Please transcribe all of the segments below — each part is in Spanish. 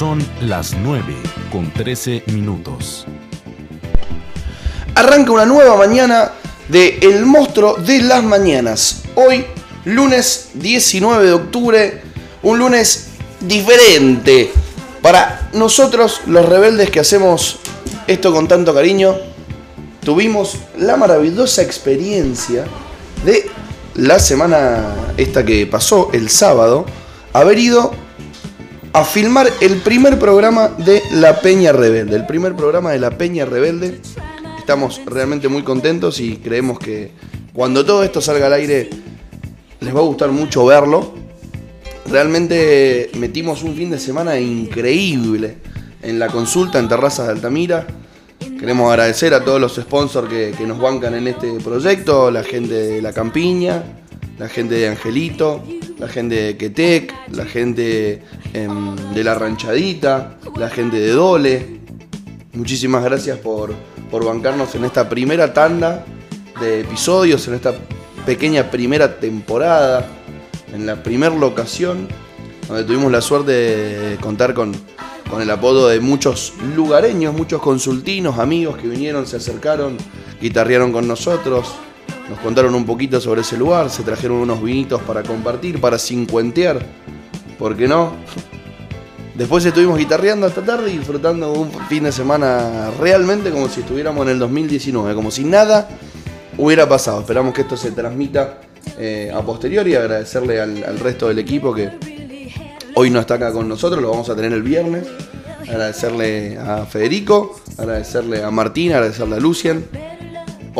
Son las 9 con 13 minutos. Arranca una nueva mañana de El Monstruo de las Mañanas. Hoy, lunes 19 de octubre, un lunes diferente. Para nosotros, los rebeldes que hacemos esto con tanto cariño, tuvimos la maravillosa experiencia de la semana esta que pasó, el sábado, haber ido a filmar el primer programa de La Peña Rebelde. El primer programa de La Peña Rebelde. Estamos realmente muy contentos y creemos que cuando todo esto salga al aire les va a gustar mucho verlo. Realmente metimos un fin de semana increíble en la consulta en Terrazas de Altamira. Queremos agradecer a todos los sponsors que, que nos bancan en este proyecto, la gente de La Campiña, la gente de Angelito, la gente de Quetec, la gente em, de La Ranchadita, la gente de Dole. Muchísimas gracias por, por bancarnos en esta primera tanda de episodios, en esta pequeña primera temporada, en la primera locación, donde tuvimos la suerte de contar con, con el apodo de muchos lugareños, muchos consultinos, amigos que vinieron, se acercaron, guitarrearon con nosotros, nos contaron un poquito sobre ese lugar, se trajeron unos vinitos para compartir, para cincuentear, ¿por qué no? Después estuvimos guitarreando hasta tarde y disfrutando un fin de semana realmente como si estuviéramos en el 2019, como si nada hubiera pasado. Esperamos que esto se transmita eh, a posteriori y agradecerle al, al resto del equipo que hoy no está acá con nosotros, lo vamos a tener el viernes. Agradecerle a Federico, agradecerle a Martín, agradecerle a Lucian,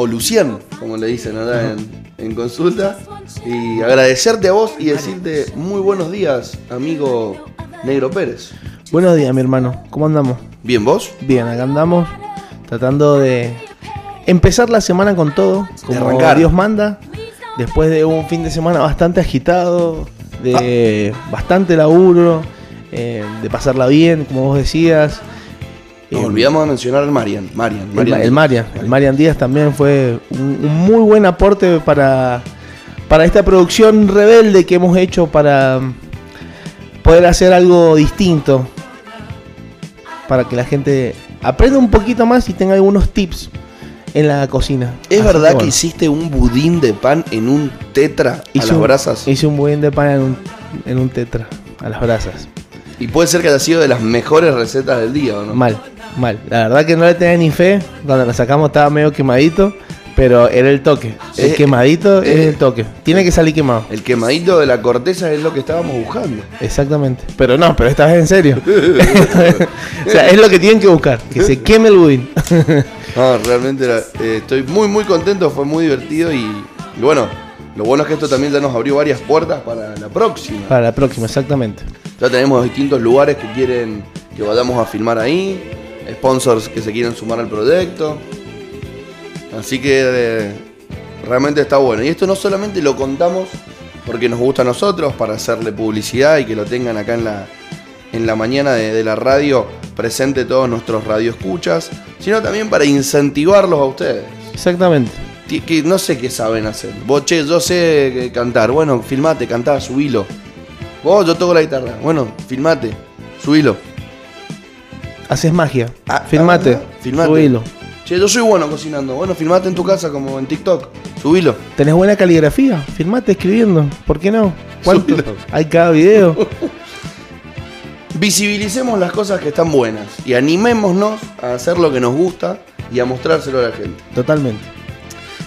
o Lucian, como le dicen ahora en, en consulta. Y agradecerte a vos y decirte muy buenos días, amigo Negro Pérez. Buenos días, mi hermano. ¿Cómo andamos? ¿Bien vos? Bien, acá andamos tratando de empezar la semana con todo, como arrancar. Dios manda. Después de un fin de semana bastante agitado, de Ah. bastante laburo, eh, de pasarla bien, como vos decías. Nos Eh, olvidamos de mencionar al Marian. Marian, El, Ma- el Marian, el Marian Díaz también fue un, un muy buen aporte para, para esta producción rebelde que hemos hecho para poder hacer algo distinto. Para que la gente aprenda un poquito más y tenga algunos tips en la cocina. ¿Es Así verdad que, bueno, hiciste un budín de pan en un tetra a las un- brasas? Hice un budín de pan en un, en un tetra, a las brasas. Y puede ser que haya sido de las mejores recetas del día, ¿o no? Mal, mal. La verdad que no le tenía ni fe. Cuando la sacamos estaba medio quemadito. Pero era el toque. El Eh, quemadito eh. es el toque. Tiene que salir quemado. El quemadito de la corteza es lo que estábamos buscando. Exactamente. Pero no, pero esta vez en serio. o sea, es lo que tienen que buscar. Que se queme el budín. No, realmente era- eh, estoy muy muy contento, fue muy divertido y, y bueno, lo bueno es que esto también ya nos abrió varias puertas para la próxima. Para la próxima, exactamente. Ya tenemos distintos lugares que quieren que vayamos a filmar ahí, sponsors que se quieren sumar al proyecto. Así que eh, realmente está bueno. Y esto no solamente lo contamos porque nos gusta a nosotros, para hacerle publicidad y que lo tengan acá en la, en la mañana de, de la radio presente todos nuestros radioescuchas, sino también para incentivarlos a ustedes. Exactamente. Ti- Que no sé qué saben hacer. Vos, che, yo sé que cantar. Bueno, filmate, cantá, subilo. Vos, yo toco la guitarra. Bueno, filmate, subilo. Haces magia. Ah, filmate. ah, filmate. Subilo. Che, yo soy bueno cocinando. Bueno, filmate en tu casa como en TikTok. Subilo. ¿Tenés buena caligrafía? Filmate escribiendo. ¿Por qué no? ¿Cuánto? Subilo. Hay cada video. Visibilicemos las cosas que están buenas y animémonos a hacer lo que nos gusta y a mostrárselo a la gente. Totalmente.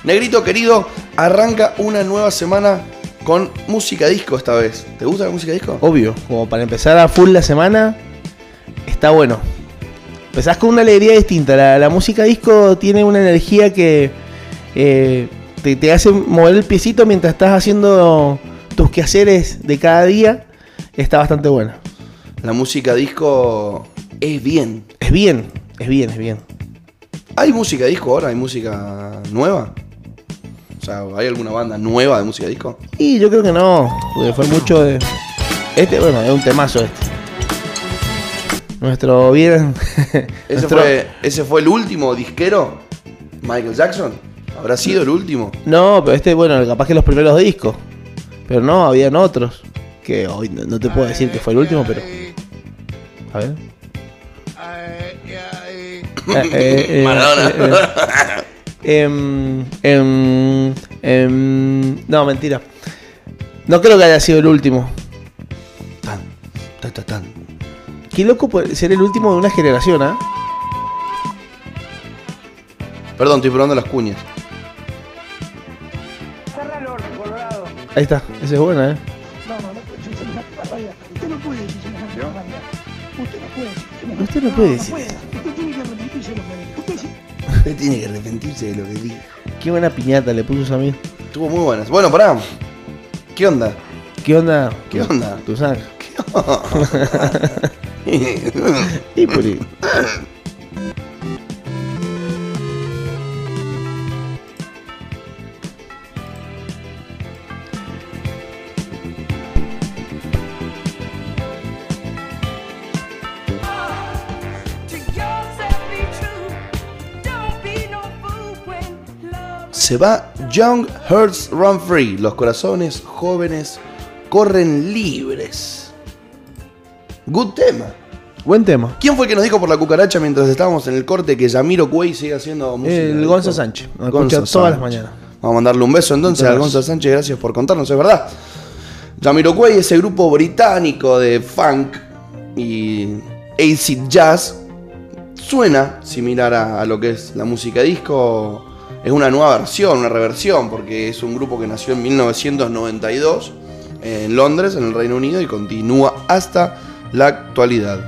Negrito querido, arranca una nueva semana con música disco esta vez. ¿Te gusta la música disco? Obvio. Como para empezar a full la semana. Está bueno. Empezás con una alegría distinta. La, la música disco tiene una energía que eh, te, te hace mover el piecito mientras estás haciendo tus quehaceres de cada día. Está bastante buena. La música disco es bien. Es bien, es bien, es bien. ¿Hay música disco ahora? ¿Hay música nueva? O sea, ¿hay alguna banda nueva de música disco? Y yo creo que no, porque fue mucho de. Este, bueno, es un temazo este. Nuestro bien. ¿Ese, nuestro- fue, ¿Ese fue el último disquero? ¿Michael Jackson? ¿Habrá sido el último? No, pero este, bueno, capaz que los primeros discos. Pero no, habían otros. Que hoy no, no te puedo decir que fue el último, pero. A ver. Maradona. no, mentira. No creo que haya sido el último. Tan, tan, tan. Qué loco puede ser el último de una generación, ¿ah? Perdón, estoy probando las cuñas. Ahí está, esa es buena, ¿eh? Usted no puede decir eso. Usted tiene que arrepentirse de lo que dijo. Qué buena piñata le puso a mí. Estuvo muy buenas. Bueno, pará. ¿Qué onda? ¿Qué onda? ¿Qué onda? Tu sangre. Y por ahí. Se va Young Hearts Run Free. Los corazones jóvenes corren libres. Good tema. Buen tema. ¿Quién fue el que nos dijo por la cucaracha mientras estábamos en el corte que Yamiro Cuey sigue haciendo música? El. Gonza Sánchez. Nos Gonza escucha todas las mañanas. Vamos a mandarle un beso entonces al Gonza Sánchez, gracias por contarnos, es verdad. Jamiroquai, ese grupo británico de funk y acid jazz, suena similar a, a lo que es la música disco. Es una nueva versión, una reversión, porque es un grupo que nació en 1992 en Londres, en el Reino Unido, y continúa hasta la actualidad.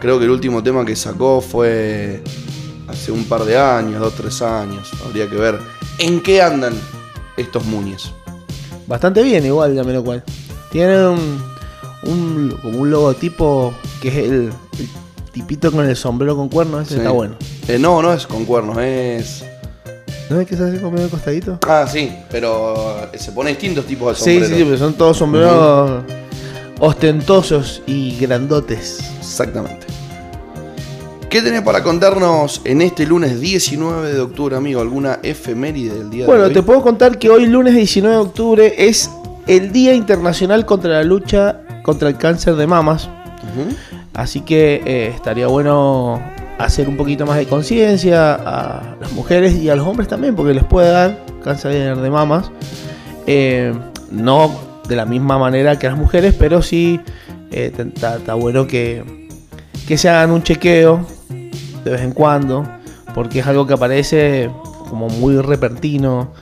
Creo que el último tema que sacó fue hace un par de años, dos, tres años. Habría que ver en qué andan estos muñes. Bastante bien igual, ya me lo cual. Tiene un, un- como un logotipo que es el, el tipito con el sombrero con cuernos, ese Sí. está bueno. Eh, no, no es con cuernos, es. ¿No es que se hace como medio costadito? Ah, sí, pero eh, se pone distintos tipos de sombreros. sí, sí, pero son todos sombreros ostentosos y grandotes. Exactamente. ¿Qué tenés para contarnos en este lunes 19 de octubre, amigo? ¿Alguna efeméride del día Bueno, de hoy? te puedo contar que hoy, lunes 19 de octubre, es el Día Internacional contra la lucha contra el cáncer de mamas. Así que eh, estaría bueno hacer un poquito más de conciencia a las mujeres y a los hombres también, porque les puede dar cáncer de mamas. Eh, no de la misma manera que las mujeres, pero sí eh, está está bueno que, que se hagan un chequeo de vez en cuando, porque es algo que aparece como muy repentino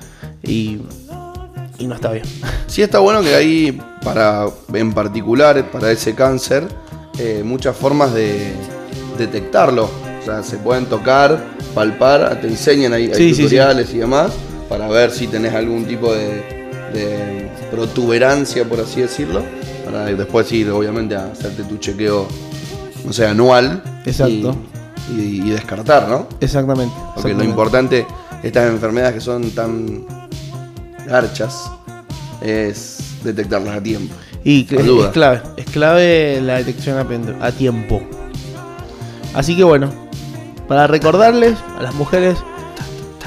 y, y no está bien. Sí está bueno que hay, para, en particular para ese cáncer, eh, muchas formas de detectarlo. O sea, se pueden tocar, palpar, te enseñan ahí, hay Sí, sí, sí. tutoriales y demás, para ver si tenés algún tipo de, de protuberancia, por así decirlo, para después ir, obviamente, a hacerte tu chequeo, no sé, anual. Exacto. Y, y- y descartar, ¿no? Exactamente. Porque lo importante, estas enfermedades que son tan garchas, es detectarlas a tiempo. Y es, es clave, es clave la detección a tiempo. Así que bueno, para recordarles a las mujeres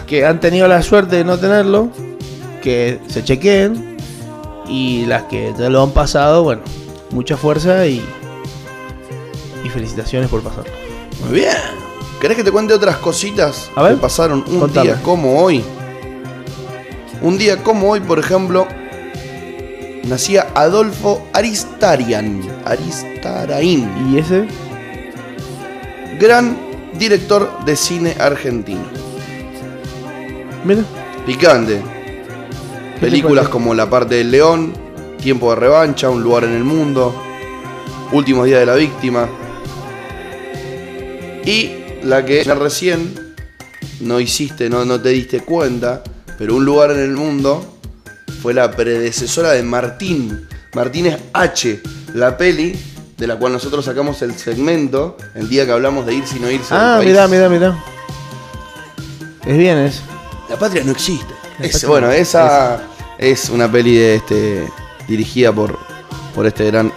que han tenido la suerte de no tenerlo, que se chequeen y las que ya lo han pasado, bueno, mucha fuerza y, y felicitaciones por pasarlo. Muy bien. ¿Querés que te cuente otras cositas A ver, que pasaron un contame. día como hoy? Un día como hoy, por ejemplo, nacía Adolfo Aristarian. Aristarain. Y ese, Gran director de cine argentino. mira, Picante. Películas como La parte del león, Tiempo de revancha, Un lugar en el mundo, Últimos días de la víctima. Y la que ya recién no hiciste, no, no te diste cuenta, pero Un lugar en el mundo fue la predecesora de Martín. Martínez H, la peli de la cual nosotros sacamos el segmento el día que hablamos de irse y no irse. Ah, país. mira, mira, mira. Es bien eso. La patria no existe. Es- bueno, no- esa es una peli de este dirigida por, por este gran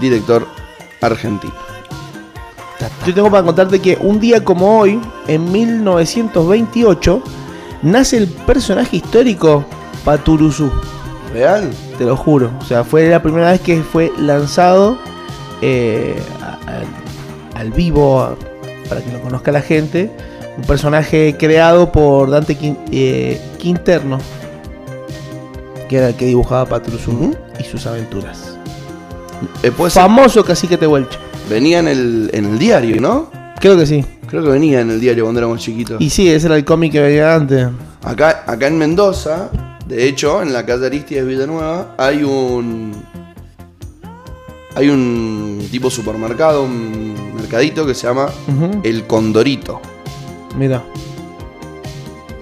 director argentino. Yo tengo para contarte que un día como hoy, en 1928, nace el personaje histórico Paturuzú. ¿Real? Te lo juro. O sea, fue la primera vez que fue lanzado eh, al vivo, para que lo conozca la gente. Un personaje creado por Dante eh, Quinterno, que era el que dibujaba Patrusum Ujú. y sus aventuras. Eh, puede ser- Famoso cacique Tehuelche. venía en el, en el diario, ¿no? Creo que sí. Creo que venía en el diario cuando éramos chiquitos. Y sí, ese era el cómic que veía antes. Acá, acá en Mendoza, de hecho, en la calle Aristides Villanueva, hay un. Hay un tipo supermercado, un mercadito que se llama. El Condorito. Mira.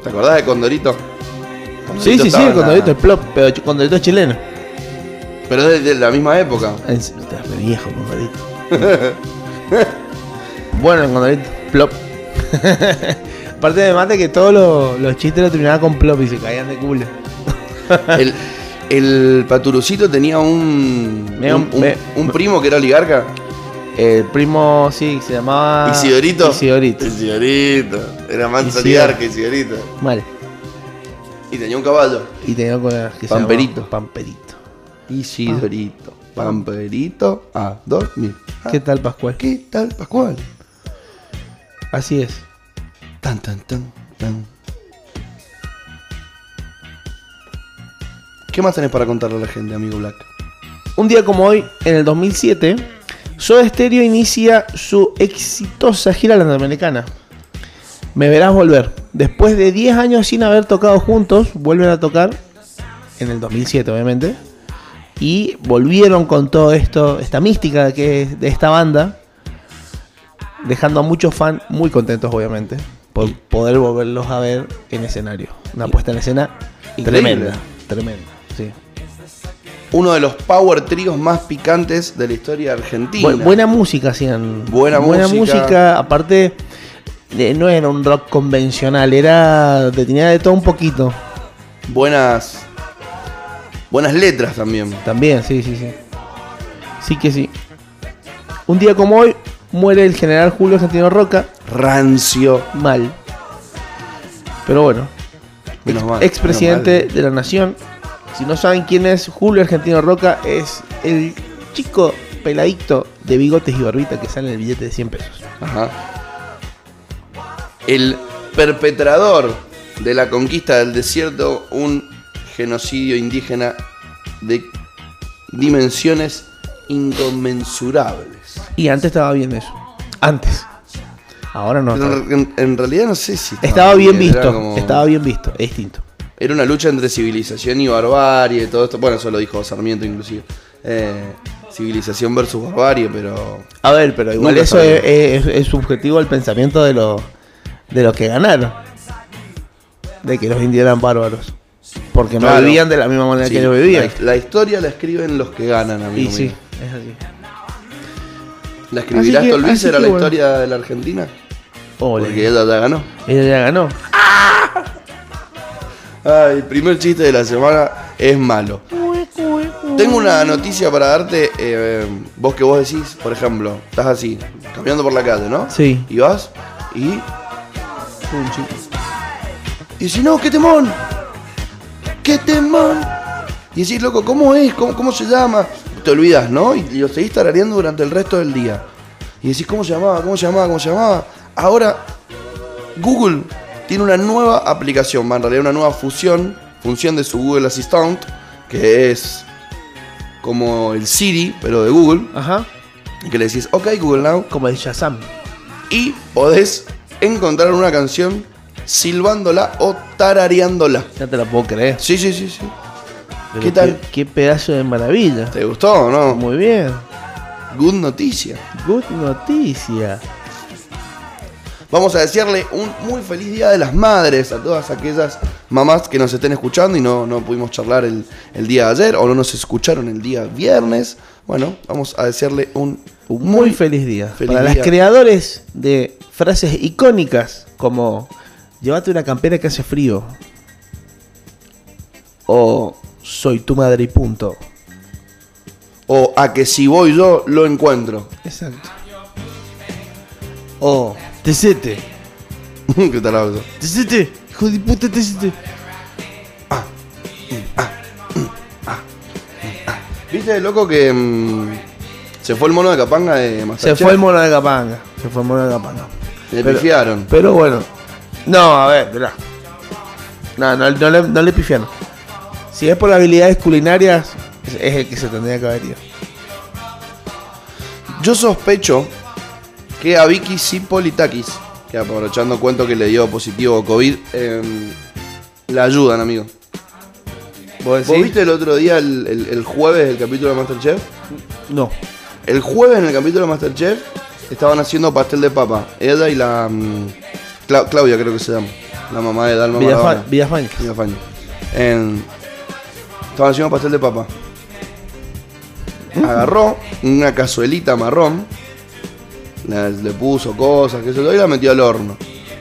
¿Te acordás de Condorito? Sí, Condorito sí, sí, el condorito, el plop, pero condorito es chileno. Pero es de, de la misma época. Es, estás re viejo, condorito. bueno, el condorito, plop. Aparte de mate que todos los, los chistes lo terminaban con plop y se caían de culo. El, el Paturucito tenía un, Me- un, un- me- un primo que era oligarca. El primo, sí, se llamaba. Isidorito. Isidorito. Isidorito. Era más Isidoro. oligarca Isidorito. Mal. Y tenía un caballo. Y tenía que se Pamperito. Pamperito. Isidorito. Pamperito a dormir. Ah, ¿Qué tal, Pascual? ¿Qué tal, Pascual? Así es. Tan, tan, tan, tan. ¿Qué más tenés para contarle a la gente, amigo Black? Un día como hoy, en el 2007, Soda Stereo inicia su exitosa gira latinoamericana. Me verás volver. Después de 10 años sin haber tocado juntos, vuelven a tocar en el 2007, obviamente. Y volvieron con todo esto, esta mística que es de esta banda, dejando a muchos fans muy contentos, obviamente, por poder volverlos a ver en escenario. Una puesta en escena Increíble. tremenda, tremenda, sí. Uno de los power tríos más picantes de la historia argentina. Bu- buena música hacían. Buena música. música. Aparte, eh, no era un rock convencional, era. te tenía de todo un poquito. Buenas. Buenas letras también. También, sí, sí, sí. Sí que sí. Un día como hoy, muere el general Julio Santino Roca. Rancio. Mal. Pero bueno, Menos mal, expresidente menos mal. de la nación. Si no saben quién es Julio Argentino Roca, es el chico peladito de bigotes y barbita que sale en el billete de 100 pesos. Ajá. El perpetrador de la conquista del desierto, un genocidio indígena de dimensiones inconmensurables. Y antes estaba bien eso. Antes. Ahora no. Estaba, en, en realidad no sé si estaba bien era visto. como- Estaba bien visto. Es distinto. Era una lucha entre civilización y barbarie, y todo esto. Bueno, eso lo dijo Sarmiento inclusive. Eh, civilización versus barbarie, pero A ver, pero igual eso es, es- es subjetivo al pensamiento de los de los que ganaron. De que los indios eran bárbaros. Porque no vivían de la misma manera Sí, que ellos vivían. La, la historia la escriben los que ganan, amigo Y sí, mío. es así. ¿La escribirás que- Tolbizer así a que la bueno. historia de la Argentina? Ole. Porque ella ya ganó. Ella ya ganó. Ay, el primer chiste de la semana es malo. Tengo una noticia para darte. eh, vos que vos decís, por ejemplo, estás así, caminando por la calle, ¿no? Sí. Y vas y. Un chico. Y si no, qué temón. ¡Qué temón! Y decís, loco, ¿cómo es? ¿Cómo, cómo se llama? Te olvidas, ¿no? Y lo seguís tarareando durante el resto del día. Y decís, ¿cómo se llamaba? ¿Cómo se llamaba? ¿Cómo se llamaba? Ahora, Google tiene una nueva aplicación, va, en realidad una nueva fusión, función de su Google Assistant, que es como el Siri, pero de Google, Ajá. y que le decís, ok Google Now, Como el Shazam. y podés encontrar una canción silbándola o tarareándola. Ya te la puedo creer. Sí, sí, sí, sí. Pero ¿Qué tal? Qué, pedazo de maravilla. ¿Te gustó o no? Muy bien. Good noticia. Good noticia. Vamos a desearle un muy feliz Día de las Madres a todas aquellas mamás que nos estén escuchando y no, no pudimos charlar el, el día de ayer o no nos escucharon el día viernes. Bueno, vamos a desearle un, Un muy feliz día. feliz Para día. las creadores de frases icónicas como llévate una campera que hace frío. O soy tu madre y punto. O a que si voy yo lo encuentro. Exacto. O tesete. ¿Qué tal hablo? Tesete. Hijo de puta tesete. ¿Viste, loco, que mm, Se fue el mono de Capanga de Se fue el mono de Capanga. Se fue el mono de Capanga. Le Pero- pifiaron. Pero bueno. No, a ver, mirá. No, no, no le, no le pifiaron. Si es por habilidades culinarias, es el que se tendría que haber ido. Yo sospecho que a Vicky Cipolitakis, que aprovechando cuento que le dio positivo COVID, em, la ayudan, amigo. ¿Vos ¿Vos viste el otro día, el, el- el jueves, el capítulo de Masterchef? No. El jueves en el capítulo de Masterchef estaban haciendo pastel de papa. Eda y la. Cla- Claudia, creo que se llama. La mamá de Dalma Villafa- Maradona. Villafañe. Villafañe. En- Estaban haciendo pastel de papa. Agarró una cazuelita marrón, le puso cosas, que se y la metió al horno.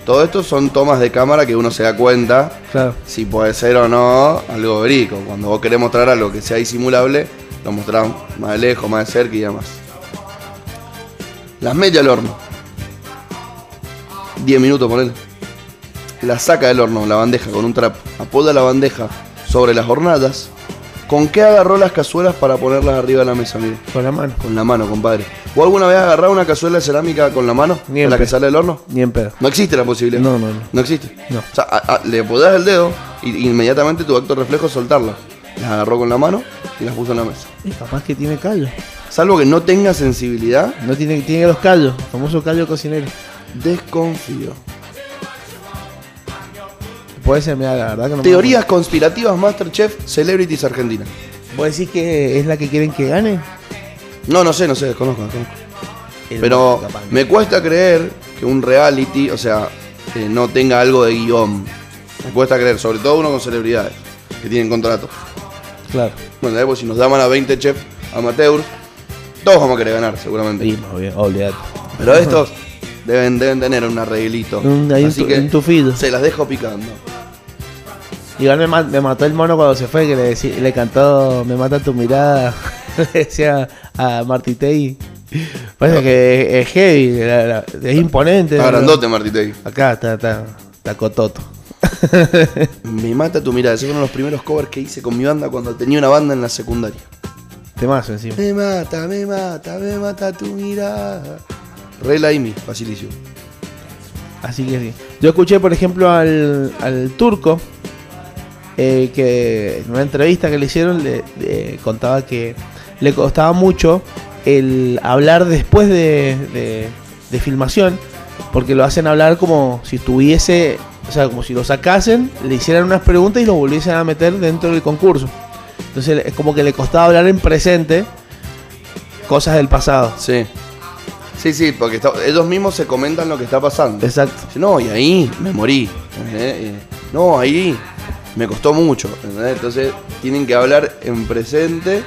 Todo esto son tomas de cámara que uno se da cuenta Claro. si puede ser o no algo verico. Cuando vos querés mostrar algo que sea disimulable, lo mostrás más de lejos, más de cerca y demás. Las mete al horno. 10 minutos por él. La saca del horno, la bandeja, con un trapo. Apoya la bandeja sobre las hornadas. ¿Con qué agarró las cazuelas para ponerlas arriba de la mesa, mire? Con la mano. Con la mano, compadre. ¿Vos alguna vez has agarrado una cazuela de cerámica con la mano? Ni en ¿En la que sale del horno? Ni en pedo. No existe la posibilidad. No, no, no. No existe. No. O sea, a- a- le podás el dedo y y inmediatamente tu acto reflejo es soltarla. Las agarró con la mano y las puso en la mesa. Y capaz que tiene callo. Salvo que no tenga sensibilidad, No tiene, tiene los callos. El famoso callo cocinero. desconfío. Puede ser, mira, la verdad que no me Teorías conspirativas Masterchef Celebrities Argentina. ¿Vos decís que es la que quieren que gane? No, no sé, no sé, desconozco, Pero me cuesta creer que un reality, o sea, eh, no tenga algo de guion. Me cuesta creer, sobre todo uno con celebridades que tienen contratos. Claro. Bueno, eh, pues si nos daban a 20 chefs amateurs, todos vamos a querer ganar, seguramente. Sí. Pero estos deben, deben tener un arreglito. Un- un Así tu- que un se las dejo picando. Igual me, me mató el mono cuando se fue, que le, decí- le cantó Me mata tu mirada. le decía a Martitei. Parece que es, es heavy, la- la- es imponente. Está grandote, Martitei. Acá está, está, está cototo. Me mata tu mirada. Esos fueron los primeros covers que hice con mi banda cuando tenía una banda en la secundaria. Temazo encima. Me mata, me mata, me mata tu mirada. Re Laimi, facilicio. Así que sí. Yo escuché, por ejemplo, al, al turco, eh, que en una entrevista que le hicieron, le, le contaba que le costaba mucho el hablar después de, de- de filmación, porque lo hacen hablar como si estuviese, o sea, como si lo sacasen, le hicieran unas preguntas y lo volviesen a meter dentro del concurso. Entonces es como que le costaba hablar en presente cosas del pasado. Sí. Sí, sí, porque está- ellos mismos se comentan lo que está pasando. Exacto. No, y ahí me morí. ¿entendés? Eh, No, ahí me costó mucho. ¿entendés? Entonces tienen que hablar en presente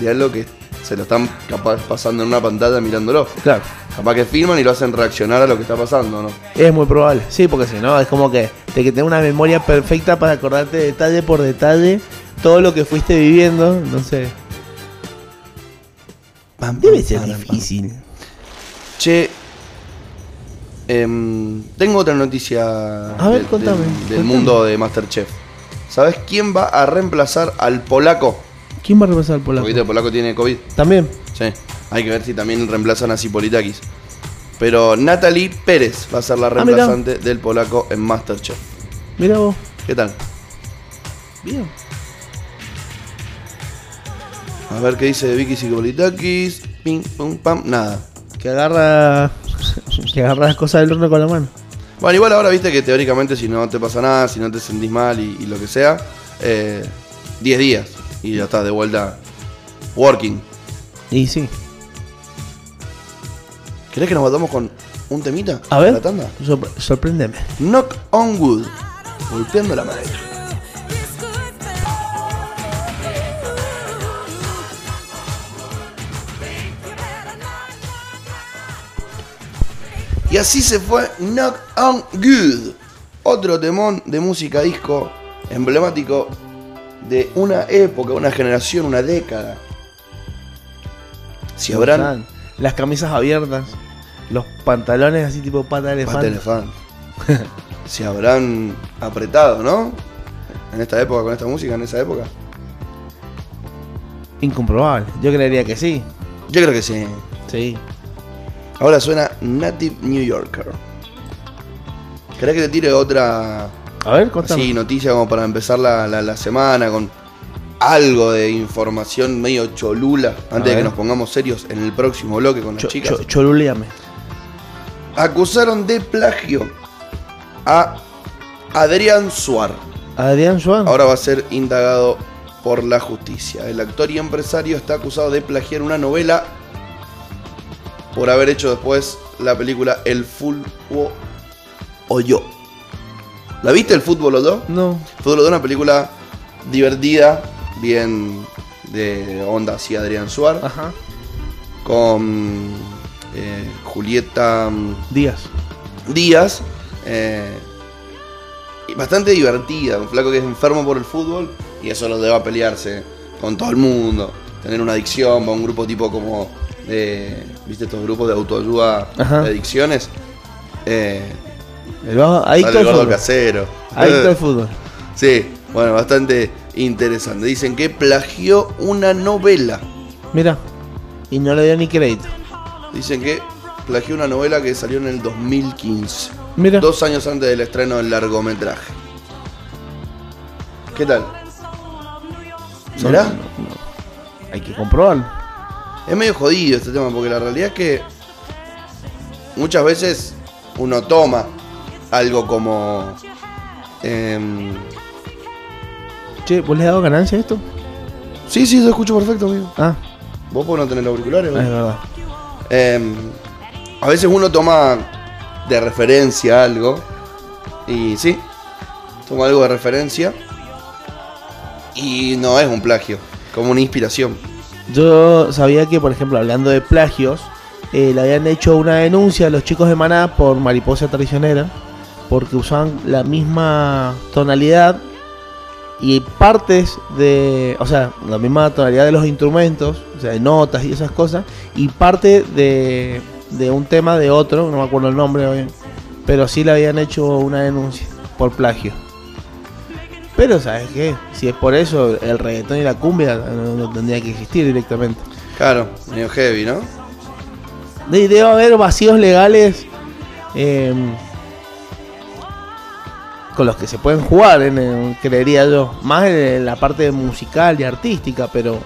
de algo que se lo están capaz pasando en una pantalla mirándolo. Claro. Capaz que filman y lo hacen reaccionar a lo que está pasando, ¿no? Es muy probable, sí, porque si no, es como que te que tener una memoria perfecta para acordarte detalle por detalle todo lo que fuiste viviendo, no sé. Debe ser difícil. Che, em, tengo otra noticia A ver, del- contame, del, del contame. mundo de Masterchef. ¿Sabes quién va a reemplazar al polaco? ¿Quién va a reemplazar al polaco? Porque el polaco tiene COVID. También. Sí, hay que ver si también reemplazan a Cipolitakis. Pero Natalie Pérez va a ser la Ah, reemplazante del polaco en Masterchef. Mira vos. ¿Qué tal? Bien. A ver qué dice Vicky Cipolitakis. Pim, pum, pam, nada. Que agarra. Que agarra las cosas del horno con la mano. Bueno, igual ahora viste que teóricamente si no te pasa nada, si no te sentís mal y, y lo que sea, eh, 10 días y ya estás de vuelta working. Y sí. ¿Querés que nos matamos con un temita? A ver. ¿La tanda? Sor- sorpréndeme. Knock on wood. Golpeando la madera. Y así se fue Knock on Good. Otro temón de música disco emblemático de una época, una generación, una década. Si habrán Las camisas abiertas. Los pantalones así tipo pata de Pata elefante. elefante. Se habrán apretado, ¿no? En esta época, con esta música, en esa época. Incomprobable. Yo creería que sí. Yo creo que sí. Sí. Ahora suena Native New Yorker. ¿Querés que te tire otra A ver, contame. así, noticia como para empezar la, la- la semana con algo de información medio cholula antes de que nos pongamos serios en el próximo bloque con las Cho- chicas? cho- choluleame. Acusaron de plagio a Adrián Suar. Adrián Suárez. Ahora va a ser indagado por la justicia. El actor y empresario está acusado de plagiar una novela por haber hecho después la película El Fútbol o Yo. ¿La viste el Fútbol o Yo? No. Fútbol o Yo, una película divertida, bien de onda así Adrián Suar, Ajá. con eh, Julieta mm, Díaz. Díaz. eh, bastante divertida, un flaco que es enfermo por el fútbol y eso lo lleva a pelearse con todo el mundo, tener una adicción, va a un grupo tipo como de, ¿viste estos grupos de autoayuda Ajá. de adicciones? Eh, El adicto al gordo fútbol. casero. Adicto al fútbol. Sí, bueno, bastante interesante. Dicen que plagió una novela. Mira. Y no le dio ni crédito. Dicen que plagió una novela que salió en el 2015. Mira. Dos años antes del estreno del largometraje. ¿Qué tal? No, ¿Será? no, no. Hay que comprobarlo. Es medio jodido este tema porque la realidad es que muchas veces uno toma algo como... em, Che, ¿vos le has dado ganancia a esto? sí, sí, te escucho perfecto, amigo. Ah, Vos podés no tener auriculares. es ¿no? verdad. Em, a veces uno toma de referencia algo. Y sí, toma algo de referencia. Y no es un plagio, como una inspiración. Yo sabía que, por ejemplo, hablando de plagios, eh, le habían hecho una denuncia a los chicos de Maná por Mariposa Traicionera, porque usaban la misma tonalidad y partes de, o sea, la misma tonalidad de los instrumentos, o sea, de notas y esas cosas, y parte de, de un tema de otro, no me acuerdo el nombre pero sí le habían hecho una denuncia por plagio. Pero, ¿sabes qué? Si es por eso, el reggaetón y la cumbia no, no tendría que existir directamente. Claro, medio heavy, ¿no? De- Debe haber vacíos legales eh, con los que se pueden jugar, creería yo. Más en la parte musical y artística, pero.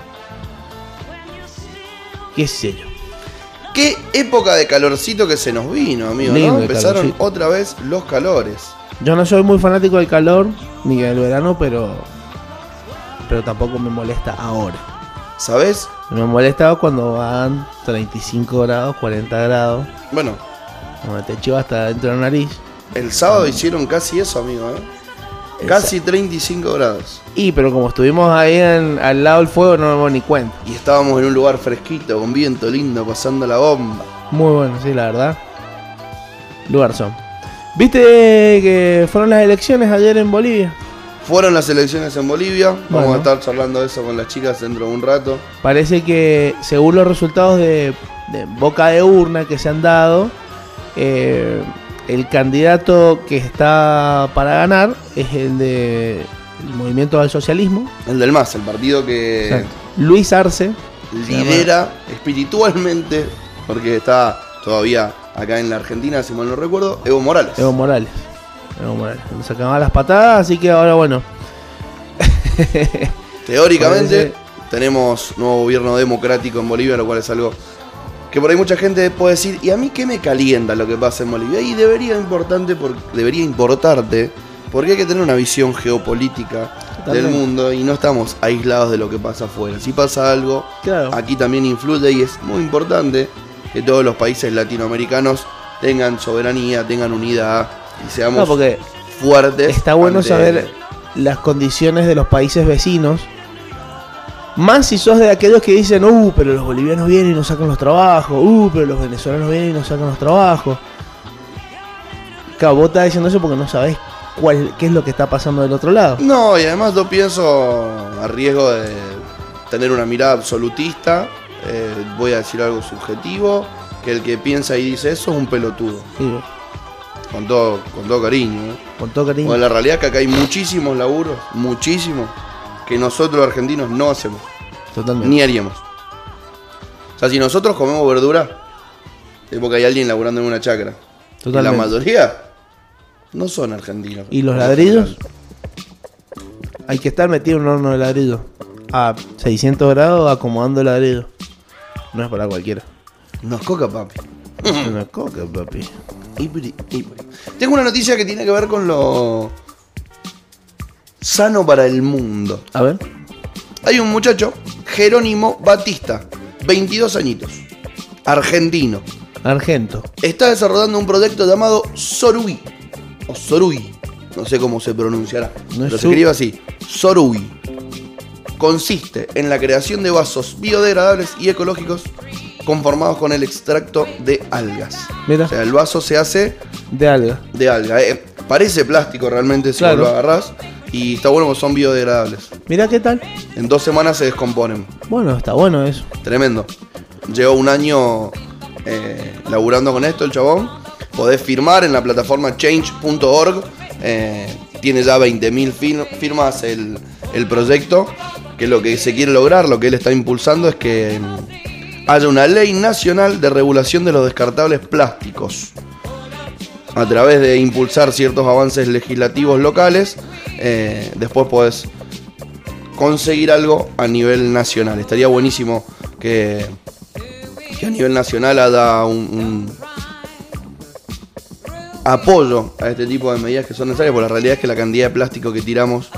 ¿Qué sé yo? Qué época de calorcito que se nos vino, amigo, Lindo ¿no? el Empezaron calorcito. otra vez los calores. Yo no soy muy fanático del calor ni del verano, pero. Pero tampoco me molesta ahora. ¿Sabes? Me molesta cuando van 35 grados, 40 grados. Bueno, Cuando te chiva hasta dentro de la nariz. el sábado hicieron casi eso, amigo, ¿eh? Casi 35 grados. Y pero como estuvimos ahí en- al lado del fuego, no me doy ni cuenta. Y estábamos en un lugar fresquito, con viento lindo, pasando la bomba. Muy bueno, sí, la verdad. Lugar son. ¿Viste que fueron las elecciones ayer en Bolivia? Fueron las elecciones en Bolivia. Vamos Bueno. a estar charlando de eso con las chicas dentro de un rato. Parece que según los resultados de, de boca de urna que se han dado, eh, el candidato que está para ganar es el de el Movimiento al Socialismo, El del MAS, el partido que Exacto. Luis Arce. lidera espiritualmente, porque está todavía acá en la Argentina, si mal no recuerdo, Evo Morales. Evo Morales. Evo Morales. Nos sacaban las patadas, así que ahora bueno. Teóricamente tenemos nuevo gobierno democrático en Bolivia, lo cual es algo que por ahí mucha gente puede decir, ¿y a mí qué me calienta lo que pasa en Bolivia? Y debería, importante por- debería importarte, porque hay que tener una visión geopolítica del mundo y no estamos aislados de lo que pasa afuera. Si pasa algo, Claro. aquí también influye y es muy importante que todos los países latinoamericanos tengan soberanía, tengan unidad y seamos No, porque fuertes. está bueno ante- saber las condiciones de los países vecinos. Más si sos de aquellos que dicen, uh, pero los bolivianos vienen y nos sacan los trabajos, uh, pero los venezolanos vienen y nos sacan los trabajos. Estás diciendo eso porque no sabés cuál, qué es lo que está pasando del otro lado. No, y además yo pienso a riesgo de tener una mirada absolutista, eh, voy a decir algo subjetivo, que el que piensa y dice eso es un pelotudo, con todo, con todo cariño. ¿eh? con todo cariño. Bueno, la realidad es que acá hay muchísimos laburos, muchísimos, que nosotros los argentinos no hacemos, totalmente. ni haríamos. O sea, si nosotros comemos verdura, es porque hay alguien laburando en una chacra. Y Totalmente. la mayoría no son argentinos. ¿Y los ladrillos? Hay que estar metido en un horno de ladrillo. A 600 grados acomodando el ladrillo. No es para cualquiera. No es coca, papi. Es una coca, papi. Tengo una noticia que tiene que ver con lo sano para el mundo. A ver. Hay un muchacho, Jerónimo Batista, 22 añitos, argentino. Argento. Está desarrollando un proyecto llamado Sorui. O Sorui. No sé cómo se pronunciará. No es pero se escribe así. Sorui. Consiste en la creación de vasos biodegradables y ecológicos conformados con el extracto de algas. Mira. O sea, el vaso se hace De alga. de alga. eh. Parece plástico realmente si Claro. lo agarrás. Y está bueno porque son biodegradables. Mira qué tal. En dos semanas se descomponen. Bueno, está bueno eso. Tremendo. Llevo un año eh, laburando con esto el chabón. Podés firmar en la plataforma change.org. eh, tiene ya 20.000 fir- firmas el, el proyecto. Que lo que se quiere lograr, lo que él está impulsando es que haya una ley nacional de regulación de los descartables plásticos. A través de impulsar ciertos avances legislativos locales, eh, después podés conseguir algo a nivel nacional. Estaría buenísimo que, a nivel nacional haya un apoyo a este tipo de medidas que son necesarias, porque la realidad es que la cantidad de plástico que tiramos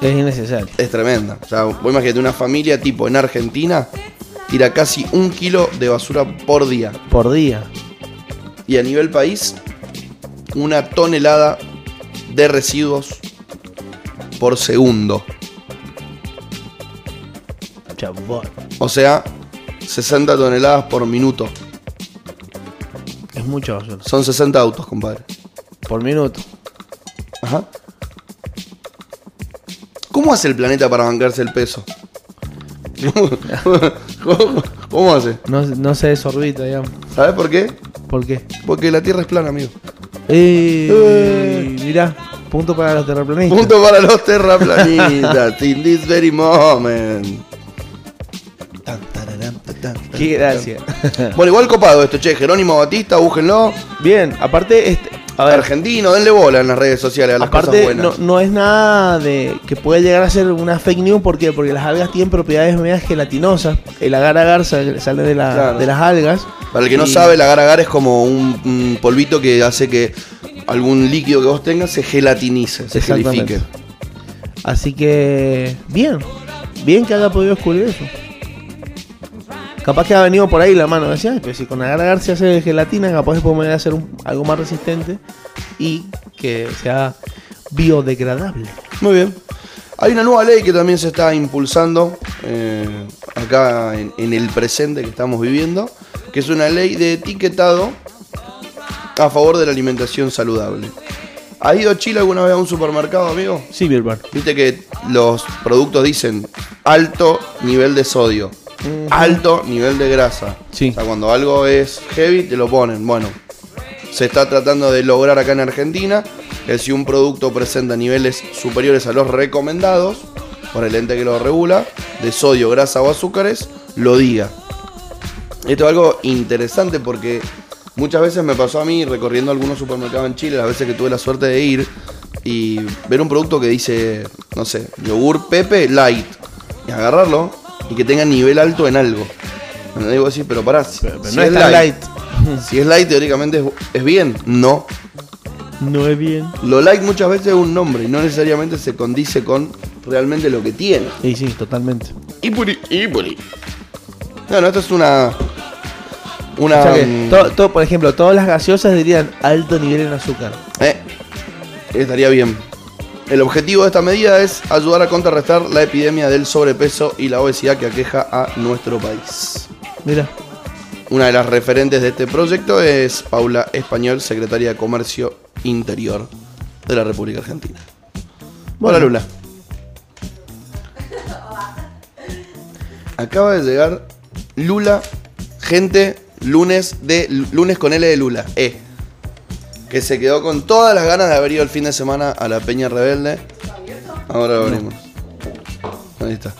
Es innecesario. es tremenda. O sea, vos imagínate una familia tipo en Argentina tira casi un kilo de basura por día. Por día. Y a nivel país, una tonelada de residuos por segundo. Chabón. O sea, 60 toneladas por minuto. Es mucho basura. Son 60 autos, compadre. Por minuto. Ajá. ¿Cómo hace el planeta para bancarse el peso? ¿Cómo, cómo hace? No, no se desorbita, digamos. ¿Sabes por qué? ¿Por qué? Porque la Tierra es plana, amigo. Eh, mirá, punto para los terraplanistas. Punto para los terraplanistas. in this very moment. Tan, tararán, ta, tan, tan, Qué gracia. Bueno, igual copado esto, che. Jerónimo Batista, búsquenlo. Bien, aparte, este, a ver, Argentino, denle bola en las redes sociales a las cosas aparte buenas. no, no es nada de que puede llegar a ser una fake news. ¿Por qué? Porque las algas tienen propiedades medias gelatinosas. El agar agar sale de, la- Claro. de las algas. Para el que no sabe, el agar agar es como un, un polvito que hace que algún líquido que vos tengas se gelatinice, se gelifique. Así que, bien. Bien que haya podido descubrir eso. Capaz que ha venido por ahí la mano. Decía, "Ay, pero si con agar agar se hace gelatina, capaz podemos hacer un- algo más resistente y que sea biodegradable. Muy bien. Hay una nueva ley que también se está impulsando eh, acá en, en el presente que estamos viviendo, que es una ley de etiquetado a favor de la alimentación saludable. ¿Ha ido a Chile alguna vez a un supermercado, amigo? Sí, Birbar. Viste que los productos dicen alto nivel de sodio, alto nivel de grasa. Sí. O sea, cuando algo es heavy, te lo ponen. Bueno, se está tratando de lograr acá en Argentina que si un producto presenta niveles superiores a los recomendados por el ente que lo regula, de sodio, grasa o azúcares, lo diga. Esto es algo interesante porque muchas veces me pasó a mí recorriendo algunos supermercados en Chile, las veces que tuve la suerte de ir y ver un producto que dice, no sé, yogur Pepe Light y agarrarlo y que tenga nivel alto en algo. Me digo así, pero pará, si, Pero si no es light, light. si es light teóricamente es, es bien, no. No es bien. Lo light muchas veces es un nombre y no necesariamente se condice con realmente lo que tiene. Sí, sí, totalmente. Ipuri, ipuri. Bueno, esto es una. Una. O sea que, mm, to- to- por ejemplo, todas las gaseosas dirían alto nivel en azúcar. eh, estaría bien. El objetivo de esta medida es ayudar a contrarrestar la epidemia del sobrepeso y la obesidad que aqueja a nuestro país. Mira, Una de las referentes de este proyecto es Paula Español, secretaria de Comercio Interior de la República Argentina. Bueno. Hola Lula. Acaba de llegar Lula, gente, lunes de lunes con L de Lula, E. Que se quedó con todas las ganas de haber ido el fin de semana a la Peña Rebelde. Ahora lo abrimos. Ahí está.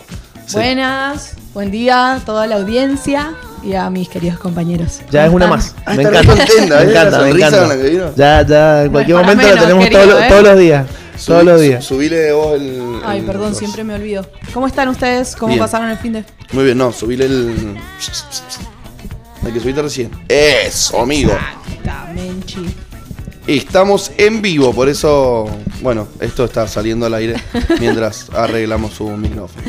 Sí. Buenas, buen día a toda la audiencia. y a mis queridos compañeros. Ya es ¿Cómo una más. Ah, me encanta. contenta, me ¿eh? Encanta, me encanta. con la que vino. Ya, ya, en cualquier momento menos, la tenemos querido, todos, los- ¿eh? todos los días. Todos los días. Subile vos el. Ay, el- perdón, los- siempre me olvido. ¿Cómo están ustedes? ¿Cómo Bien. pasaron el fin de...? Muy bien, no, subile el. El que subiste recién. Eso, amigo. Estamos en vivo, por eso. Bueno, esto está saliendo al aire mientras arreglamos su micrófono.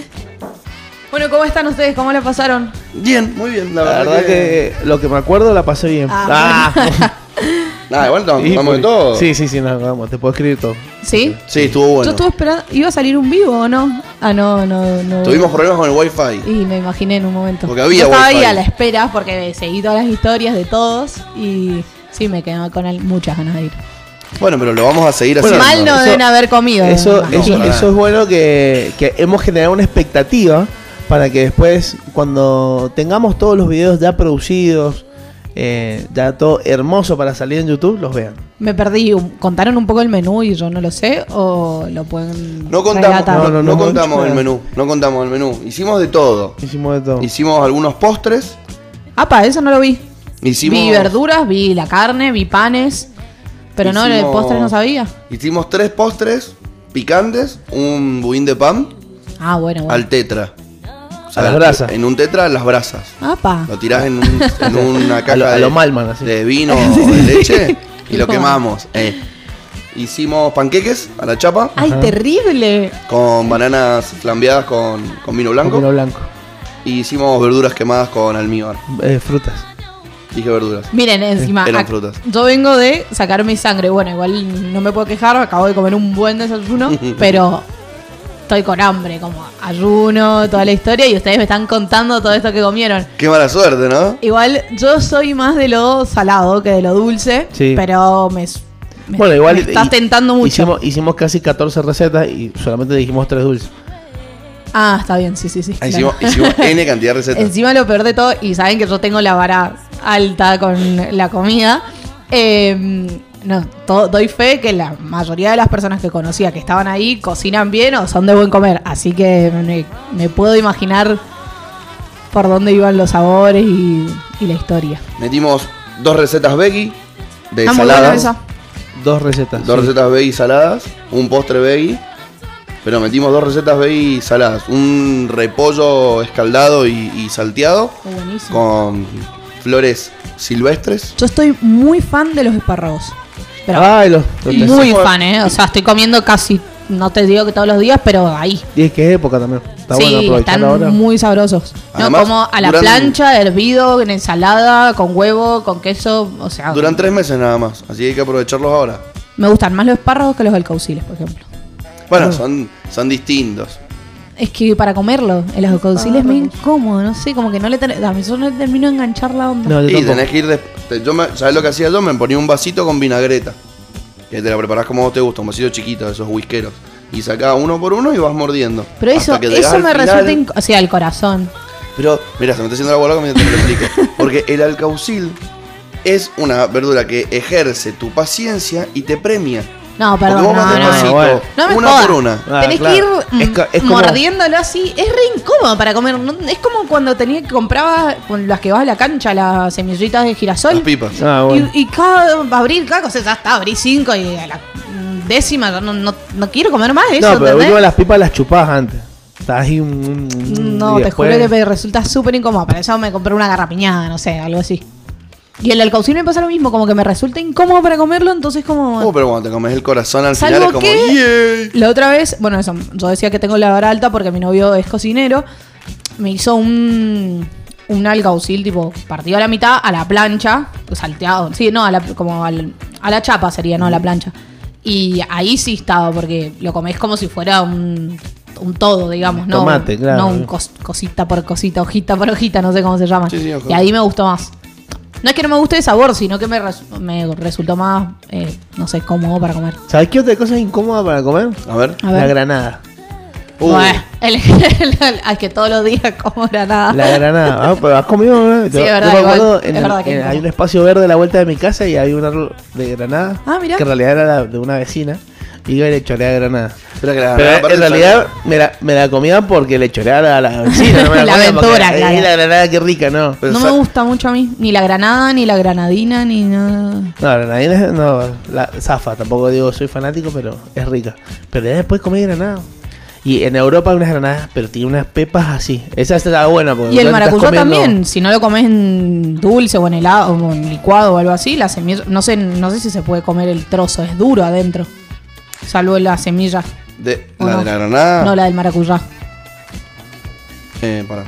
Bueno, ¿cómo están ustedes? ¿Cómo la pasaron? Bien, muy bien, la La verdad, verdad que lo que me acuerdo la pasé bien. Ah, Nada, igual nos Y vamos de todo. Sí, sí, sí, no, vamos, te puedo escribir todo. ¿Sí? Sí, estuvo bueno. Yo estuve esperando... ¿Iba a salir un vivo o no? Ah, no, no, no. Tuvimos problemas con el wifi. Y me imaginé en un momento. Porque había Yo estaba wifi. ahí a la espera porque seguí todas las historias de todos y sí, me quedé con él muchas ganas de ir. Bueno, pero lo vamos a seguir Bueno, haciendo. Mal no eso- deben haber comido. Eso, es bueno que, que hemos generado una expectativa para que después, cuando tengamos todos los videos ya producidos, eh, ya todo hermoso para salir en YouTube, los vean. Me perdí. ¿Contaron un poco el menú y yo no lo sé? ¿O lo pueden No contamos, no, No, no, no no, contamos no. el menú. No contamos el menú. Hicimos de todo. Hicimos de todo. Hicimos algunos postres. Apa, eso no lo vi. Hicimos, Vi verduras, vi la carne, vi panes. Pero no, el Hicimos- postre no sabía. Hicimos tres postres picantes, un budín de pan Ah, bueno, bueno. al tetra. O A las brasas. En un tetra, las brasas. Apa. Lo tirás en, un- en una caja A lo- a de, lo Malman, así. de vino o de leche y lo quemamos. eh. Hicimos panqueques a la chapa Ay, terrible. con bananas flambeadas con, con vino blanco. Vino blanco. Y hicimos verduras quemadas con almíbar. Eh, frutas. Dije verduras. Miren, encima. Eran frutas. Yo vengo de sacar mi sangre. Bueno, igual no me puedo quejar. Acabo de comer un buen desayuno. pero estoy con hambre. Como ayuno, toda la historia. Y ustedes me están contando todo esto que comieron. Qué mala suerte, ¿no? Igual yo soy más de lo salado que de lo dulce. Sí. Pero me, me- Bueno, igual me estás y- tentando mucho. Hicimos, hicimos casi 14 recetas y solamente dijimos tres dulces. Ah, está bien, sí, sí, sí. Ah, claro. Hicimos, hicimos N cantidad de recetas. Encima lo peor de todo, y saben que yo tengo la vara alta con la comida. eh, no, to- doy fe que la mayoría de las personas que conocía que estaban ahí cocinan bien o son de buen comer. Así que me, me puedo imaginar por dónde iban los sabores y, y la historia. Metimos dos recetas veggie de Ah, saladas. esa. Dos recetas. Dos sí. recetas veggie saladas, un postre veggie. Pero metimos dos recetas veggie saladas. Un repollo escaldado y, y salteado buenísimo. con flores silvestres. Yo estoy muy fan de los espárragos. Pero Ay, los, los muy fan, ¿eh? O sea, estoy comiendo casi, no te digo que todos los días, pero ahí. Y es que es época también. Está bueno sí, aprovechar están ahora. muy sabrosos. No, como a la duran- plancha, hervido, en ensalada, con huevo, con queso. O sea, Duran tres meses nada más, así que hay que aprovecharlos ahora. me gustan más los espárragos que los alcauciles, por ejemplo. Bueno, Ah. son, son distintos. Es que para comerlo, el alcaucil es medio incómodo, no sé, como que no le ten- a mí yo no le termino de enganchar la onda. No, Y tampoco. tenés que ir. de- yo me, ¿Sabes lo que hacía yo? Me ponía un vasito con vinagreta. Que te la preparás como vos te gusta, un vasito chiquito de esos whiskeros. Y sacás uno por uno y vas mordiendo. Pero eso, eso me final. resulta, inc- o sea, el corazón. Pero, mira, se me está haciendo la bola mientras te lo explico. Porque el alcaucil es una verdura que ejerce tu paciencia y te premia. No, Porque perdón, vos no, no, no. bueno. No me una por una. Ah, Tenés claro. que ir Es mm, ca- es como- mordiéndolo así. Es re incómodo para comer. Es como cuando tenía que compraba con las que vas a la cancha, las semillitas de girasol. Las pipas. Ah, bueno. Y, y cada abrir cada cosa, ya está, abrí cinco y a la décima yo no, no, no quiero comer más de eso, No, pero último las pipas las chupás antes. Estás ahí un. un- No, te juro que me resulta súper incómodo. Para eso me compré una garrapiñada, no sé, algo así. Y el alcaucil me pasa lo mismo, como que me resulta incómodo para comerlo, entonces como... Oh, pero cuando te comes el corazón al Salvo final es como. que- "Yeah". La otra vez, bueno, eso, yo decía que tengo la vara alta porque mi novio es cocinero. Me hizo un, un alcaucil, tipo, partido a la mitad, a la plancha, salteado. Sí, no, a la, como al- a la chapa sería, no a la plancha. Y ahí sí estaba, porque lo comés como si fuera un, un todo, digamos, ¿no? Tomate, claro. No un cos- cosita por cosita, hojita por hojita, no sé cómo se llama. Sí, sí, ojo. y ahí me gustó más. No es que no me guste el sabor, sino que me, res- me resultó más, eh, no sé, cómodo para comer. ¿Sabes qué otra cosa es incómoda para comer? A ver. A La granada. Uh, Bueno, el, que todos los días como granada. La granada. Ah, pero has comido, ¿no? Sí, Yo- es yo verdad, me igual. acuerdo, Es en verdad que en- hay un espacio verde a la vuelta de mi casa y había un árbol de granada. Ah, mirá. Que en realidad era la- de una vecina. Y yo le choreaba granada. Pero que la Pero granada aparte en realidad me la, me la comía porque le choreaba a la vecina. No me la, La porque, aventura, "Ay, claro. la granada qué rica, no. Pero no me gusta mucho a mí. Ni la granada, ni la granadina, ni nada. No, la granadina no, la zafa, tampoco digo soy fanático, pero es rica. Pero ya después comí granada. Y en Europa hay unas granadas, pero tiene unas pepas así. Esa está buena porque Y el maracuyá comiendo- también, si no lo comes en dulce o en helado o en licuado o algo así, la semilla, no sé, no sé si se puede comer el trozo, es duro adentro. Salvo la semilla. De, ¿O la no? de la granada. No, la del maracuyá. Eh, pará.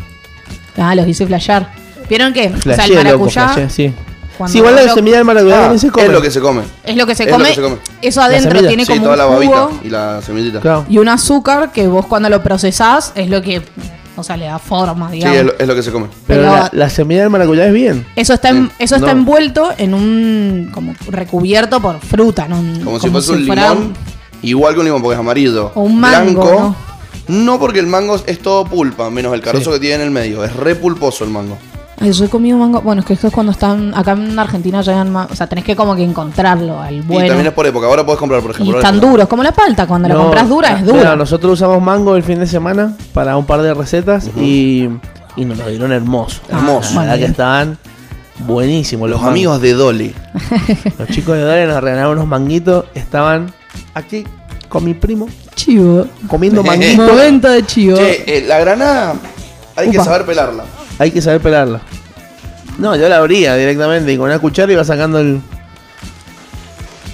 Ah, los hice flashear. ¿Vieron qué? o sea, el Flashé, loco, maracuyá flashé, sí. cuando Sí, igual la lo- semilla del maracuyá Ah, también se come. es lo que se come. es lo que se es lo come. que se come. Eso adentro semilla. tiene Sí, como toda un la babita jugo y la semillita. Claro. y un azúcar que vos cuando lo procesás es lo que, o sea, le da forma, Sí, digamos. es lo, es lo que se come. Pero, Pero- la, la semilla del maracuyá es bien. Eso está, en- Sí. eso está No. envuelto en un como recubierto por fruta, ¿no? Como, si fuese un fuera limón. Igual que un limón, porque es amarillo. O un mango, Blanco. ¿no? porque el mango es todo pulpa, menos el carozo Sí. que tiene en el medio. Es re pulposo el mango. Ay, yo he comido mango. Bueno, es que esto es cuando están. Acá en Argentina llegan más. O sea, tenés que como que encontrarlo al Y bueno. también es por época. Ahora puedes comprar, por Y ejemplo. están ahora- duros, como la palta. Cuando la No, compras dura, es dura. mira, nosotros usamos mango el fin de semana para un par de recetas y, y nos lo dieron hermoso. Hermoso. La verdad que estaban buenísimos los, Los amigos de Dolly. Los chicos de Dale nos regalaron unos manguitos. Estaban aquí con mi primo Chivo. comiendo manguitos. Momento de chivo. Che, eh, la granada hay que saber pelarla. Hay que saber pelarla. No, yo la abría directamente y con una cuchara iba sacando el.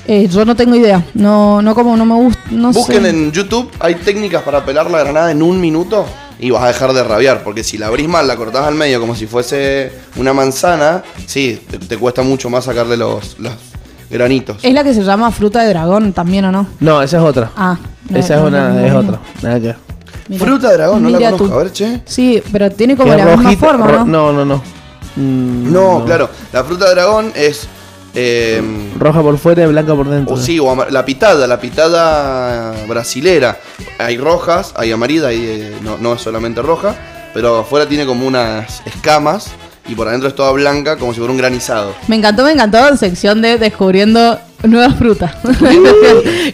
Eh, yo no tengo idea. No, no como, no me gusta. No Busquen sé. en YouTube, hay técnicas para pelar la granada en un minuto y vas a dejar de rabiar. Porque si la abrís mal, la cortás al medio como si fuese una manzana, sí, te, te cuesta mucho más sacarle los, los granitos. Es la que se llama fruta de dragón también, ¿o no? No, esa es otra. Ah. no, esa es no, una, no, no, es no. otra. Nada que. Mira. Fruta de dragón, no la conozco. tú. A ver, che. Sí, pero tiene como la misma rojita- forma, ro- ¿no? No, no, no. Mm, No, claro. La fruta de dragón es. eh, Roja por fuera y blanca por dentro. o sí, o la pitada, la pitada brasilera. Hay rojas, hay amarilla, hay, eh, no, no es solamente roja, pero afuera tiene como unas escamas y por adentro es toda blanca como si fuera un granizado. Me encantó, me encantó sección de descubriendo nuevas frutas.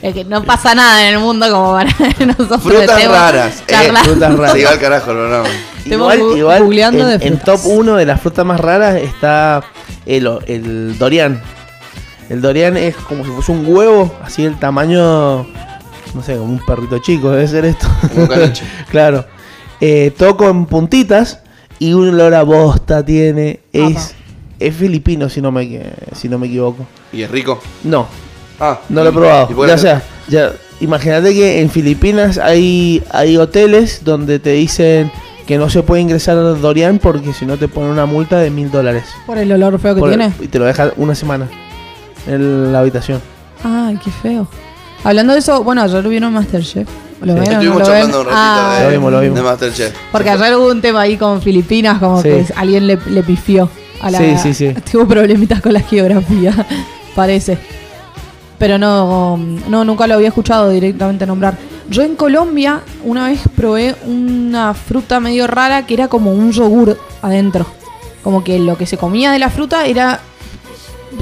es que no pasa nada en el mundo como para nosotros. Frutas raras, eh, frutas raras. Se iba al carajo, no, no. Estemos Igual, gu- igual googleando en, de en top 1 de las frutas más raras está el, el Dorian. El Dorian es como si fuese un huevo, así el tamaño, no sé, como un perrito chico, debe ser esto. Como un caniche. claro. Eh, todo con puntitas y un olor a bosta tiene. Es, es filipino, si no, me, si no me equivoco. Y es rico. No, Ah, no lo he probado. ¿Y por Ya qué? sea, ya, imagínate que en Filipinas hay, hay hoteles donde te dicen que no se puede ingresar a Dorian porque si no te ponen una multa de mil dólares. Por el olor feo que Por- tiene. Y te lo dejan una semana en la habitación. Ay, qué feo. Hablando de eso, bueno, ayer vieron Masterchef. ¿Lo no Estuvimos lo charlando ven? un ratito Ah, de, Lo vimos, lo vimos. de Masterchef. Porque ayer hubo un tema ahí con Filipinas, como Sí. que alguien le, le pifió a la. Sí, sí, sí. Tuvo problemitas con la geografía, parece. Pero no, no, nunca lo había escuchado directamente nombrar. Yo en Colombia una vez probé una fruta medio rara que era como un yogur adentro. Como que lo que se comía de la fruta era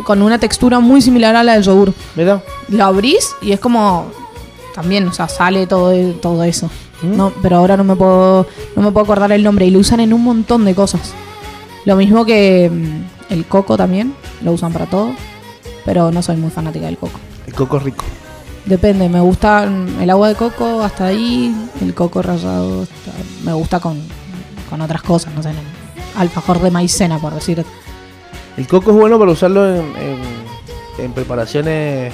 con una textura muy similar a la del yogur. Mira, Lo abrís y es como también, o sea, sale todo, todo eso. ¿Mm? No, pero ahora no me puedo no me puedo acordar el nombre y lo usan en un montón de cosas. Lo mismo que mm, el coco también, lo usan para todo, pero no soy muy fanática del coco. el coco es rico. Depende, me gusta mm, el agua de coco hasta ahí, el coco rallado hasta- me gusta con, con otras cosas, no sé, alfajor de maicena, por decir. El coco es bueno para usarlo en, en, en preparaciones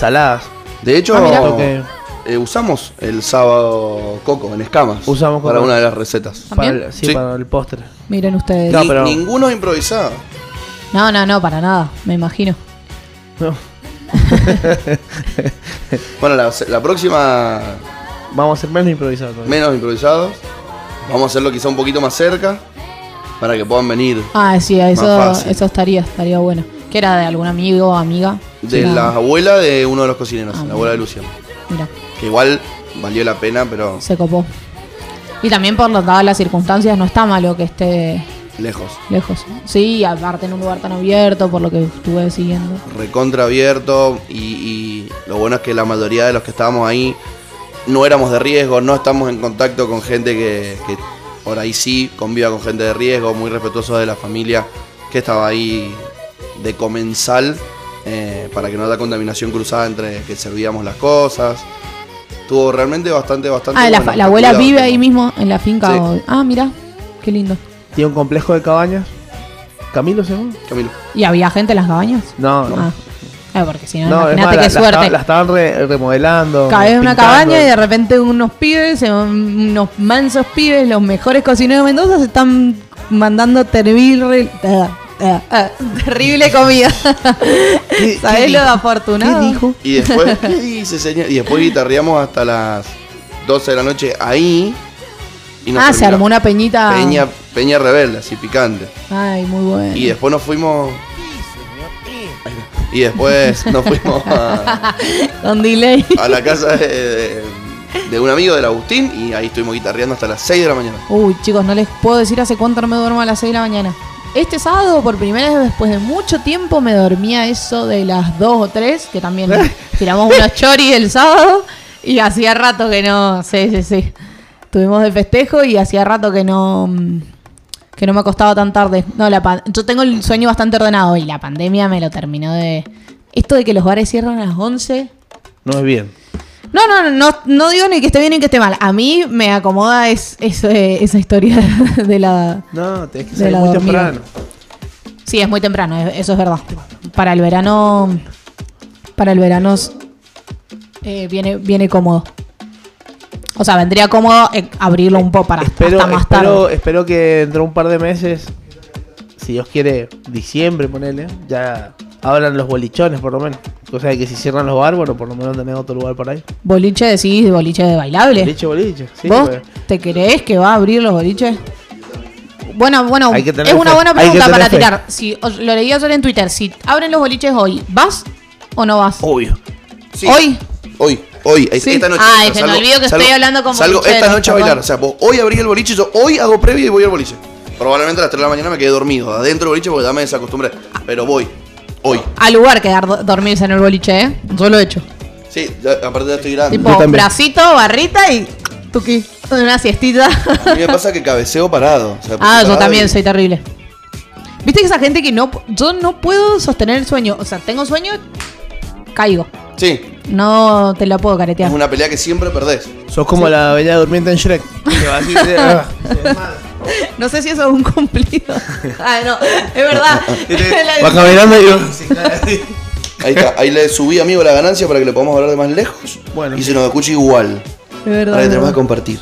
saladas. De hecho, Ah, eh, usamos el sábado coco en escamas. Usamos para una de las recetas. para ¿También? el, sí, Sí. para el postre. Miren ustedes. No, pero- Ninguno improvisado. No, no, no, para nada, me imagino. No, Bueno, la, la próxima, vamos a hacer menos improvisado. todavía. menos improvisados. Vamos a hacerlo quizá un poquito más cerca. Para que puedan venir Ah, sí, eso, eso estaría, estaría bueno. Que era de algún amigo o amiga. De la abuela de uno de los cocineros, Ah, la abuela de Luciano. Mira, Que igual valió la pena, pero se copó. Y también por las dadas las circunstancias no está malo que esté lejos. Lejos. Sí, aparte en un lugar tan abierto, por lo que estuve siguiendo. recontra abierto y, y lo bueno es que la mayoría de los que estábamos ahí no éramos de riesgo, no estamos en contacto con gente que, que por ahí sí conviva con gente de riesgo, muy respetuoso de la familia que estaba ahí de comensal eh, para que no haya contaminación cruzada entre que servíamos las cosas. Estuvo realmente bastante, bastante. Ah, la, la abuela vive ahí mismo, en la finca. Sí. o- Ah, mira, qué lindo. Tiene un complejo de cabañas. ¿Camilo se llama? Camilo. ¿Y había gente en las cabañas? No, no. Ah, Ah, porque si no, imagínate la- qué la, suerte. esta- la estaban re- remodelando. Caes en una cabaña y de repente unos pibes, unos mansos pibes, los mejores cocineros de Mendoza, se están mandando terrible, eh, terrible comida. ¿Qué- ¿Sabés qué lo de dijo? afortunado? ¿Qué dijo? Y después, ¿qué dice, señor? Y después guitarreamos hasta las 12 de la noche ahí. Y nos Ah, se armó una peñita. Peña, peña rebelde, así picante. Ay, muy bueno. Y después nos fuimos. Y después nos fuimos a, Con delay. a la casa de, de- de un amigo del Agustín y ahí estuvimos guitarreando hasta las 6 de la mañana. Uy, chicos, no les puedo decir hace cuánto no me duermo a las 6 de la mañana. Este sábado, por primera vez después de mucho tiempo, me dormía eso de las 2 o 3, que también tiramos unos choris el sábado, y hacía rato que no, sí, sí, sí. Tuvimos de festejo y hacía rato que no mm, que no me acostaba tan tarde. No, la pan- yo tengo el sueño bastante ordenado y la pandemia me lo terminó de... Esto de que los bares cierran a las 11, No es bien. No, no, no, no, digo ni que esté bien ni que esté mal. A mí me acomoda es, es, eh, esa historia de la... No, tenés que salir muy dormida. temprano. Sí, es muy temprano, es- eso es verdad. Para el verano... Para el verano eh, viene, viene cómodo. O sea, vendría cómodo eh, abrirlo un poco para Espero, hasta más espero, tarde. espero que dentro de un par de meses, si Dios quiere, diciembre, ponele, ya abran los bolichones por lo menos. O sea que si cierran los bares, bueno, por lo menos tenés otro lugar por ahí. Boliche decís, boliche de bailable. Boliche, boliche. Sí, ¿Vos pues. te crees que va a abrir los boliches? Bueno, bueno, es una fe. buena Hay que pregunta para fe. tirar. Si os- lo leí ayer en Twitter, si abren los boliches hoy, ¿vas o no vas? Obvio. Sí. ¿Hoy? Hoy, hoy, Sí. esta noche. Sea, se me olvidó que estoy hablando con Salgo esta noche a bailar. O sea, vos hoy abrí el boliche, yo hoy hago previa y voy al boliche. Probablemente a las 3 de la mañana me quedé dormido adentro del boliche porque ya me desacostumbré. Pero voy, hoy. Al lugar quedar do- dormirse en el boliche, ¿eh? Yo lo he hecho. Sí, aparte ya estoy grande. Tipo, bracito, barrita y tuki. Una siestita. A mí me pasa que cabeceo parado. o sea, ah, parado yo y- también soy terrible. ¿Viste que esa gente que no... Yo no puedo sostener el sueño. O sea, tengo sueño, caigo. Sí, No te la puedo caretear. es una pelea que siempre perdés. Sos como la bella durmiente en Shrek. Que va así, se- ah, No sé si eso es un cumplido. ah, no, es verdad. Va caminando y yo. Ahí está, ahí le subí amigo la ganancia para que le podamos hablar de más lejos. Bueno. Y se nos escuche igual. Es verdad. Ahora que tenemos que compartir.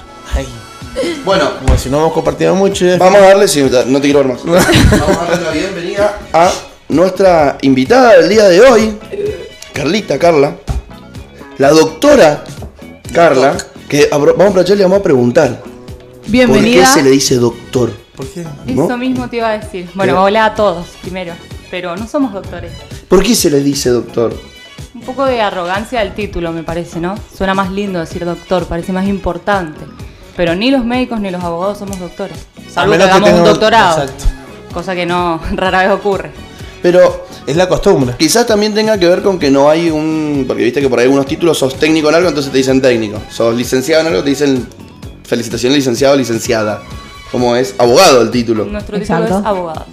Bueno, Como si no hemos compartido mucho. Vamos a darle, sí, no te quiero ver más. Vamos a darle la bienvenida a nuestra invitada del día de hoy, Carlita, Carla, la doctora Carla, que vamos a aprovechar y le vamos a preguntar. Bienvenida. ¿Por qué se le dice doctor? ¿Por qué? ¿No? Eso mismo te iba a decir. Bueno, ¿Qué? hola a todos primero. Pero no somos doctores. ¿Por qué se le dice doctor? Un poco de arrogancia al título, me parece, ¿no? Suena más lindo decir doctor, parece más importante. Pero ni los médicos ni los abogados somos doctores. Salvo que hagamos un doctorado. Exacto. Cosa que no rara vez ocurre. Pero Es la costumbre. quizás también tenga que ver con que no hay un... Porque viste que por ahí algunos títulos sos técnico en algo, entonces te dicen técnico. Sos licenciado en algo, te dicen felicitaciones licenciado o licenciada. Como es abogado el título. Nuestro Exacto. título es abogado.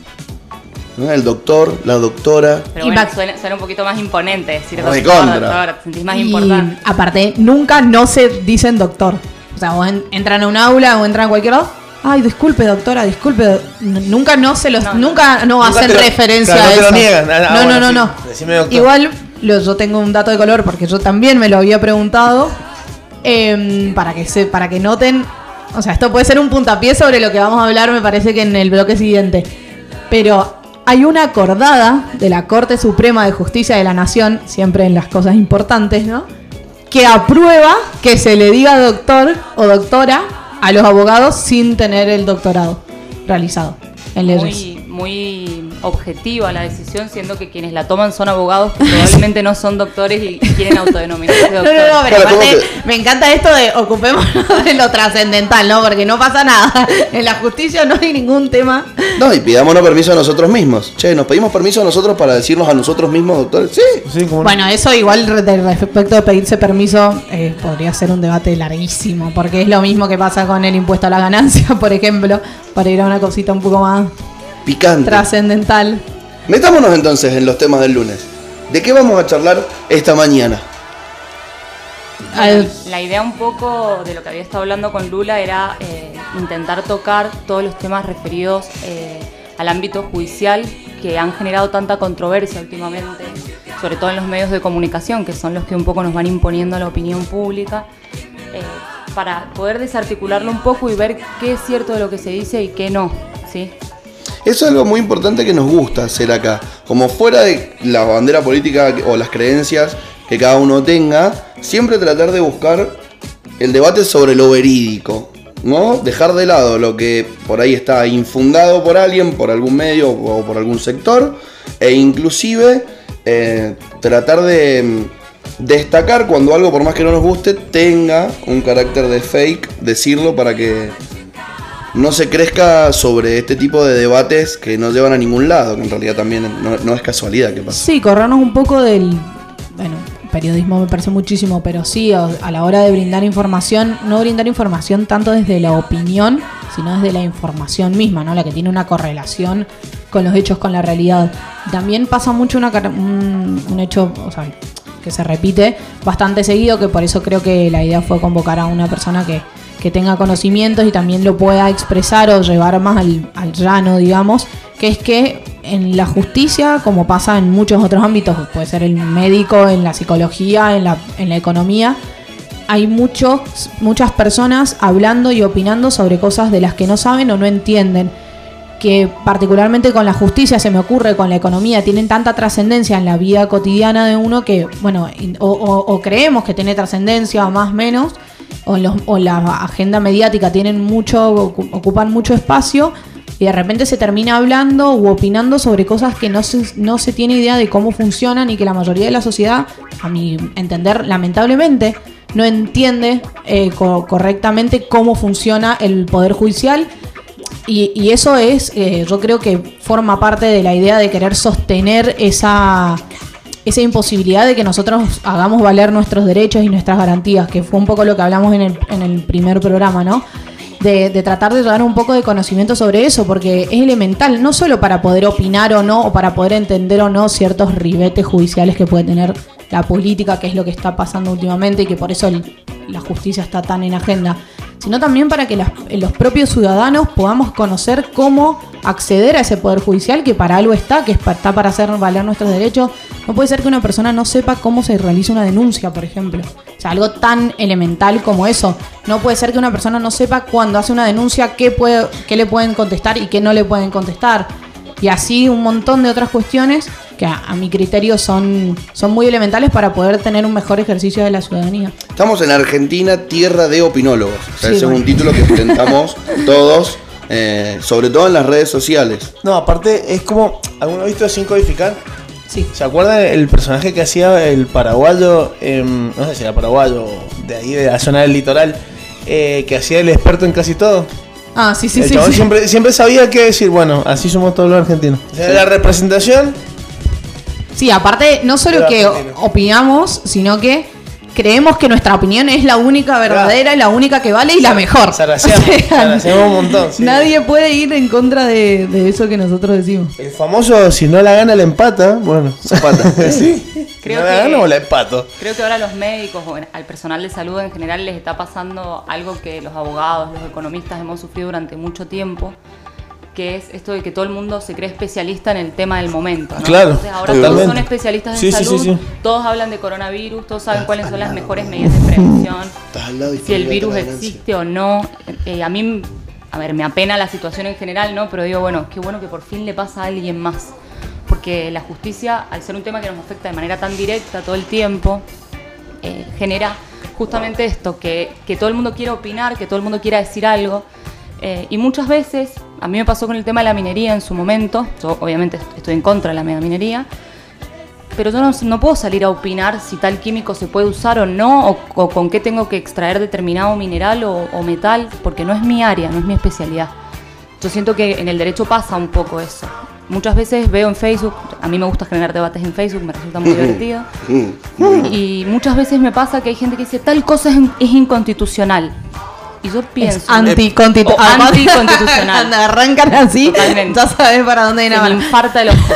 ¿no? El doctor, la doctora. Pero Y bueno, Max- suena, suena un poquito más imponente decir doctor, Recontra. doctor, te sentís más Y, importante. aparte, nunca no se dicen doctor. O sea, vos en- entran a un aula o entran a cualquier lado. Ay, disculpe, doctora, disculpe. Nunca no se los, No. nunca no Nunca hacen lo- referencia claro, a no te eso. lo niegan. Ah, no, bueno, no, no, sí. no. Igual, lo- yo tengo un dato de color porque yo también me lo había preguntado. Em, para que se, para que noten. O sea, esto puede ser un puntapié sobre lo que vamos a hablar, me parece que en el bloque siguiente. Pero hay una acordada de la Corte Suprema de Justicia de la Nación, siempre en las cosas importantes, ¿no? Que aprueba que se le diga doctor o doctora a los abogados sin tener el doctorado realizado en leyes. Muy, muy objetiva la decisión, siendo que quienes la toman son abogados que probablemente no son doctores y, quieren autodenominarse No, doctores. no, no, pero Claro, ¿cómo aparte que- me encanta esto de ocupémonos de lo trascendental, ¿no? Porque no pasa nada. En la justicia no hay ningún tema. No, y pidámonos permiso a nosotros mismos. Che, ¿nos pedimos permiso a nosotros para decirnos a nosotros mismos, doctores? Sí. Sí, como no. Bueno, eso igual de respecto de pedirse permiso eh, podría ser un debate larguísimo, porque es lo mismo que pasa con el impuesto a la ganancia, por ejemplo, para ir a una cosita un poco más Picante. trascendental. Metámonos entonces en los temas del lunes. ¿De qué vamos a charlar esta mañana? La idea un poco de lo que había estado hablando con Lula era eh, intentar tocar todos los temas referidos eh, al ámbito judicial que han generado tanta controversia últimamente, sobre todo en los medios de comunicación, que son los que un poco nos van imponiendo a la opinión pública, eh, para poder desarticularlo un poco y ver qué es cierto de lo que se dice y qué no. ¿sí? Eso es algo muy importante que nos gusta hacer acá. Como fuera de la bandera política o las creencias que cada uno tenga, siempre tratar de buscar el debate sobre lo verídico. ¿No? Dejar de lado lo que por ahí está infundado por alguien, por algún medio o por algún sector, e inclusive eh, tratar de mm, destacar cuando algo, por más que no nos guste, tenga un carácter de fake, decirlo para que no se crezca sobre este tipo de debates que no llevan a ningún lado, que en realidad también no, no es casualidad que pasa. Sí, corrernos un poco del. Bueno, periodismo me parece muchísimo, pero sí, a la hora de brindar información, no brindar información tanto desde la opinión, sino desde la información misma, ¿no? La que tiene una correlación con los hechos, con la realidad. También pasa mucho una, un, un hecho, o sea, que se repite bastante seguido, que por eso creo que la idea fue convocar a una persona que, que tenga conocimientos y también lo pueda expresar o llevar más al, al llano, digamos, que es que en la justicia, como pasa en muchos otros ámbitos, puede ser el médico, en la psicología, en la, en la economía, hay muchos, muchas personas hablando y opinando sobre cosas de las que no saben o no entienden que particularmente con la justicia se me ocurre, con la economía, tienen tanta trascendencia en la vida cotidiana de uno que, bueno, o, creemos que tiene trascendencia o más menos, o, los- o la agenda mediática tienen mucho, ocu- ocupan mucho espacio y de repente se termina hablando u opinando sobre cosas que no se, no se tiene idea de cómo funcionan y que la mayoría de la sociedad, a mi entender, lamentablemente, no entiende eh, co- correctamente cómo funciona el poder judicial y, y eso es, eh, yo creo que forma parte de la idea de querer sostener esa, esa imposibilidad de que nosotros hagamos valer nuestros derechos y nuestras garantías, que fue un poco lo que hablamos en el, primer programa, ¿no? De, de tratar de dar un poco de conocimiento sobre eso, porque es elemental, no solo para poder opinar o no, o para poder entender o no ciertos ribetes judiciales que puede tener la política, que es lo que está pasando últimamente y que por eso la justicia está tan en agenda, sino también para que las- los propios ciudadanos podamos conocer cómo acceder a ese poder judicial que para algo está, que está para hacer valer nuestros derechos. No puede ser que una persona no sepa cómo se realiza una denuncia, por ejemplo. O sea, algo tan elemental como eso. No puede ser que una persona no sepa cuando hace una denuncia qué le pueden contestar y qué no le pueden contestar. Y así un montón de otras cuestiones que a, a mi criterio son, son muy elementales para poder tener un mejor ejercicio de la ciudadanía. Estamos en Argentina, tierra de opinólogos. O sea, Sí, ese bueno. es un título que ostentamos todos, eh, sobre todo en las redes sociales. No, aparte es como. ¿Alguno ha visto Sin Codificar? Sí. ¿Se acuerdan el personaje que hacía el paraguayo? em, no sé si era paraguayo de ahí, de la zona del litoral, eh, que hacía el experto en casi todo. Ah, sí, sí, el sí. sí. Siempre, siempre sabía qué decir. Bueno, así somos todos los argentinos. O sea, La representación. Sí, aparte, no solo Pero que argentino. opinamos, sino que creemos que nuestra opinión es la única verdadera y la única que vale y la mejor. O sea, un montón. sí. Nadie puede ir en contra de, de eso que nosotros decimos. El famoso, si no la gana, la empata. Bueno, Zapata. sí. Creo no la que- gana o la empato. Creo que ahora a los médicos o al personal de salud en general les está pasando algo que los abogados, los economistas hemos sufrido durante mucho tiempo, que es esto de que todo el mundo se cree especialista en el tema del momento. ¿no? Claro, Entonces ahora totalmente. todos son especialistas en Sí, sí, sí, salud, sí. todos hablan de coronavirus, todos saben cuáles son las mejores medidas de prevención, Estás al lado y si el virus existe o no. Eh, a mí, a ver, me apena la situación en general, ¿no? Pero digo, bueno, qué bueno que por fin le pasa a alguien más. Porque la justicia, al ser un tema que nos afecta de manera tan directa todo el tiempo, eh, genera justamente esto, que, que todo el mundo quiera opinar, que todo el mundo quiera decir algo. Eh, y muchas veces, a mí me pasó con el tema de la minería en su momento, yo obviamente estoy en contra de la megaminería, pero yo no, no puedo salir a opinar si tal químico se puede usar o no, o, o con qué tengo que extraer determinado mineral o, o metal, porque no es mi área, no es mi especialidad. Yo siento que en el derecho pasa un poco eso. Muchas veces veo en Facebook, a mí me gusta generar debates en Facebook, me resulta muy divertido. Y muchas veces me pasa que hay gente que dice tal cosa es, es inconstitucional. Y yo pienso. Es anticonstitu- anticonstitucional. Arrancan así, Totalmente. ya sabes para dónde la mano. infarta el ojo.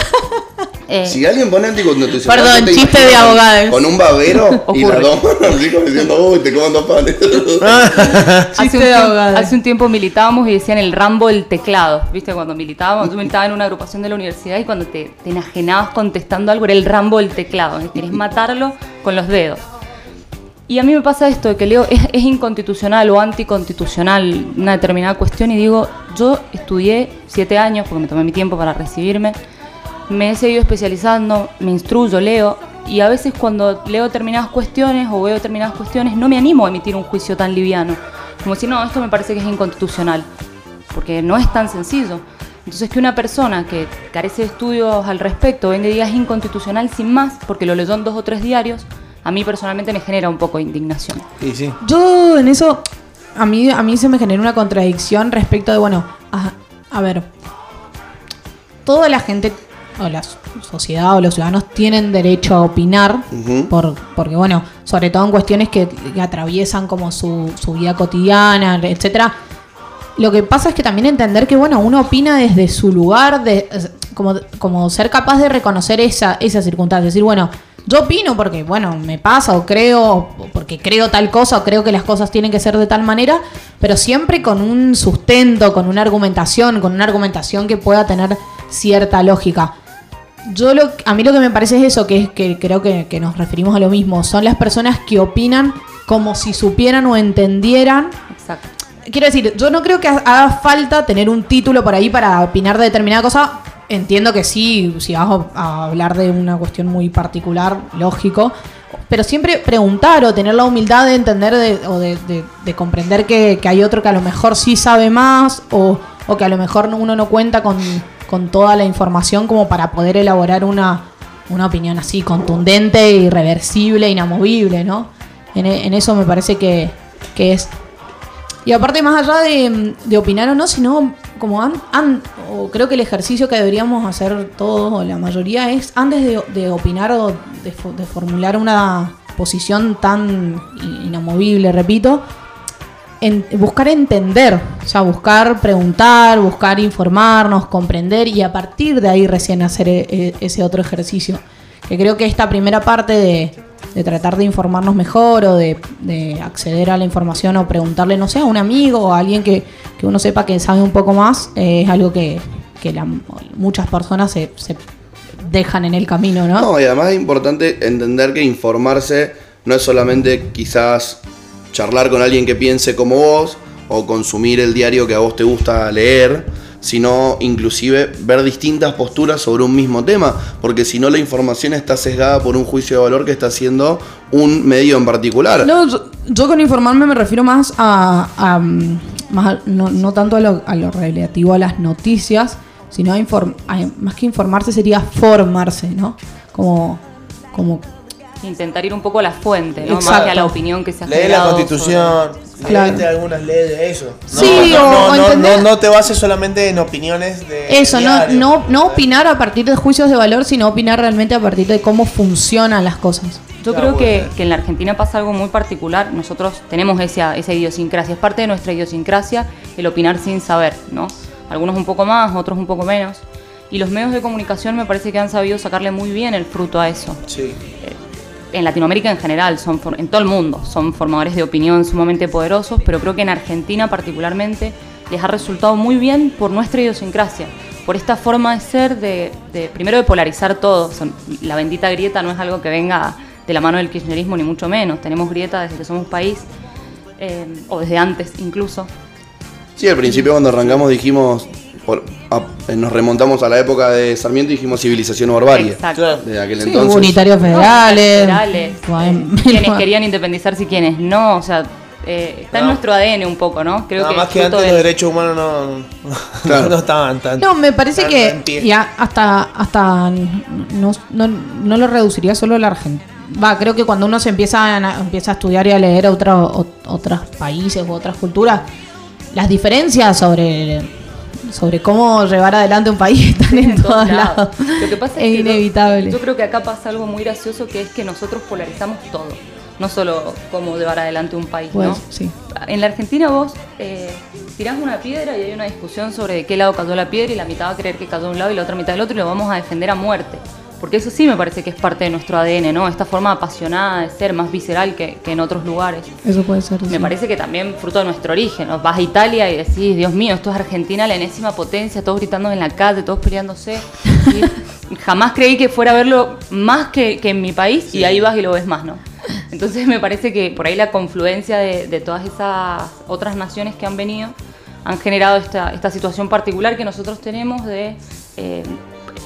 Eh, Si alguien pone anticonstitucional. Perdón, chiste de con- abogados. Con un babero y las dos manos así como diciendo, uy, te coman dos panes. hace, un Chiste de tiempo, abogado. hace un tiempo militábamos y decían el Rambo del teclado. ¿Viste? Cuando militábamos, yo militaba en una agrupación de la universidad y cuando te, te enajenabas contestando algo era el Rambo del teclado. Querés matarlo con los dedos. Y a mí me pasa esto, que leo, es, es inconstitucional o anticonstitucional una determinada cuestión y digo, yo estudié siete años, porque me tomé mi tiempo para recibirme, me he seguido especializando, me instruyo, leo, y a veces cuando leo determinadas cuestiones o veo determinadas cuestiones no me animo a emitir un juicio tan liviano. Como si no, esto me parece que es inconstitucional, porque no es tan sencillo. Entonces que una persona que carece de estudios al respecto venga y diga es inconstitucional sin más, porque lo leyó en dos o tres diarios, a mí personalmente me genera un poco de indignación. Sí. Yo en eso, a mí, a mí se me genera una contradicción respecto de, bueno, a, a ver, toda la gente, o la sociedad o los ciudadanos tienen derecho a opinar, por, porque bueno, sobre todo en cuestiones que, que atraviesan como su, su vida cotidiana, etcétera. Lo que pasa es que también entender que, bueno, uno opina desde su lugar, de, como, ser capaz de reconocer esa, esa circunstancia. Decir, bueno, yo opino porque, bueno, me pasa o creo, porque creo tal cosa o creo que las cosas tienen que ser de tal manera, pero siempre con un sustento, con una argumentación, con una argumentación que pueda tener cierta lógica. Yo lo, a mí lo que me parece es eso, que es que creo que, que nos referimos a lo mismo. Son las personas que opinan como si supieran o entendieran Exacto. Quiero decir, yo no creo que ha- haga falta tener un título por ahí para opinar de determinada cosa. Entiendo que sí, si vas a- hablar de una cuestión muy particular, lógico. Pero siempre preguntar o tener la humildad de entender de- o de, de- de comprender que, hay otro que a lo mejor sí sabe más o, que a lo mejor no- uno no cuenta con, toda la información como para poder elaborar una, una opinión así contundente, irreversible, inamovible, ¿no? En, en eso me parece que, que es y aparte, más allá de, opinar o no, sino como han- o creo que el ejercicio que deberíamos hacer todos o la mayoría es antes de, opinar o de, fo- de formular una posición tan inamovible, repito, buscar entender, o sea, buscar preguntar, buscar informarnos, comprender y a partir de ahí recién hacer e- e- ese otro ejercicio. Que creo que esta primera parte de, de tratar de informarnos mejor o de, de acceder a la información o preguntarle, no sé, a un amigo o a alguien que, que uno sepa que sabe un poco más, eh, es algo que, que muchas personas se, se dejan en el camino, ¿no? No, y además es importante entender que informarse no es solamente quizás charlar con alguien que piense como vos o consumir el diario que a vos te gusta leer, sino inclusive ver distintas posturas sobre un mismo tema, porque si no la información está sesgada por un juicio de valor que está haciendo un medio en particular. No, yo, yo con informarme me refiero más a, a, mm, más a- no, no tanto a lo, a lo relativo a las noticias, sino a, inform- a- más que informarse sería formarse, ¿no? Como, como Intentar ir un poco a la fuente, ¿no? Más que a la opinión que se ha Lee la constitución, Claro. léete algunas leyes de eso. No, Sí, no, o- no, o no, entender- no, no te bases solamente en opiniones de. eso, no, diario. no, no opinar a partir de juicios de valor, sino opinar realmente a partir de cómo funcionan las cosas. Yo creo que, que en la Argentina pasa algo muy particular. Nosotros tenemos esa, esa idiosincrasia, es parte de nuestra idiosincrasia el opinar sin saber, ¿no? Algunos un poco más, otros un poco menos. Y los medios de comunicación me parece que han sabido sacarle muy bien el fruto a eso. Sí. En Latinoamérica en general, son en todo el mundo, son formadores de opinión sumamente poderosos, pero creo que en Argentina particularmente les ha resultado muy bien por nuestra idiosincrasia, por esta forma de ser, de, primero de polarizar todo. La bendita grieta no es algo que venga de la mano del kirchnerismo, ni mucho menos. Tenemos grieta desde que somos país, eh, o desde antes incluso. Sí, al principio cuando arrancamos dijimos, por- a- nos remontamos a la época de Sarmiento y dijimos civilización o barbarie. Exacto. Claro. De aquel Sí, entonces. unitarios No, federales. federales, eh, quienes querían independizarse y quienes no, o sea, eh, está en nuestro ADN un poco, ¿no? Creo Nada que más que antes del- los derechos humanos no, Claro. no estaban tan. No, me parece que ya hasta, hasta no, no, no lo reduciría solo a la Argentina. Va, creo que cuando uno se empieza a, empieza a estudiar y a leer otro, o- otros países u otras culturas, las diferencias sobre, sobre cómo llevar adelante un país están en, en todos lados. Lo que pasa es, es que yo- inevitable. Yo, creo que acá pasa algo muy gracioso que es que nosotros polarizamos todo. No solo cómo llevar adelante un país, Pues, ¿no? sí. En la Argentina vos eh, tirás una piedra y hay una discusión sobre de qué lado cayó la piedra y la mitad va a creer que cayó de un lado y la otra mitad del otro y lo vamos a defender a muerte. Porque eso sí me parece que es parte de nuestro ADN, ¿no? Esta forma apasionada de ser, más visceral que, que en otros lugares. Eso puede ser. Me sí. parece que también fruto de nuestro origen. ¿no? Vas a Italia y decís, Dios mío, esto es Argentina, la enésima potencia, todos gritando en la calle, todos peleándose. Y jamás creí que fuera a verlo más que, que en mi país y ahí vas y lo ves más, ¿no? Entonces me parece que por ahí la confluencia de, de todas esas otras naciones que han venido han generado esta, esta situación particular que nosotros tenemos de eh,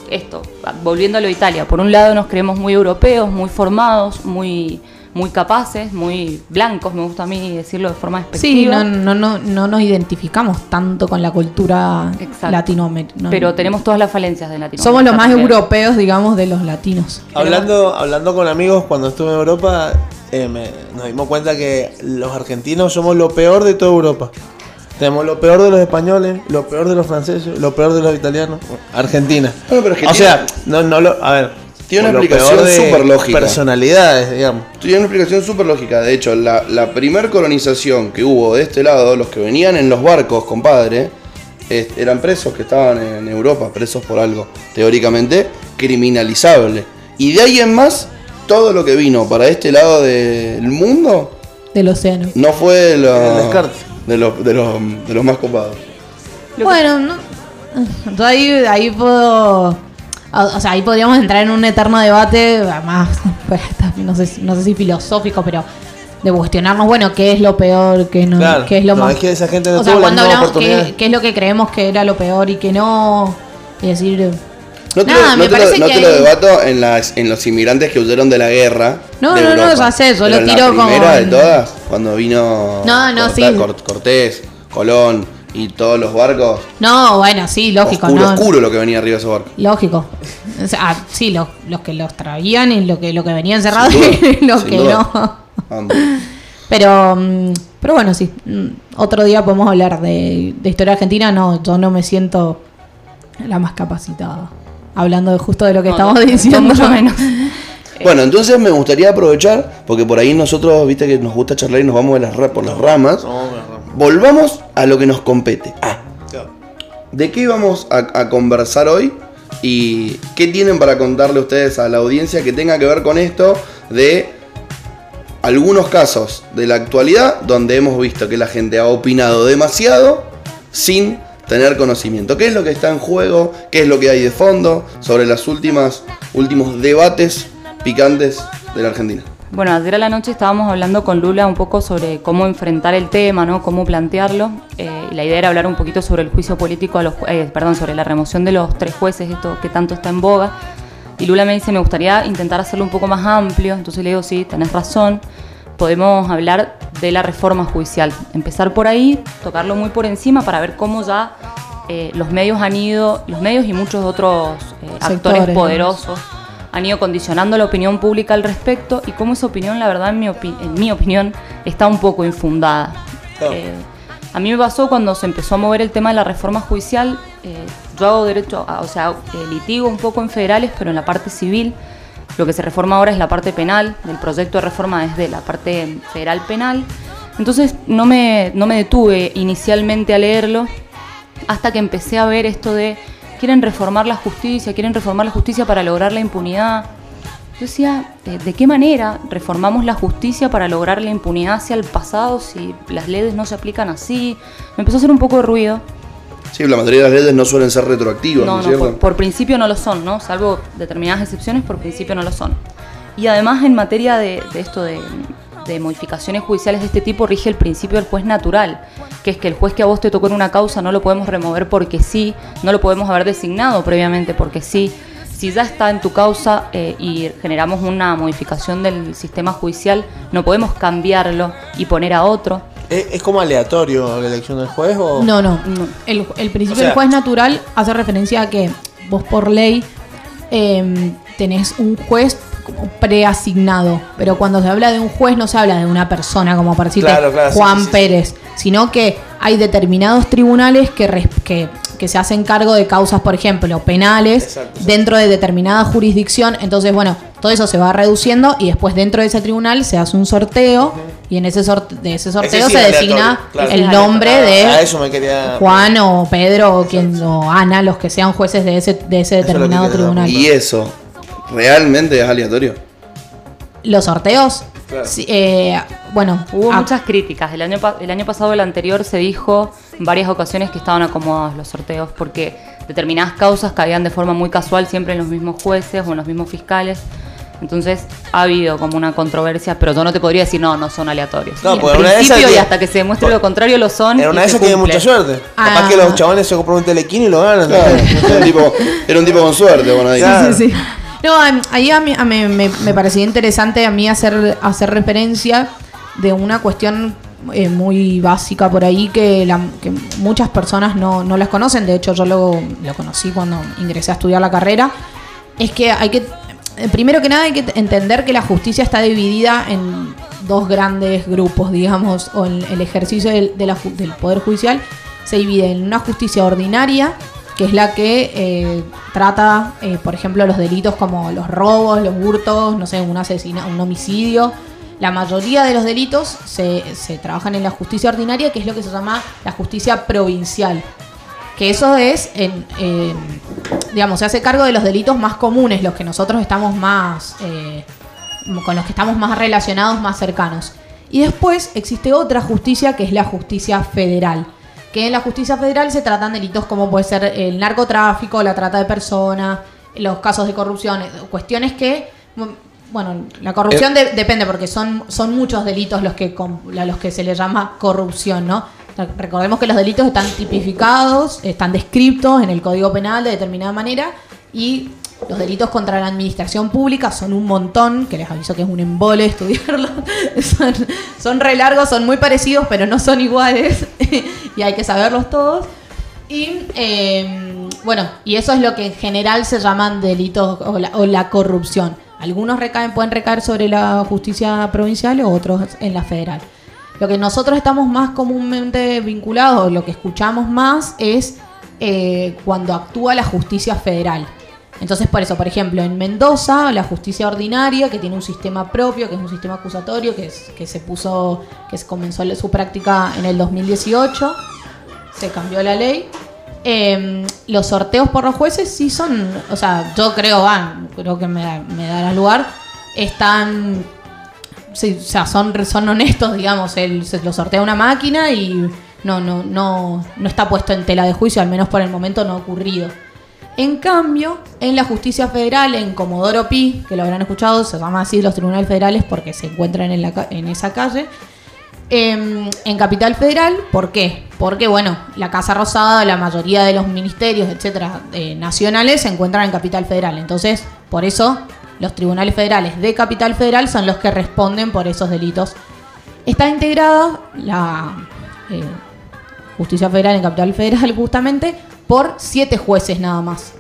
esto, volviéndolo a Italia. Por un lado nos creemos muy europeos, muy formados, muy, muy capaces, muy blancos, me gusta a mí decirlo de forma Sí, despectiva. no, no, no, no nos identificamos tanto con la cultura latinoamericana. Pero tenemos todas las falencias de Latinoamérica. Somos los más también. europeos, digamos, de los latinos. Hablando, hablando con amigos cuando estuve en Europa, eh, me- nos dimos cuenta que los argentinos somos lo peor de toda Europa. Tenemos lo peor de los españoles, lo peor de los franceses, lo peor de los italianos. Argentina. Bueno, pero es que o tiene- sea, no, no lo, a ver. Tiene una lo explicación peor de superlógica. Personalidades, digamos. Tiene una explicación súper lógica. De hecho, la, la primer colonización que hubo de este lado, los que venían en los barcos, compadre, es- eran presos que estaban en Europa, presos por algo teóricamente criminalizable. Y de ahí en más, todo lo que vino para este lado del mundo Del océano. no fue de El descarte. De los, de los, de los más copados. Lo que- Bueno, no, yo ahí, ahí puedo. O sea, ahí podríamos entrar en un eterno debate, además, pues, no sé, si- no sé si filosófico, pero de cuestionarnos, bueno, qué es lo peor, qué no, Claro, qué es lo no, más. es que esa gente no o sea, cuando hablamos qué, qué es lo que creemos que era lo peor y que no. Y decir. No te, Nada, lo, me no te lo- parece no que te lo hay- debato en, las, en los inmigrantes que huyeron de la guerra. No, de no, no, ya sé, yo Pero lo tiro la como primera de todas, cuando vino No, no, Corta- sí. Cort- Cortés, Colón y todos los barcos. No, bueno, sí, lógico, oscuro, ¿no? oscuro lo que venía arriba de esos barcos. Lógico. O sea, ah, sí, los, los que los traían y lo que, lo que venían cerrados y los que duda. no. Pero, mm, pero bueno, sí. mm, Otro día podemos hablar de, de historia argentina. No, yo no me siento la más capacitada. Hablando de justo de lo que No, estamos no, diciendo. mucho menos. Bueno, entonces me gustaría aprovechar, porque por ahí nosotros, viste que nos gusta charlar y nos vamos de las por las ramas. Volvamos a lo que nos compete. Ah, ¿de qué vamos a, a conversar hoy? ¿Y qué tienen para contarle ustedes a la audiencia que tenga que ver con esto de algunos casos de la actualidad donde hemos visto que la gente ha opinado demasiado sin tener conocimiento? ¿Qué es lo que está en juego? ¿Qué es lo que hay de fondo sobre los últimos debates picantes de la Argentina? Bueno, ayer a la noche estábamos hablando con Lula un poco sobre cómo enfrentar el tema, ¿no? Cómo plantearlo. eh, y la idea era hablar un poquito sobre el juicio político eh, perdón, sobre la remoción de los tres jueces, esto que tanto está en boga. Y Lula me dice, me gustaría intentar hacerlo un poco más amplio. Entonces le digo, sí, tenés razón. Podemos hablar de la reforma judicial. Empezar por ahí, tocarlo muy por encima para ver cómo ya eh, los medios han ido, los medios y muchos otros eh, actores Sectores, poderosos han ido condicionando la opinión pública al respecto y cómo esa opinión, la verdad, en mi, opi- en mi opinión, está un poco infundada. Eh, a mí me pasó cuando se empezó a mover el tema de la reforma judicial. eh, yo hago derecho, a- o sea, eh, litigo un poco en federales, pero en la parte civil. Lo que se reforma ahora es la parte penal, del proyecto de reforma desde la parte federal penal. Entonces no me, no me detuve inicialmente a leerlo hasta que empecé a ver esto de quieren reformar la justicia, quieren reformar la justicia para lograr la impunidad. Yo decía, ¿de, de qué manera reformamos la justicia para lograr la impunidad hacia el pasado si las leyes no se aplican así? Me empezó a hacer un poco de ruido. Sí, la mayoría de las leyes no suelen ser retroactivas, ¿no, No, es no, cierto? por, por principio no lo son, ¿no? Salvo determinadas excepciones, por principio no lo son. Y además en materia de, de esto de, de modificaciones judiciales de este tipo rige el principio del juez natural, que es que el juez que a vos te tocó en una causa no lo podemos remover porque sí, no lo podemos haber designado previamente porque sí. si ya está en tu causa eh, y generamos una modificación del sistema judicial, no podemos cambiarlo y poner a otro. ¿Es, es como aleatorio la elección del juez o...? No, no. No. El, el principio O sea- del juez natural hace referencia a que vos por ley em, tenés un juez como preasignado. Pero cuando se habla de un juez no se habla de una persona, como para decirte Claro, claro, sí, Juan sí, sí. Pérez, sino que hay determinados tribunales que, res- que, que se hacen cargo de causas, por ejemplo, penales Exacto, exacto. dentro de determinada jurisdicción. Entonces, bueno, todo eso se va reduciendo y después dentro de ese tribunal se hace un sorteo y en ese, sorte- de ese sorteo sí se es designa claro. el nombre aleatorio. de A eso me quería... Juan o Pedro o quien o Ana, los que sean jueces de ese, de ese es determinado tribunal. Y eso, ¿realmente es aleatorio? Los sorteos, Claro. sí, eh, bueno, Hubo ah, muchas críticas. El año, el año pasado, el anterior, se dijo en varias ocasiones que estaban acomodados los sorteos porque determinadas causas caían de forma muy casual siempre en los mismos jueces o en los mismos fiscales. Entonces ha habido como una controversia, pero yo no te podría decir no, no son aleatorios. No, en porque una de esas principio y hasta que se demuestre lo contrario lo son. Era una de se esas que tiene mucha suerte. Capaz Ah. que los chavales se compran un telequín y lo ganan. Claro, era, un tipo, era un tipo con suerte, bueno, ahí. Claro. sí, sí. No, a- ahí a mí, a mí me, me parecía interesante a mí hacer, hacer referencia de una cuestión eh, muy básica por ahí que, la- que muchas personas no, no las conocen. De hecho, yo lo, lo conocí cuando ingresé a estudiar la carrera. Es que hay que, primero que nada, hay que entender que la justicia está dividida en dos grandes grupos, digamos, o el, el ejercicio del, Poder Judicial se divide en una justicia ordinaria, que es la que eh, trata, eh, por ejemplo, los delitos como los robos, los hurtos, no sé, un asesinato, un homicidio. La mayoría de los delitos se, trabajan en la justicia ordinaria, que es lo que se llama la justicia provincial. Que eso es, en, en- digamos, se hace cargo de los delitos más comunes, los que nosotros estamos más, eh, con los que estamos más relacionados, más cercanos. Y después existe otra justicia que es la justicia federal. Que en la justicia federal se tratan delitos como puede ser el narcotráfico, la trata de personas, los casos de corrupción, eh, cuestiones que, bueno, la corrupción de- depende porque son, son muchos delitos los que, a los que se le llama corrupción, ¿no? Recordemos que los delitos están tipificados, están descritos en el Código Penal de determinada manera y los delitos contra la administración pública son un montón, que les aviso que es un embole estudiarlos. son, son re largos, son muy parecidos, pero no son iguales y hay que saberlos todos. Y eh, bueno, y eso es lo que en general se llaman delitos o la, o la corrupción. Algunos recaen, pueden recaer sobre la justicia provincial o otros en la federal. Lo que nosotros estamos más comúnmente vinculados, lo que escuchamos más es eh, cuando actúa la justicia federal. Entonces, por eso, por ejemplo, en Mendoza, la justicia ordinaria, que tiene un sistema propio, que es un sistema acusatorio, que, se puso, que se comenzó su práctica en el 2018, se cambió la ley. Eh, los sorteos por los jueces sí son, o sea, yo creo, van, creo que me, me dará lugar, están, sí, o sea, son, son honestos, digamos, el, se lo sortea una máquina y no, no, no, no está puesto en tela de juicio, al menos por el momento no ha ocurrido. En cambio, en la justicia federal, en Comodoro Pi, que lo habrán escuchado, se llama así los tribunales federales porque se encuentran en, en esa calle, Em, en Capital Federal, ¿por qué? Porque, bueno, la Casa Rosada, la mayoría de los ministerios, etcétera, eh, nacionales se encuentran en Capital Federal. Entonces, por eso, los tribunales federales de Capital Federal son los que responden por esos delitos. Está integrada la eh, Justicia Federal en Capital Federal, justamente, por siete jueces nada más.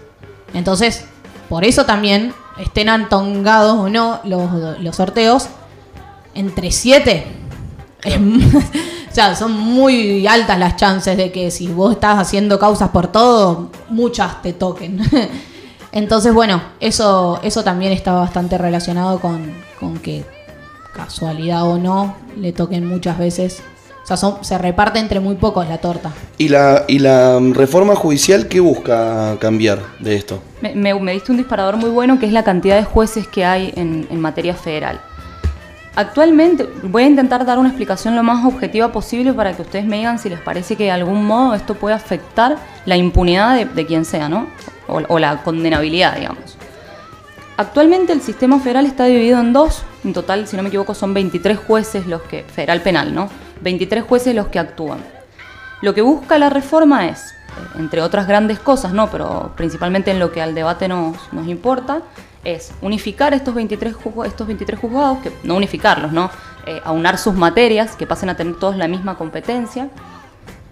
Entonces, por eso también, estén antongados o no los, los sorteos, entre siete es o sea, son muy altas las chances de que si vos estás haciendo causas por todo, muchas te toquen. Entonces, bueno, eso, eso también está bastante relacionado con, con que, casualidad o no, le toquen muchas veces. O sea, son- se reparte entre muy pocos la torta. ¿Y la, ¿Y la mm, reforma judicial qué busca cambiar de esto? Me, me- me diste un disparador muy bueno que es la cantidad de jueces que hay en, en materia federal. Actualmente voy a intentar dar una explicación lo más objetiva posible para que ustedes me digan si les parece que de algún modo esto puede afectar la impunidad de, de quien sea, ¿no? O, la condenabilidad, digamos. Actualmente el sistema federal está dividido en dos. En total, si no me equivoco, son 23 jueces los que. Federal penal, ¿no? 23 jueces los que actúan. Lo que busca la reforma es entre otras grandes cosas, ¿no? pero principalmente en lo que al debate nos, nos importa, es unificar estos 23, juzg- estos 23 juzgados, que, no unificarlos, ¿no? Eh, aunar sus materias, que pasen a tener todos la misma competencia,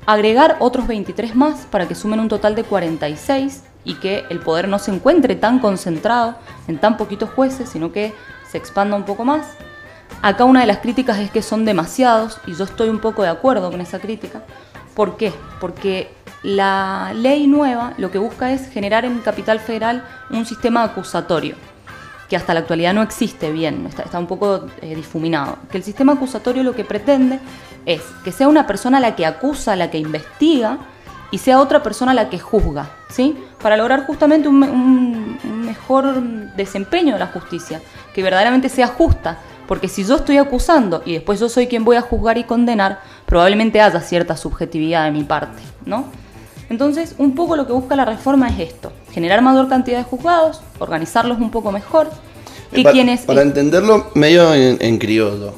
agregar otros 23 más para que sumen un total de 46 y que el poder no se encuentre tan concentrado en tan poquitos jueces, sino que se expanda un poco más. Acá una de las críticas es que son demasiados y yo estoy un poco de acuerdo con esa crítica. ¿Por qué? Porque la ley nueva lo que busca es generar en Capital Federal un sistema acusatorio que hasta la actualidad no existe bien, está, está un poco eh, difuminado. Que el sistema acusatorio lo que pretende es que sea una persona la que acusa, la que investiga, y sea otra persona la que juzga, ¿sí? Para lograr justamente un, me- un- un mejor desempeño de la justicia, que verdaderamente sea justa. Porque si yo estoy acusando y después yo soy quien voy a juzgar y condenar, probablemente haya cierta subjetividad de mi parte, ¿no? Entonces, un poco lo que busca la reforma es esto, generar mayor cantidad de juzgados, organizarlos un poco mejor, que Pa- quienes... Para entenderlo medio en, en criollo.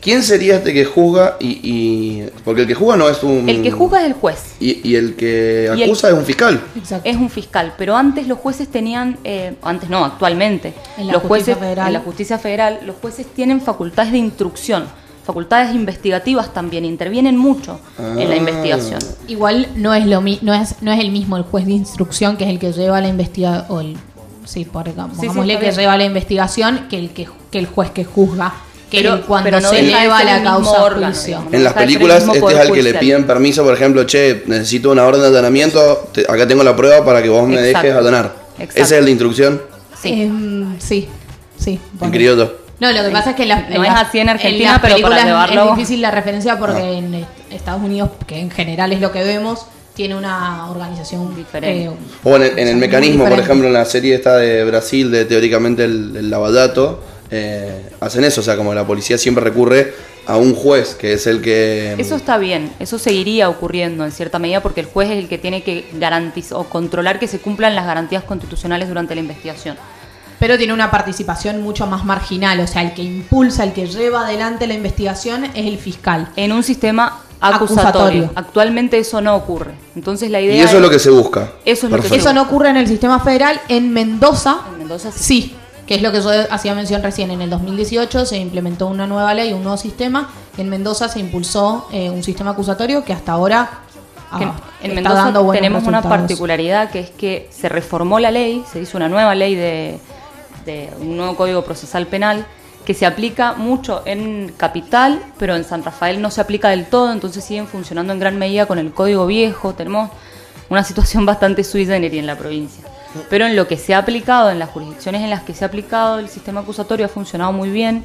¿Quién sería este que juzga y, y- Porque el que juzga no es un... El que juzga es el juez, Y, y el que Y el- acusa es un fiscal. Exacto. es un fiscal, pero antes los jueces tenían, eh, antes no, actualmente, En la los justicia jueces, federal. en la justicia federal, los jueces tienen facultades de instrucción, facultades investigativas también, intervienen mucho en la Ah. investigación. Igual no es lo mi- no es no es el mismo el juez de instrucción que es el que lleva la investigación o el sí, por sí, pongámosle está que lleva la investigación que el que, que el juez que juzga que Pero- pero no se eleva la causa a órgano, juicio. digamos. En las películas este es al que le piden permiso, por ejemplo, che, necesito una orden de allanamiento, te- acá tengo la prueba para que vos me Exacto. dejes allanar. Ese es el de instrucción Sí. Em, sí, sí. en criollo. No, lo que pasa es que en las, No en es las- así en Argentina, las pero para películas llevarlo- Es difícil la referencia porque Ah. en Estados Unidos, que en general es lo que vemos, tiene una organización Diferente. eh, O en el, en el mecanismo, por ejemplo, en la serie esta de Brasil, de teóricamente el, el lavallato, eh, hacen eso, o sea, como la policía siempre recurre a un juez, que es el que... Eso está bien, eso seguiría ocurriendo en cierta medida porque el juez es el que tiene que garantizar o controlar que se cumplan las garantías constitucionales durante la investigación. Pero tiene una participación mucho más marginal, o sea, el que impulsa, el que lleva adelante la investigación es el fiscal. En un sistema acusatorio. Acusatorio. Actualmente eso no ocurre. Entonces la idea Y eso es lo que se busca. Eso es lo que. Eso no ocurre en el sistema federal. En Mendoza, En Mendoza sí. sí, que es lo que yo hacía mención recién. En el 2018 se implementó una nueva ley, un nuevo sistema. En Mendoza se impulsó eh, un sistema acusatorio que hasta ahora ah, Que en está Mendoza tenemos una particularidad que es que se reformó la ley, se hizo una nueva ley de, de un nuevo código procesal penal que se aplica mucho en Capital, pero en San Rafael no se aplica del todo, entonces siguen funcionando en gran medida con el código viejo. Tenemos una situación bastante sui generis en la provincia. Pero en lo que se ha aplicado, en las jurisdicciones en las que se ha aplicado el sistema acusatorio ha funcionado muy bien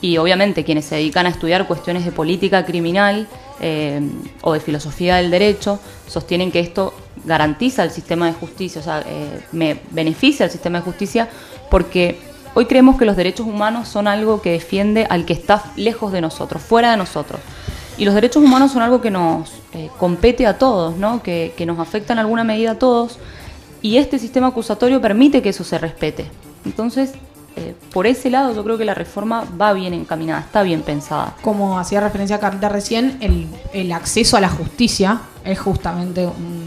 y obviamente quienes se dedican a estudiar cuestiones de política criminal eh, o de filosofía del derecho sostienen que esto garantiza el sistema de justicia, o sea, eh, me beneficia al sistema de justicia porque hoy creemos que los derechos humanos son algo que defiende al que está lejos de nosotros, fuera de nosotros. Y los derechos humanos son algo que nos eh, compete a todos, ¿no? que, que nos afecta en alguna medida a todos y este sistema acusatorio permite que eso se respete. Entonces, eh, por ese lado yo creo que la reforma va bien encaminada, está bien pensada. Como hacía referencia Carlita recién, el, el acceso a la justicia es justamente un,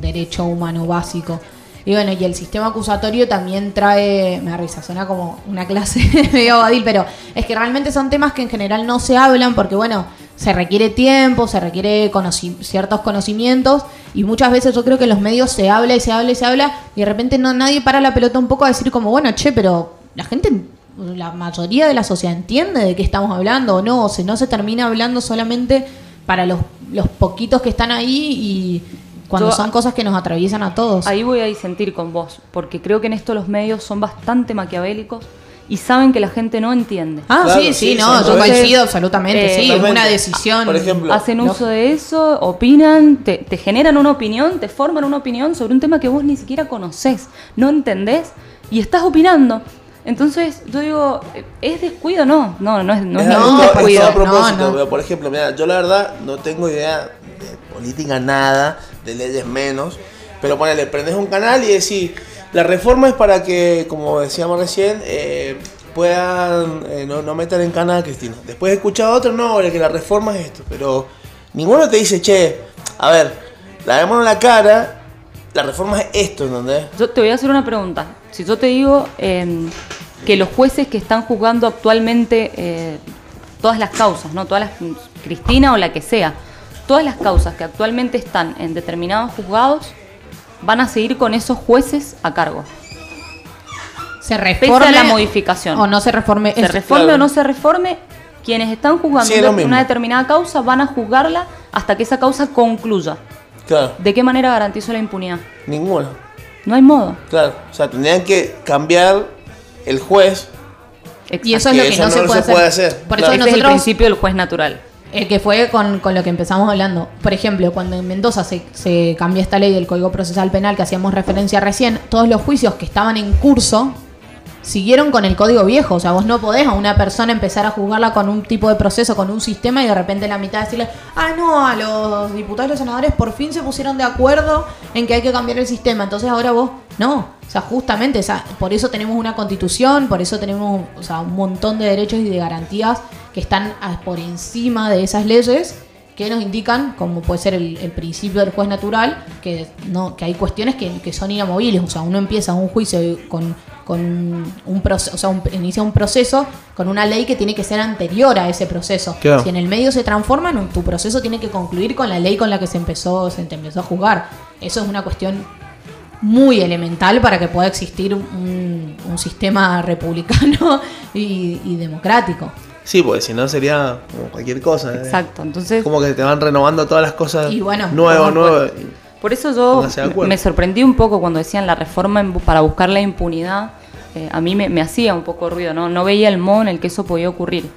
derecho humano básico. Y bueno, y el sistema acusatorio también trae, me da risa, suena como una clase medio abadil, pero es que realmente son temas que en general no se hablan porque, bueno, se requiere tiempo, se requiere conoci- ciertos conocimientos y muchas veces yo creo que en los medios se habla y se habla y se habla y de repente no nadie para la pelota un poco a decir como, bueno, che, pero la gente la mayoría de la sociedad entiende de qué estamos hablando o no, o se, no se termina hablando solamente para los, los poquitos que están ahí y cuando Yo- son cosas que nos atraviesan a todos. Ahí voy a disentir con vos, porque creo que en esto los medios son bastante maquiavélicos y saben que la gente no entiende. Ah, Claro, sí, sí, sí, no, yo coincido absolutamente, eh, sí, es una decisión. Por ejemplo, Hacen no- uso de eso, opinan, te, te generan una opinión, te forman una opinión sobre un tema que vos ni siquiera conocés, no entendés y estás opinando. Entonces, yo digo, ¿es descuido? No, no, no es, no es Es es descuido. todo a propósito, no, no. pero, por ejemplo, mira, yo la verdad no tengo idea de política nada, de leyes menos, pero ponele, prendes un canal y decís, la reforma es para que, como decíamos recién, eh, puedan eh, no, metan en cana a Cristina. Después escucha otro, no, que la reforma es esto, pero ninguno te dice, che, a ver, lavémonos la cara, la reforma es esto, ¿entendés? Yo te voy a hacer una pregunta. Si yo te digo eh, que los jueces que están juzgando actualmente eh, todas las causas, ¿no? Todas las Cristina o la que sea, todas las causas que actualmente están en determinados juzgados van a seguir con esos jueces a cargo. Se Pese reforme a la modificación. o no se reforme. se reforme claro. o no se reforme, quienes están juzgando Sí, es lo una determinada causa van a juzgarla hasta que esa causa concluya. Claro, ¿De qué manera garantizo la impunidad? ninguno. No hay modo. Claro, o sea, tendrían que cambiar el juez. Y eso es Que lo que no, no se se puede hacer. puede hacer. Por Claro. eso Ese es el principio del juez natural. El que fue con, con lo que empezamos hablando. Por ejemplo, cuando en Mendoza se, se cambió esta ley del Código Procesal Penal que hacíamos referencia recién, todos los juicios que estaban en curso siguieron con el código viejo. O sea, vos no podés a una persona empezar a juzgarla con un tipo de proceso, con un sistema y de repente en la mitad decirle, ah, no, a los diputados y los senadores por fin se pusieron de acuerdo en que hay que cambiar el sistema. Entonces ahora vos, no. O sea, justamente, o sea, por eso tenemos una constitución, por eso tenemos o sea, un montón de derechos y de garantías que están por encima de esas leyes que nos indican, como puede ser el, el principio del juez natural, que no que hay cuestiones que, que son inamovibles. O sea, uno empieza un juicio con, con un proceso, o sea, un- inicia un proceso con una ley que tiene que ser anterior a ese proceso. Claro. Si en el medio se transforma, no, tu proceso tiene que concluir con la ley con la que se empezó, se te empezó a juzgar. Eso es una cuestión muy elemental para que pueda existir un, un sistema republicano y, y democrático. Sí, porque si no sería como cualquier cosa. ¿eh? Exacto. Entonces, Como que te van renovando todas las cosas Y bueno, nuevo, nuevo. Por eso yo me sorprendí un poco cuando decían la reforma para buscar la impunidad. eh, a mí me, me hacía un poco ruido, ¿no? No veía el modo en el que eso podía ocurrir.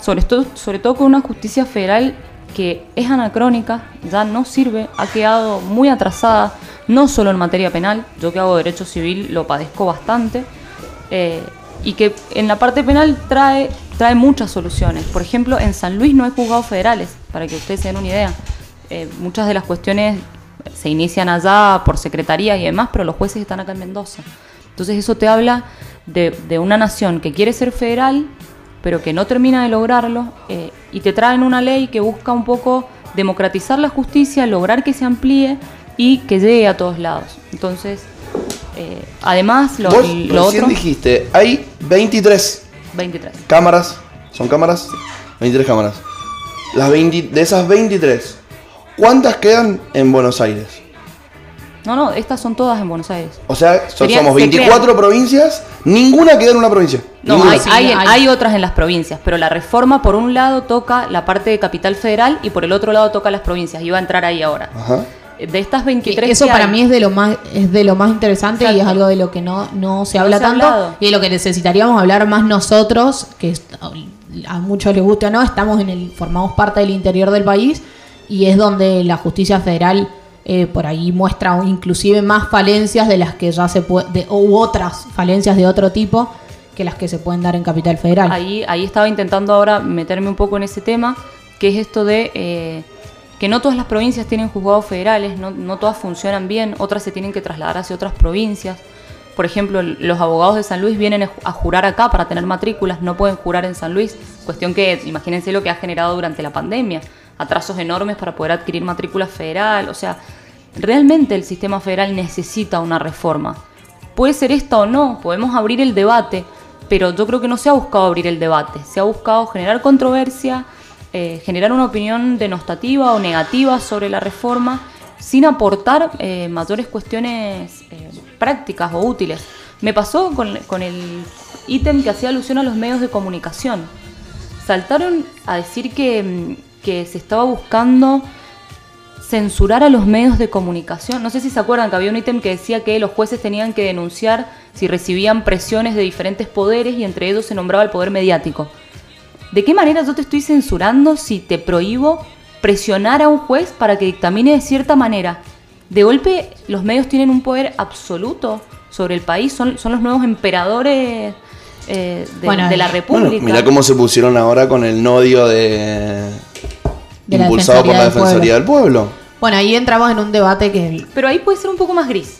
Sobre todo, sobre todo con una justicia federal que es anacrónica, ya no sirve, ha quedado muy atrasada, no solo en materia penal, yo que hago derecho civil lo padezco bastante, eh, y que en la parte penal trae, trae muchas soluciones. Por ejemplo, en San Luis no hay juzgados federales, para que ustedes se den una idea. Eh, muchas de las cuestiones se inician allá por secretarías y demás, pero los jueces están acá en Mendoza. Entonces eso te habla de, de una nación que quiere ser federal, pero que no termina de lograrlo, eh, y te traen una ley que busca un poco democratizar la justicia, lograr que se amplíe y que llegue a todos lados. Entonces, eh, además, lo, Vos lo recién otro... dijiste, hay 23 23. cámaras. ¿Son cámaras? 23 cámaras. Las 20, de esas 23, ¿cuántas quedan en Buenos Aires? No, no, estas son todas en Buenos Aires. O sea, so- Sería- somos se 24 crean. provincias, ninguna queda en una provincia. No, hay, Sí, hay- hay. hay otras en las provincias, pero la reforma por un lado toca la parte de capital federal y por el otro lado toca las provincias. Iba a entrar ahí ahora. Ajá. De estas Que 23 eso que para hay- mí es de lo más es de lo más interesante y es algo de lo que no, no se No habla se tanto. hablado. y de lo que necesitaríamos hablar más nosotros que a muchos les guste o no estamos en el formamos parte del interior del país y es donde la justicia federal eh, por ahí muestra inclusive más falencias de las que ya se puede u otras falencias de otro tipo que las que se pueden dar en capital federal. Ahí, ahí estaba intentando ahora meterme un poco en ese tema, que es esto de eh, que no todas las provincias tienen juzgados federales, no, no todas funcionan bien, otras se tienen que trasladar hacia otras provincias. Por ejemplo, los abogados de San Luis vienen a jurar acá para tener matrículas, no pueden jurar en San Luis, cuestión que imagínense lo que ha generado durante la pandemia, atrasos enormes para poder adquirir matrícula federal, o sea, realmente el sistema federal necesita una reforma. Puede ser esta o no, podemos abrir el debate, pero yo creo que no se ha buscado abrir el debate, se ha buscado generar controversia, eh, generar una opinión denostativa o negativa sobre la reforma sin aportar eh, mayores cuestiones eh, prácticas o útiles. Me pasó con, con el ítem que hacía alusión a los medios de comunicación. Saltaron a decir que, mm, que se estaba buscando censurar a los medios de comunicación. No sé si se acuerdan que había un ítem que decía que los jueces tenían que denunciar si recibían presiones de diferentes poderes y entre ellos se nombraba el poder mediático. ¿De qué manera yo te estoy censurando si te prohíbo presionar a un juez para que dictamine de cierta manera? De golpe los medios tienen un poder absoluto sobre el país, son, son los nuevos emperadores eh, de, Bueno, de la bueno, República. Bueno, mirá cómo se pusieron ahora con el nodio de. Impulsado por la Defensoría del Defensoría del Pueblo. bueno ahí entramos en un debate que Pero ahí puede ser un poco más gris.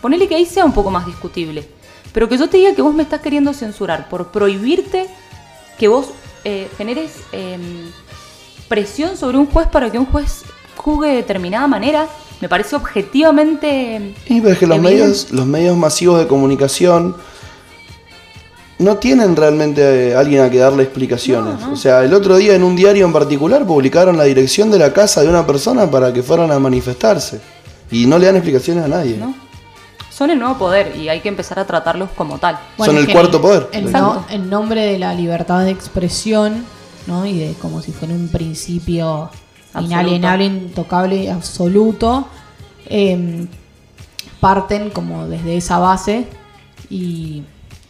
Ponele que ahí sea un poco más discutible. Pero que yo te diga que vos me estás queriendo censurar por prohibirte que vos eh, generes eh, presión sobre un juez para que un juez juzgue de determinada manera. me parece objetivamente... Y pero es que los evidente. medios, los medios masivos de comunicación no tienen realmente eh, alguien a que darle explicaciones. O sea, el otro día en un diario en particular publicaron la dirección de la casa de una persona para que fueran a manifestarse. Y no le dan explicaciones a nadie. ¿no? Son el nuevo poder y hay que empezar a tratarlos como tal. Son es el cuarto poder. No- en nombre de la libertad de expresión, ¿no? Y de como si fuera un principio Absoluto. inalienable, intocable, absoluto, eh, parten como desde esa base y,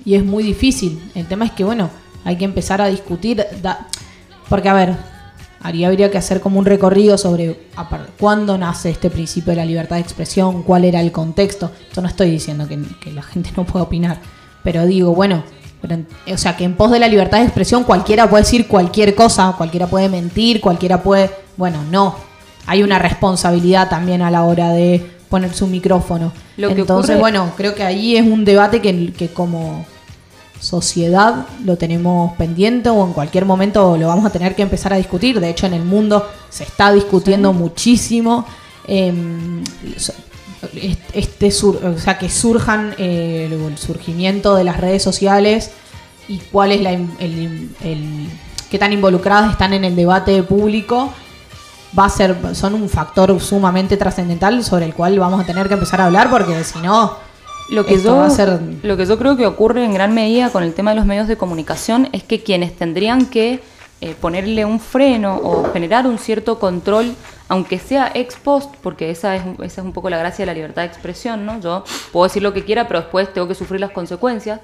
y es muy difícil. El tema es que, bueno, hay que empezar a discutir, da- porque a ver, haría, habría que hacer como un recorrido sobre cuándo nace este principio de la libertad de expresión, cuál era el contexto. Yo no estoy diciendo que, que la gente no pueda opinar, pero digo, bueno, pero o sea, que en pos de la libertad de expresión cualquiera puede decir cualquier cosa, cualquiera puede mentir, cualquiera puede... Bueno, no. Hay una responsabilidad también a la hora de poner su micrófono. Lo que Entonces, ocurre- bueno, creo que ahí es un debate que, que como sociedad lo tenemos pendiente o en cualquier momento lo vamos a tener que empezar a discutir. De hecho, en el mundo se está discutiendo muchísimo. est- este sur- o sea, que surjan eh, el, surgimiento de las redes sociales y cuál es la, el, el- qué tan involucradas están en el debate público va a ser son un factor sumamente trascendental sobre el cual vamos a tener que empezar a hablar porque si no Lo que, esto yo, va a ser lo que yo creo que ocurre en gran medida con el tema de los medios de comunicación es que quienes tendrían que eh, ponerle un freno o generar un cierto control, aunque sea ex post, porque esa es, esa es un poco la gracia de la libertad de expresión, ¿no? Yo puedo decir lo que quiera, pero después tengo que sufrir las consecuencias.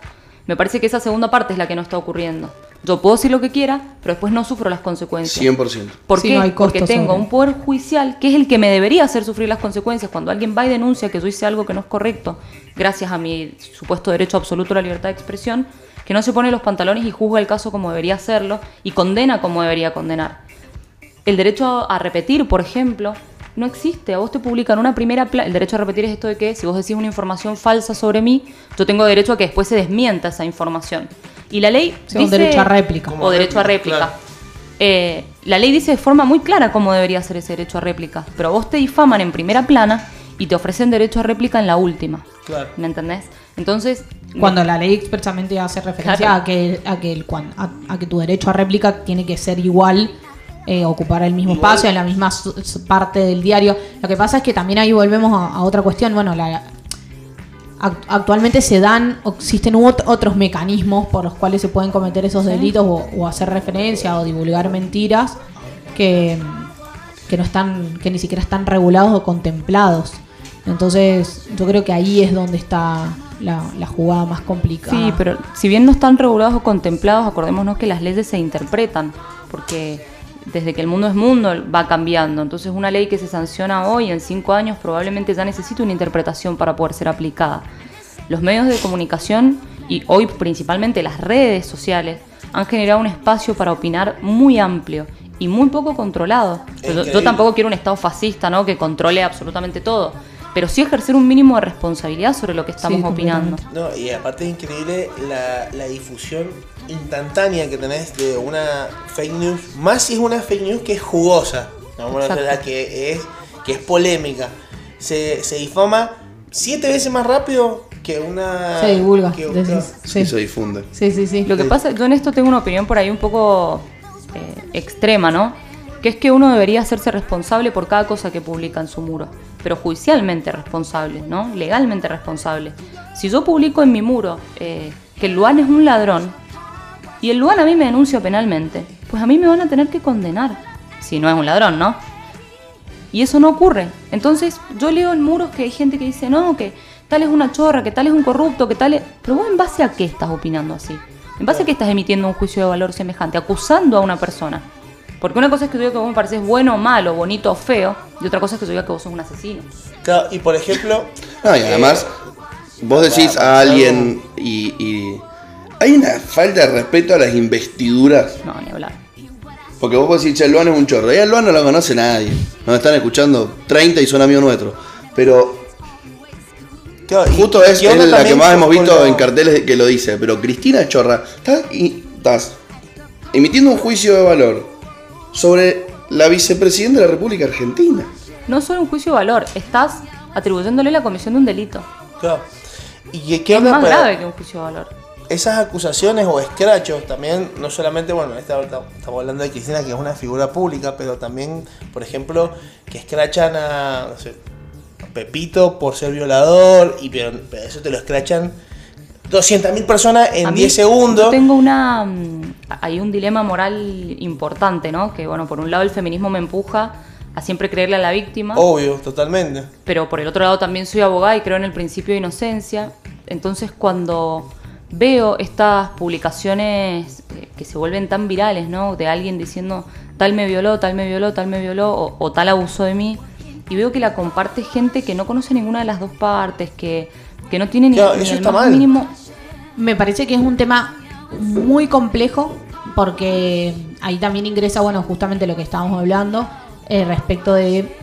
Me parece que esa segunda parte es la que no está ocurriendo. Yo puedo decir lo que quiera, pero después no sufro las consecuencias. 100%. ¿Por Sí, qué? no hay Porque tengo sobre. un poder judicial que es el que me debería hacer sufrir las consecuencias cuando alguien va y denuncia que yo hice algo que no es correcto, gracias a mi supuesto derecho absoluto a la libertad de expresión, que no se pone los pantalones y juzga el caso como debería hacerlo y condena como debería condenar. El derecho a repetir, por ejemplo, no existe. A vos te publican una primera... pla- El derecho a repetir es esto de que si vos decís una información falsa sobre mí, yo tengo derecho a que después se desmienta esa información. Y la ley Sí, un dice- derecho a réplica. O derecho a réplica, claro. Eh, la ley dice de forma muy clara cómo debería ser ese derecho a réplica, pero a vos te difaman en primera plana y te ofrecen derecho a réplica en la última. Claro. ¿Me entendés? Entonces, Cuando la ley expresamente hace referencia Claro. a que a que el a, a que tu derecho a réplica tiene que ser igual, eh, ocupar el mismo Igual. espacio, en la misma parte del diario. Lo que pasa es que también ahí volvemos a, a otra cuestión. Bueno, la, act- actualmente se dan, o existen ot- otros mecanismos por los cuales se pueden cometer esos delitos o, o hacer referencia o divulgar mentiras que, que no están, que ni siquiera están regulados o contemplados. Entonces, yo creo que ahí es donde está la, la jugada más complicada. sí, pero si bien no están regulados o contemplados, acordémonos que las leyes se interpretan, porque desde que el mundo es mundo va cambiando. Entonces, una ley que se sanciona hoy, en cinco años, probablemente ya necesita una interpretación para poder ser aplicada. Los medios de comunicación y hoy principalmente las redes sociales han generado un espacio para opinar muy amplio y muy poco controlado. Yo, yo tampoco quiero un Estado fascista, ¿no? Que controle absolutamente todo, pero sí ejercer un mínimo de responsabilidad sobre lo que estamos Sí, opinando. No, y aparte es increíble la, la difusión instantánea que tenés de una fake news, más si es una fake news que es jugosa, vamos a Exacto. la que es, que es polémica. Se, se difama siete veces más rápido que una... se divulga. que- decís. Y Sí. se difunde. sí, sí, sí. Lo que pasa, yo en esto tengo una opinión por ahí un poco eh, extrema, ¿no? Que es que uno debería hacerse responsable por cada cosa que publica en su muro, pero judicialmente responsable, ¿no? Legalmente responsable. Si yo publico en mi muro eh, que el Luan es un ladrón y el Luan a mí me denuncia penalmente, pues a mí me van a tener que condenar, si no es un ladrón, ¿no? Y eso no ocurre. Entonces yo leo en muros que hay gente que dice, no, que tal es una chorra, que tal es un corrupto, que tal es... Pero vos en base a qué estás opinando así? ¿En base a qué estás emitiendo un juicio de valor semejante? Acusando a una persona. Porque una cosa es que yo diga que vos me pareces bueno o malo, bonito o feo, y otra cosa es que yo diga que vos sos un asesino. Claro, y por ejemplo... No, y además, vos decís a alguien y, y- Hay una falta de respeto a las investiduras. No, ni hablar. Porque vos podés decir, che, el Luan es un chorro. Y el Luan no lo conoce nadie. Nos están escuchando 30 y son amigos nuestros. Pero claro, y- justo es, y es la que más hemos visto lo- en carteles que lo dice. Pero Cristina chorra. Estás, y- estás emitiendo un juicio de valor sobre la vicepresidenta de la República Argentina. no solo un juicio de valor, estás atribuyéndole la comisión de un delito. Claro. ¿Y qué Es más para- grave que un juicio de valor. esas acusaciones o escrachos también, no solamente, bueno, esta, esta- estamos hablando de Cristina, que es una figura pública, pero también, por ejemplo, que escrachan a, no sé, a Pepito por ser violador, y pero, pero eso te lo escrachan 200.000 personas en mí 10 segundos. Tengo una. mm, Hay un dilema moral importante, ¿no? Que, bueno, por un lado el feminismo me empuja a siempre creerle a la víctima. Obvio, totalmente. pero por el otro lado también soy abogada y creo en el principio de inocencia. Entonces cuando veo estas publicaciones eh, que se vuelven tan virales, ¿no? De alguien diciendo tal me violó, tal me violó, tal me violó o, o tal abusó de mí, y veo que la comparte gente que no conoce ninguna de las dos partes, que, que no tiene ni, Claro, ni eso el está más mal. mínimo... Me parece que es un tema muy complejo porque ahí también ingresa, bueno, justamente lo que estábamos hablando eh, respecto de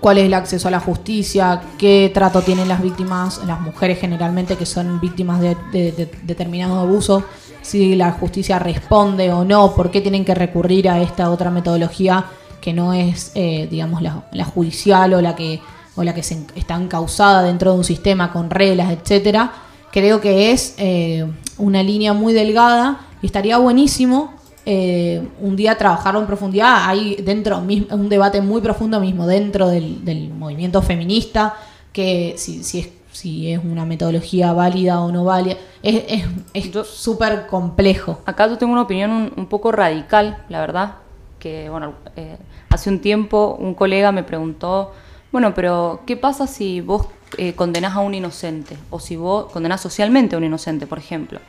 cuál es el acceso a la justicia, qué trato tienen las víctimas, las mujeres generalmente que son víctimas de, de- de determinado abuso, si la justicia responde o no, por qué tienen que recurrir a esta otra metodología que no es, eh, digamos, la, la judicial o la que o la que se, está encausada dentro de un sistema con reglas, etcétera. Creo que es eh, una línea muy delgada y estaría buenísimo eh, un día trabajarlo en profundidad. Hay dentro un debate muy profundo mismo dentro del, del movimiento feminista, que si, si es si es una metodología válida o no válida, es es- es Yo- súper complejo. Acá yo tengo una opinión un, un poco radical, la verdad, que bueno, eh, hace un tiempo un colega me preguntó, bueno, pero ¿qué pasa si vos eh, condenás a un inocente? O si vos condenás socialmente a un inocente, por ejemplo.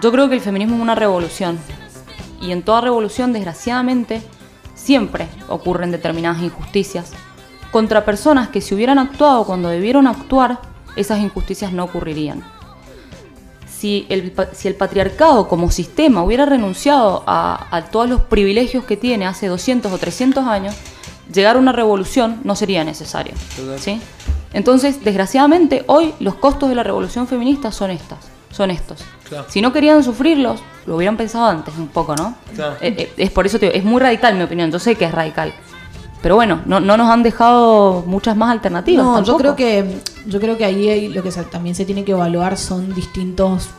Yo creo que el feminismo es una revolución. Y en toda revolución, desgraciadamente, siempre ocurren determinadas injusticias contra personas que si hubieran actuado cuando debieron actuar, esas injusticias no ocurrirían si el, si el patriarcado como sistema hubiera renunciado a, a todos los privilegios que tiene hace 200 o 300 años, llegar a una revolución no sería necesario. ¿sí? Entonces, desgraciadamente, hoy los costos de la revolución feminista son estas, son estos. Claro. Si no querían sufrirlos, lo hubieran pensado antes un poco, ¿no? Claro. Eh, eh, es por eso, te digo, es muy radical mi opinión, yo sé que es radical. Pero bueno, no, no nos han dejado muchas más alternativas. No, yo creo que yo creo que ahí lo que se- también se tiene que evaluar son distintos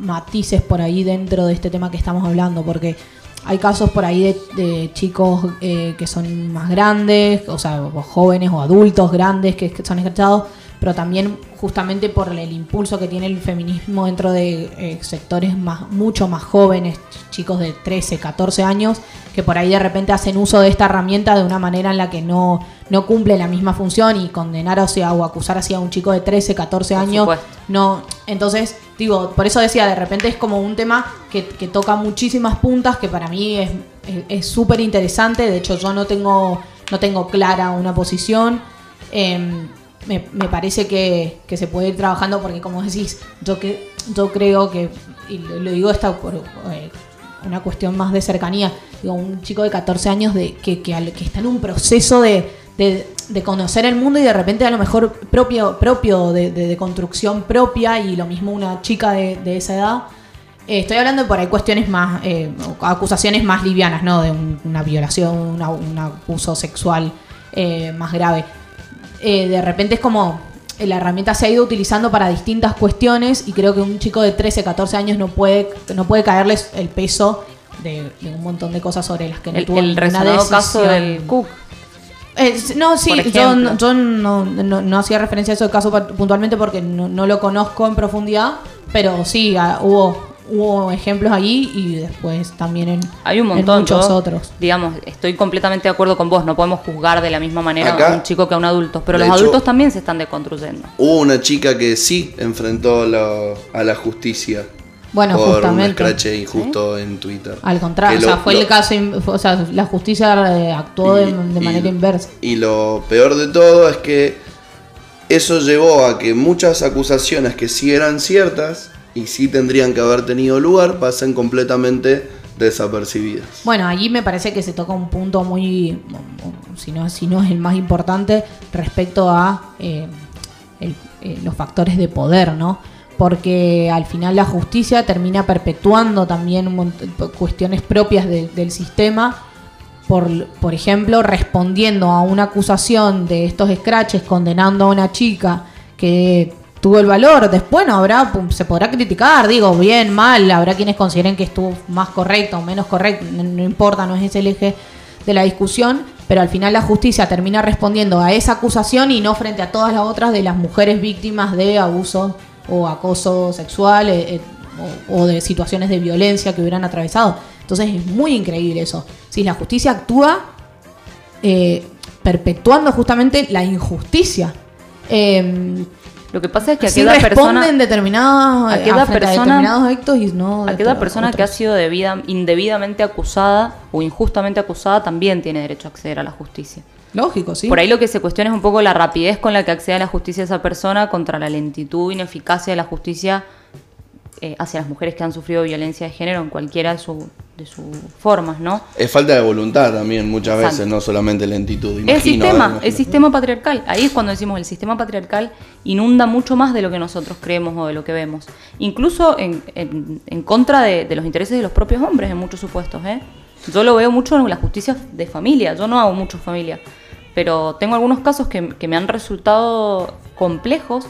matices por ahí dentro de este tema que estamos hablando, porque hay casos por ahí de, de chicos eh, que son más grandes, o sea, jóvenes o adultos grandes que, que son escrachados, pero también justamente por el impulso que tiene el feminismo dentro de eh, sectores más mucho más jóvenes, ch- chicos de 13, 14 años, que por ahí de repente hacen uso de esta herramienta de una manera en la que no, no cumple la misma función y condenar o, sea, o acusar así a un chico de 13, 14 Por años, no, entonces, digo, por eso decía, de repente es como un tema que, que toca muchísimas puntas, que para mí es es- es súper interesante, de hecho yo no tengo, no tengo clara una posición. Em, me, me parece que, se puede ir trabajando porque como decís, yo que yo creo que, y lo, digo esta por eh, una cuestión más de cercanía, digo, un chico de 14 años de, que, que, que está en un proceso de, de- de conocer el mundo y de repente a lo mejor propio, propio de, de- construcción propia y lo mismo una chica de, esa edad. Eh, estoy hablando de por ahí cuestiones más, eh, acusaciones más livianas, ¿no? De un- una violación, un abuso sexual eh, más grave. Eh, de repente es como eh, la herramienta se ha ido utilizando para distintas cuestiones y creo que un chico de 13, 14 años no puede, no puede caerles el peso de, de un montón de cosas sobre las que no el, tuvo el resonado caso del Cook. Eh, no, sí, yo, yo no, no- no hacía referencia a ese caso puntualmente porque no, no lo conozco en profundidad, pero sí, ah, hubo, hubo ejemplos ahí y después también en, Hay un en montón. muchos yo, otros. Digamos, estoy completamente de acuerdo con vos. No podemos juzgar de la misma manera Acá, a un chico que a un adulto. Pero los hecho- adultos también se están deconstruyendo. Hubo una chica que sí enfrentó la- a la justicia Bueno, por un justamente. escrache injusto en Twitter. Al contrario, Que o sea, lo- fue lo- el caso, o sea, la justicia eh, actuó de, y- de y- manera inversa. Y lo peor de todo es que eso llevó a que muchas acusaciones que sí eran ciertas y sí tendrían que haber tenido lugar pasen completamente desapercibidas. Bueno, allí me parece que se toca un punto muy, si no, si no es el más importante, respecto a eh, eh, los factores de poder, ¿no? Porque al final la justicia termina perpetuando también cuestiones propias de- del sistema por, por ejemplo, respondiendo a una acusación de estos scratches, condenando a una chica que tuvo el valor, después no habrá, se podrá criticar, digo, bien, mal, habrá quienes consideren que estuvo más correcto o menos correcto, no, importa, no es ese el eje de la discusión, pero al final la justicia termina respondiendo a esa acusación y no frente a todas las otras de las mujeres víctimas de abuso o acoso sexual eh, eh, o, o de situaciones de violencia que hubieran atravesado. Entonces es muy increíble eso. Si la justicia actúa eh, perpetuando justamente la injusticia. Eh, Lo que pasa es que sí aquella persona, determinadas, aquella a frente a persona- determinados actos y no de aquella otros. persona que ha sido debida, indebidamente acusada o injustamente acusada también tiene derecho a acceder a la justicia. Lógico, sí. Por ahí lo que se cuestiona es un poco la rapidez con la que accede a la justicia esa persona contra la lentitud e ineficacia de la justicia eh, hacia las mujeres que han sufrido violencia de género en cualquiera de, su- de sus formas, ¿no? Es falta de voluntad también muchas Exacto. veces, no solamente lentitud. el imagino, sistema, ¿verdad? el sistema patriarcal. Ahí es cuando decimos el sistema patriarcal inunda mucho más de lo que nosotros creemos o de lo que vemos. Incluso en, en- en contra de, de los intereses de los propios hombres en muchos supuestos. ¿eh? Yo lo veo mucho en la justicia de familia. Yo no hago mucho familia. Pero tengo algunos casos que, que me han resultado complejos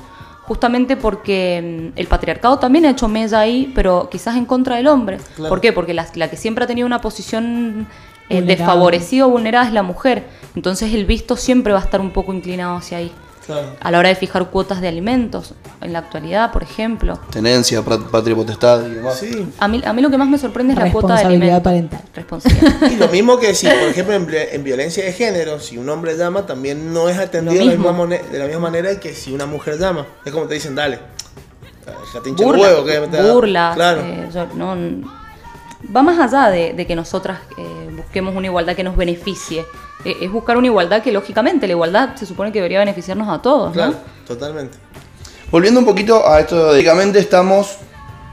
justamente porque mm, el patriarcado también ha hecho mella ahí, pero quizás en contra del hombre. Claro. ¿Por qué? Porque la, la que siempre ha tenido una posición eh, desfavorecida o vulnerada es la mujer. Entonces el visto siempre va a estar un poco inclinado hacia ahí. Claro. A la hora de fijar cuotas de alimentos, en la actualidad, por ejemplo. Tenencia, pat- patria potestad y demás. Sí. A mí, a mí lo que más me sorprende es la cuota de Responsabilidad alimentos. parental. Responsabilidad. Y lo mismo que si, por ejemplo, en, vi- en violencia de género, si un hombre llama, también no es atendido de la, misma de la misma manera que si una mujer llama. Es como te dicen, dale. Ya te hincha el burla, huevo, burlas, Claro. eh, yo- no- va más allá de, de que nosotras eh, busquemos una igualdad que nos beneficie. Eh, es buscar una igualdad que, lógicamente, la igualdad se supone que debería beneficiarnos a todos, ¿no? Claro, totalmente. Volviendo un poquito a esto, de- básicamente estamos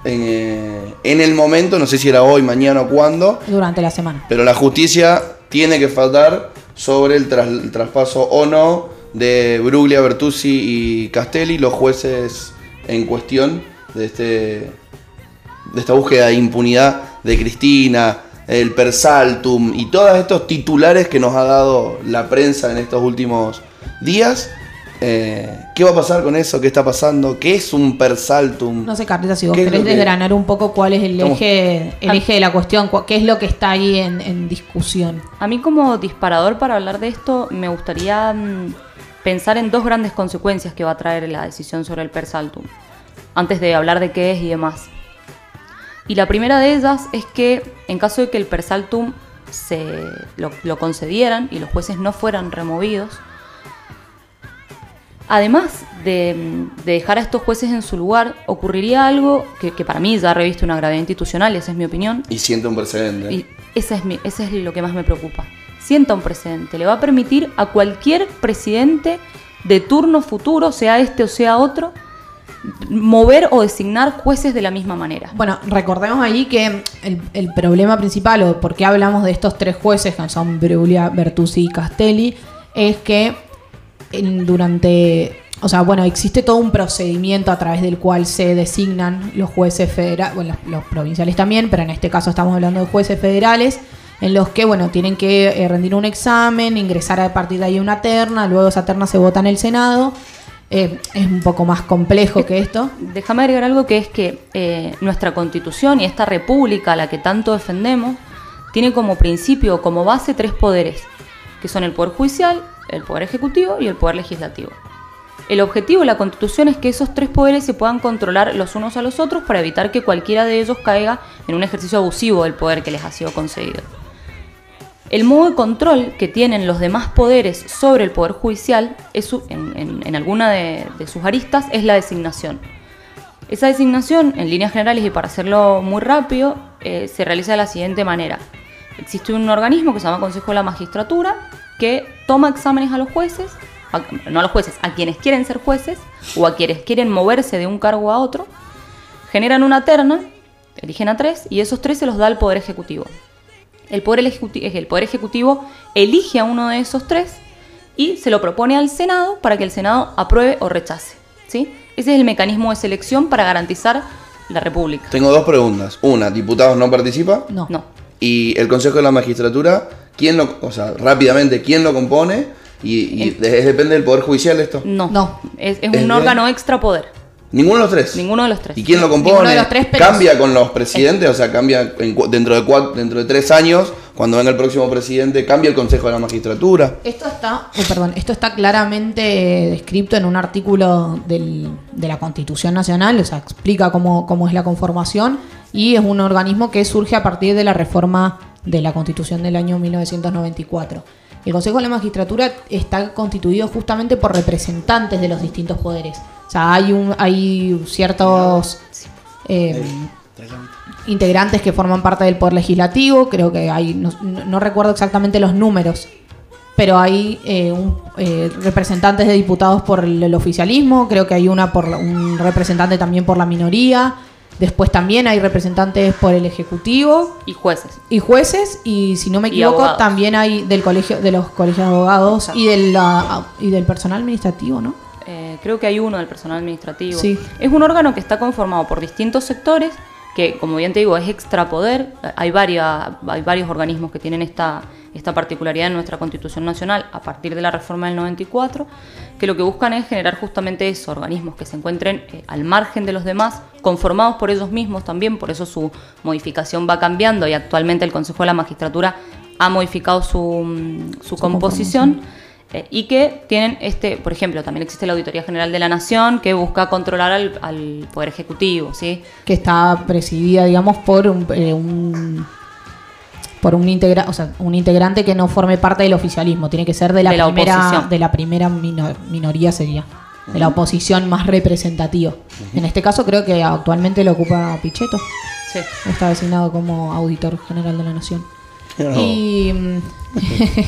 en, eh, en el momento, no sé si era hoy, mañana o cuándo, Durante la semana. pero la justicia tiene que faltar sobre el, tras- el traspaso o no de Bruglia, Bertuzzi y Castelli, los jueces en cuestión de este de esta búsqueda de impunidad de Cristina, el Persaltum y todos estos titulares que nos ha dado la prensa en estos últimos días. Eh, ¿Qué va a pasar con eso? ¿Qué está pasando? ¿Qué es un Persaltum? No sé, Carlita, si vos ¿Qué es querés que- desgranar un poco cuál es el Estamos- eje, el eje de la cuestión, cu- qué es lo que está ahí en, en discusión. A mí como disparador para hablar de esto me gustaría mm, pensar en dos grandes consecuencias que va a traer la decisión sobre el persaltum, antes de hablar de qué es y demás. Y la primera de ellas es que en caso de que el persaltum se lo, lo concedieran y los jueces no fueran removidos, además de, de dejar a estos jueces en su lugar, ocurriría algo que, que para mí ya reviste una gravedad institucional, esa es mi opinión, Y siente un precedente. y esa es, mi, ese es lo que más me preocupa. Sienta un precedente. Le va a permitir a cualquier presidente de turno futuro, sea este o sea otro, mover o designar jueces de la misma manera. Bueno, recordemos ahí que el, problema principal, o por qué hablamos de estos tres jueces, que son Bruglia, Bertuzzi y Castelli, es que en- durante. O sea, bueno, existe todo un procedimiento a través del cual se designan los jueces federales, bueno, los, los provinciales también, pero en este caso estamos hablando de jueces federales, en los que, bueno, tienen que eh, rendir un examen, ingresar a partir de ahí una terna, luego esa terna se vota en el Senado. Eh, es un poco más complejo que esto. Déjame agregar algo que es que eh, nuestra constitución y esta república a la que tanto defendemos tiene como principio, como base, tres poderes, que son el poder judicial, el poder ejecutivo y el poder legislativo. El objetivo de la constitución es que esos tres poderes se puedan controlar los unos a los otros para evitar que cualquiera de ellos caiga en un ejercicio abusivo del poder que les ha sido concedido. El modo de control que tienen los demás poderes sobre el Poder Judicial es en, alguna de, sus aristas es la designación. Esa designación, en líneas generales y para hacerlo muy rápido, eh, se realiza de la siguiente manera. Existe un organismo que se llama Consejo de la Magistratura que toma exámenes a los jueces, a- no a los jueces, a quienes quieren ser jueces o a quienes quieren moverse de un cargo a otro, generan una terna, eligen a tres y esos tres se los da al Poder Ejecutivo. El poder, el poder Ejecutivo elige a uno de esos tres y se lo propone al Senado para que el Senado apruebe o rechace. ¿sí? Ese es el mecanismo de selección para garantizar la República. Tengo dos preguntas. Una, ¿diputados no participa? No. No. Y el Consejo de la Magistratura, quién lo, o sea, rápidamente, quién lo compone y, y de- depende del Poder Judicial esto. No, No. es, es Es un de- órgano extra poder. Ninguno de los tres. Ninguno de los tres. ¿Y quién lo compone? Ninguno de los tres, pero- ¿Cambia con los presidentes? O sea, cambia en dentro, de cuatro, dentro de tres años, cuando venga el próximo presidente, ¿cambia el Consejo de la Magistratura? Esto está, oh, perdón, esto está claramente descrito en un artículo del- de la Constitución Nacional, o sea, explica cómo, cómo es la conformación y es un organismo que surge a partir de la reforma de la Constitución del año 1994. El Consejo de la Magistratura está constituido justamente por representantes de los distintos poderes. O sea, hay, un, hay ciertos eh, integrantes que forman parte del Poder Legislativo, creo que hay, no, no- recuerdo exactamente los números, pero hay eh, un, eh, representantes de diputados por el, el oficialismo, creo que hay una por un representante también por la minoría, después también hay representantes por el ejecutivo Y jueces. y jueces y si no me equivoco también hay del colegio de los colegios de abogados y del y del personal administrativo, ¿no? Eh, creo que hay uno del personal administrativo. Sí. Es un órgano que está conformado por distintos sectores, que como bien te digo es extrapoder. Hay, varias, hay varios organismos que tienen esta, esta particularidad en nuestra Constitución Nacional a partir de la reforma del 94, que lo que buscan es generar justamente esos organismos que se encuentren eh, al margen de los demás, conformados por ellos mismos también, por eso su modificación va cambiando y actualmente el Consejo de la Magistratura ha modificado su, mm, su composición. Eh, y que tienen este, por ejemplo, también existe la Auditoría General de la Nación que busca controlar al, al Poder Ejecutivo, ¿sí? que está presidida, digamos, por un, eh, un- por un integra o sea, un integrante que no forme parte del oficialismo, tiene que ser de la, De la primera oposición. de la primera mino- minoría sería, de la oposición más representativa. En este caso creo que actualmente lo ocupa Pichetto, Sí. está designado como auditor general de la nación. No. Y mm,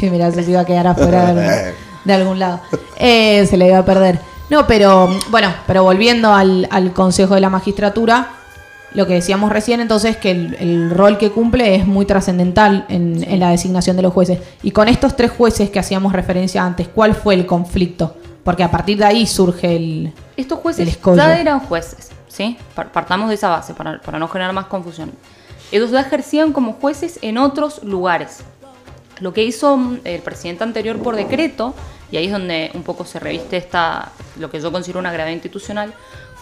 mirá, se iba a quedar afuera de, de algún lado. Eh, se le iba a perder. No, pero mm, bueno, pero volviendo al, al Consejo de la Magistratura, lo que decíamos recién entonces que el, el rol que cumple es muy trascendental en, en la designación de los jueces. Y con estos tres jueces que hacíamos referencia antes, ¿cuál fue el conflicto? Porque a partir de ahí surge el... Estos El jueces escollo. ya eran jueces, ¿sí? Par- Partamos de esa base para, para no generar más confusión. Ellos ya ejercían como jueces en otros lugares. Lo que hizo mm, el presidente anterior por decreto, y ahí es donde un poco se reviste esta, lo que yo considero una gravedad institucional,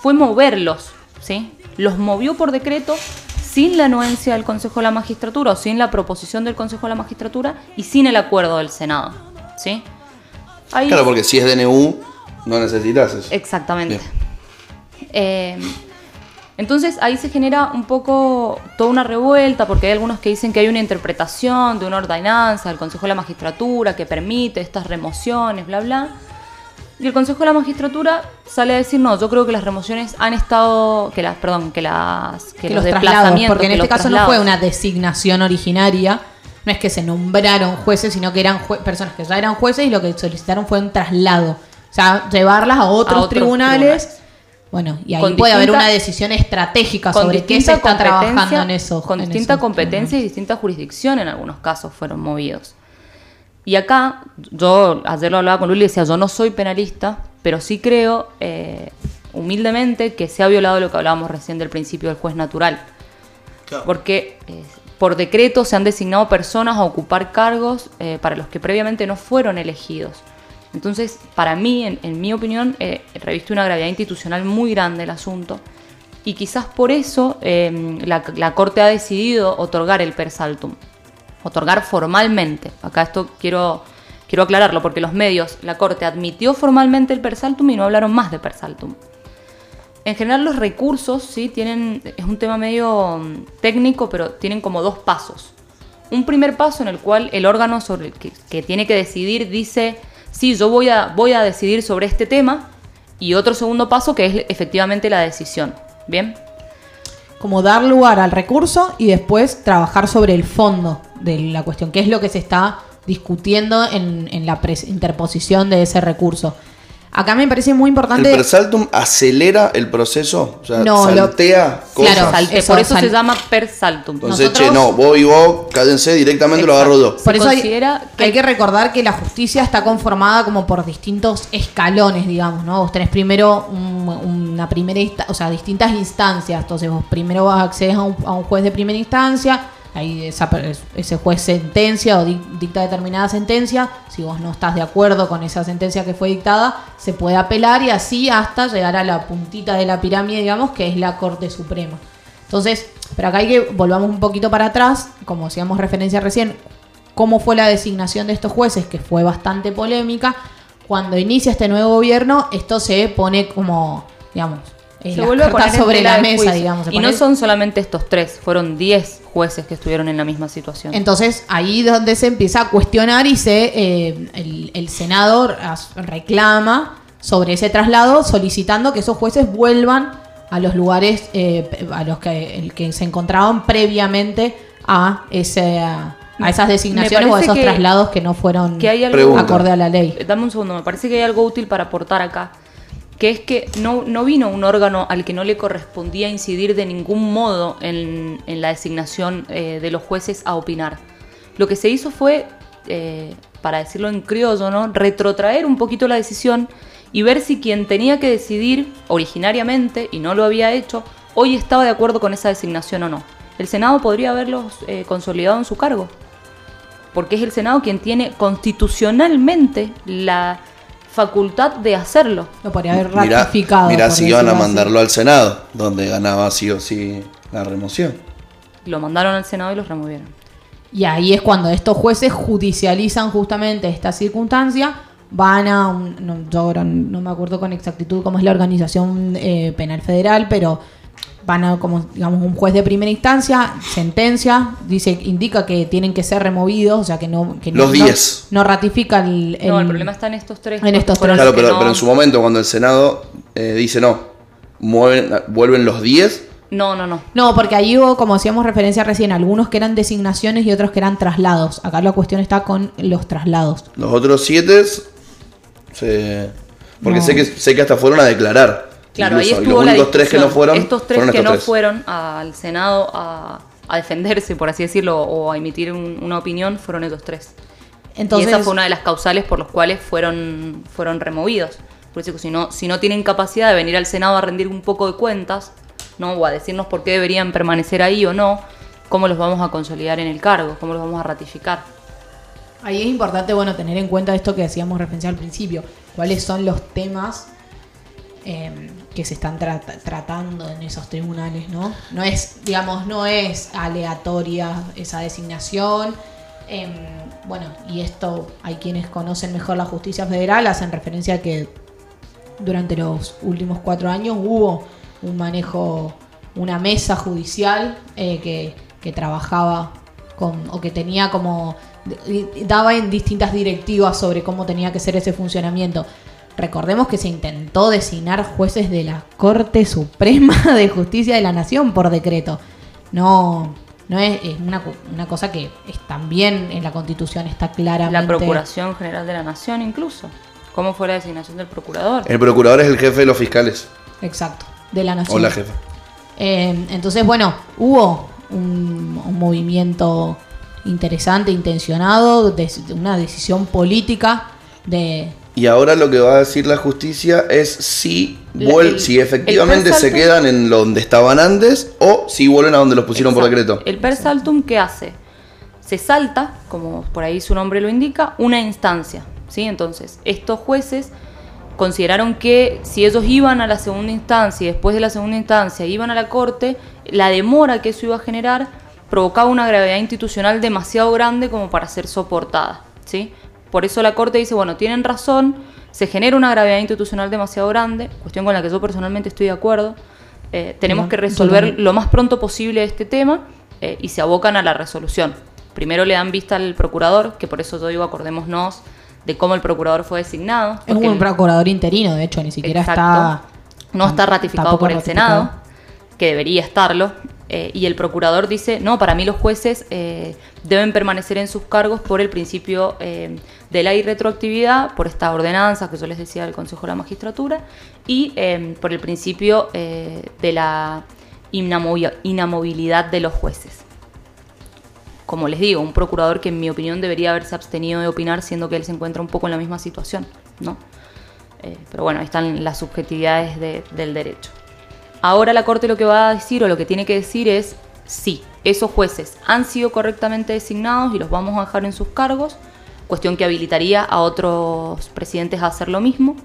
fue moverlos, ¿sí? Los movió por decreto sin la anuencia del Consejo de la Magistratura o sin la proposición del Consejo de la Magistratura y sin el acuerdo del Senado, ¿sí? Ahí- Claro, porque si es DNU, no necesitas eso. Exactamente. Eh, entonces ahí se genera un poco toda una revuelta porque hay algunos que dicen que hay una interpretación de una ordenanza del Consejo de la Magistratura que permite estas remociones, bla, bla. Y el Consejo de la Magistratura sale a decir, no, yo creo que las remociones han estado, que las, perdón, que las, que que los, los desplazamientos, porque en este caso no fue una designación originaria, no es que se nombraron jueces, sino que eran jue- personas que ya eran jueces y lo que solicitaron fue un traslado, o sea, llevarlas a otros, A otros tribunales. tribunales. Bueno, y ahí Con puede haber una decisión estratégica sobre qué se está trabajando en eso. Con en distinta esos competencia y distinta jurisdicción en algunos casos fueron movidos. Y acá, yo ayer lo hablaba con Luli y decía, yo no soy penalista, pero sí creo, eh, humildemente, que se ha violado lo que hablábamos recién del principio del juez natural. Porque eh, por decreto se han designado personas a ocupar cargos eh, para los que previamente no fueron elegidos. Entonces, para mí, en, mi opinión, eh, reviste una gravedad institucional muy grande el asunto. Y quizás por eso eh, la, Corte ha decidido otorgar el per saltum. Otorgar formalmente. Acá esto quiero, quiero aclararlo, porque los medios, la Corte admitió formalmente el per saltum y no hablaron más de per saltum. En general los recursos, sí, tienen, es un tema medio mm, técnico, pero tienen como dos pasos. Un primer paso en el cual el órgano sobre el que tiene que decidir dice, sí, yo voy a, voy a decidir sobre este tema, y otro segundo paso que es efectivamente la decisión. ¿Bien? como dar lugar al recurso y después trabajar sobre el fondo de la cuestión, que es lo que se está discutiendo en, en la interposición de ese recurso. Acá me parece muy ¿El importante... persaltum acelera el proceso? O sea, No, lo- saltea cosas. Claro, Salte- eso, por eso sal- se llama per saltum. Entonces, Nosotros- che, no, vos y vos, cállense, directamente lo agarro yo. Se Por eso hay, que- hay que recordar que la justicia está conformada como por distintos escalones, digamos, ¿no? Vos tenés primero un- una primera insta- o sea, distintas instancias. Entonces vos primero vas a acceder a un, a un juez de primera instancia, ahí ese juez sentencia o dic- dicta determinada sentencia, si vos no estás de acuerdo con esa sentencia que fue dictada, se puede apelar y así hasta llegar a la puntita de la pirámide, digamos, que es la Corte Suprema. Entonces, pero acá hay que volvamos un poquito para atrás, como hacíamos referencia recién, cómo fue la designación de estos jueces, que fue bastante polémica. Cuando inicia este nuevo gobierno, esto se pone como, digamos, Se vuelve a poner en sobre la mesa, digamos. se Y no son solamente estos tres, fueron 10 jueces que estuvieron en la misma situación. Entonces ahí es donde se empieza a cuestionar y se eh, el, el senador as- reclama sobre ese traslado solicitando que esos jueces vuelvan a los lugares eh, a los que, el que se encontraban previamente a ese a, esas designaciones o a esos que- traslados que no fueron que hay algo acorde a la ley. Eh, Dame un segundo, me parece que hay algo útil para aportar acá, que es que no, no vino un órgano al que no le correspondía incidir de ningún modo en, en la designación eh, de los jueces a opinar. Lo que se hizo fue, eh, para decirlo en criollo, ¿no? retrotraer un poquito la decisión y ver si quien tenía que decidir originariamente, y no lo había hecho, hoy estaba de acuerdo con esa designación o no. El Senado podría haberlos eh, consolidado en su cargo porque es el Senado quien tiene constitucionalmente la facultad de hacerlo. Lo podría haber Mirá, ratificado. mirá por si iban a así. mandarlo al Senado, donde ganaba sí o sí la remoción. Lo mandaron al Senado y los removieron. Y ahí es cuando estos jueces judicializan justamente esta circunstancia, van a, un- no, yo ahora no me acuerdo con exactitud cómo es la organización eh, penal federal, pero van a como digamos un juez de primera instancia, sentencia, dice, indica que tienen que ser removidos, o sea que no, que no- Los no- 10. no, ratifica el, No, el problema está en estos tres. en estos tres. Claro, pero, no- pero en su momento, cuando el Senado eh, dice no, mueven, vuelven los 10, No, no, no. No, porque ahí hubo, como hacíamos referencia recién, algunos que eran designaciones y otros que eran traslados. Acá la cuestión está con los traslados. los otros 7 se... Porque No. sé, que, sé que hasta fueron a declarar. Claro, Incluso, ahí y estuvo los la únicos tres que no fueron Estos tres fueron que estos no tres. fueron al Senado a, a defenderse, por así decirlo, o a emitir un- una opinión, fueron estos tres. Entonces, y esa fue una de las causales por las cuales fueron, fueron removidos. Por eso si no, si no tienen capacidad de venir al Senado a rendir un poco de cuentas, ¿no? o a decirnos por qué deberían permanecer ahí o no, cómo los vamos a consolidar en el cargo, cómo los vamos a ratificar. ahí es importante bueno tener en cuenta esto que hacíamos referencia al principio. ¿Cuáles son los temas eh, que se están tra- tratando en esos tribunales, ¿no? No es, digamos, no es aleatoria esa designación. Em, bueno, y esto hay quienes conocen mejor la justicia federal, hacen referencia a que durante los últimos cuatro años hubo un manejo, una mesa judicial eh, que, que trabajaba con, o que tenía como, daba en distintas directivas sobre cómo tenía que ser ese funcionamiento. Recordemos que se intentó designar jueces de la Corte Suprema de Justicia de la Nación por decreto. No, no es, es una, una cosa que es también en la Constitución está claramente. La Procuración General de la Nación incluso. ¿Cómo fue la designación del procurador? El procurador es el jefe de los fiscales. Exacto, de la Nación. O la jefa. Eh, entonces, bueno, hubo un, un movimiento interesante, intencionado, de una decisión política de... Y ahora lo que va a decir la justicia es si, el- si efectivamente se quedan en donde estaban antes o si vuelven a donde los pusieron por decreto. El per saltum, ¿qué hace? Se salta, como por ahí su nombre lo indica, una instancia. ¿sí? Entonces, estos jueces consideraron que si ellos iban a la segunda instancia y después de la segunda instancia iban a la corte, la demora que eso iba a generar provocaba una gravedad institucional demasiado grande como para ser soportada. ¿sí? Por eso la corte dice, bueno, tienen razón, se genera una gravedad institucional demasiado grande, cuestión con la que yo personalmente estoy de acuerdo. Eh, tenemos que resolver lo más pronto posible este tema eh, y se abocan a la resolución. Primero le dan vista al procurador, que por eso yo digo, acordémonos de cómo el procurador fue designado. Es un procurador interino, de hecho, ni siquiera Exacto. está... no está ratificado por el ratificado. Senado, que debería estarlo. Eh, y el procurador dice, no, para mí los jueces eh, deben permanecer en sus cargos por el principio eh, de la irretroactividad, por esta ordenanza que yo les decía del Consejo de la Magistratura, y por el principio de la inamovi- inamovilidad de los jueces. Como les digo, un procurador que en mi opinión debería haberse abstenido de opinar, siendo que él se encuentra un poco en la misma situación, ¿no? Pero bueno, ahí están las subjetividades de- del derecho. Ahora la Corte lo que va a decir o lo que tiene que decir es sí, esos jueces han sido correctamente designados y los vamos a dejar en sus cargos, cuestión que habilitaría a otros presidentes a hacer lo mismo.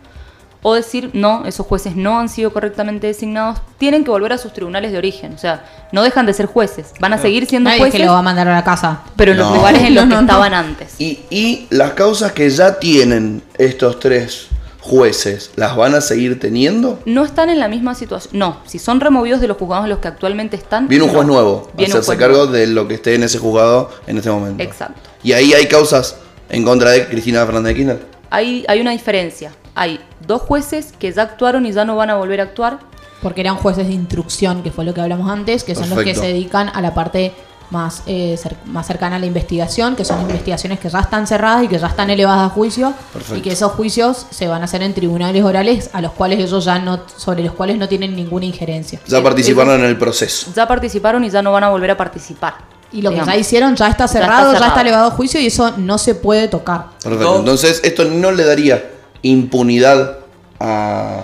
O decir, no, esos jueces no han sido correctamente designados, tienen que volver a sus tribunales de origen. O sea, no dejan de ser jueces, van a seguir siendo Nadie es jueces, que lo va a mandar a la casa. pero en los lugares en los No, que no, estaban antes. Y, y las causas que ya tienen estos tres jueces, ¿las van a seguir teniendo? No están en la misma situación. No, si son removidos de los juzgados en los que actualmente están. Viene un no. juez nuevo a Viene un hacerse cargo nuevo. de lo que esté en ese juzgado en este momento. Exacto. Y ahí hay causas en contra de Cristina Fernández de Kirchner. Hay, hay una diferencia. Hay dos jueces que ya actuaron y ya no van a volver a actuar. Porque eran jueces de instrucción, que fue lo que hablamos antes, que son los que se dedican a la parte más, eh, cer- más cercana a la investigación, que son investigaciones que ya están cerradas y que ya están elevadas a juicio, Perfecto. y que esos juicios se van a hacer en tribunales orales a los cuales ellos ya no, sobre los cuales no tienen ninguna injerencia. Ya participaron en el proceso. Ya participaron y ya no van a volver a participar. Y lo que ya hicieron ya está Ya está cerrado, ya está, cerrado. elevado a juicio y eso no se puede tocar. Perfecto. Entonces, esto no le daría impunidad a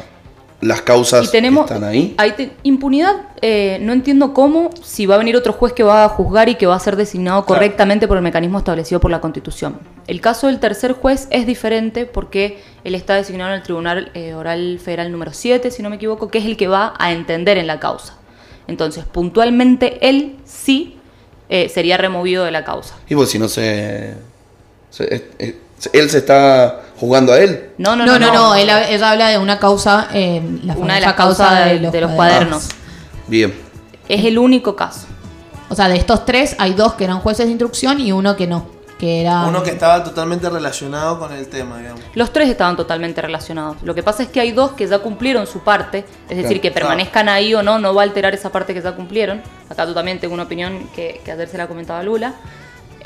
las causas Y tenemos que están ahí. hay te- impunidad. eh, no entiendo cómo, si va a venir otro juez que va a juzgar y que va a ser designado Claro. correctamente por el mecanismo establecido por la Constitución. El caso del tercer juez es diferente porque él está designado en el Tribunal eh, Oral Federal número 7, si no me equivoco, que es el que va a entender en la causa. Entonces, puntualmente, él sí eh, sería removido de la causa. Y pues si no se... se- es- es- él se está jugando a él. No, no, No, no, no, él ella habla de una causa, eh, la Una de las causas de, de los cuadernos. Bien. Es el único caso. O sea, de estos tres hay dos que eran jueces de instrucción y uno que no, que era... Uno que estaba totalmente relacionado con el tema, digamos. Los tres estaban totalmente relacionados. Lo que pasa es que hay dos que ya cumplieron su parte, es decir, Claro. que permanezcan ahí o no, no va a alterar esa parte que ya cumplieron. Acá tú también tengo una opinión que, que ayer se la comentaba Lula.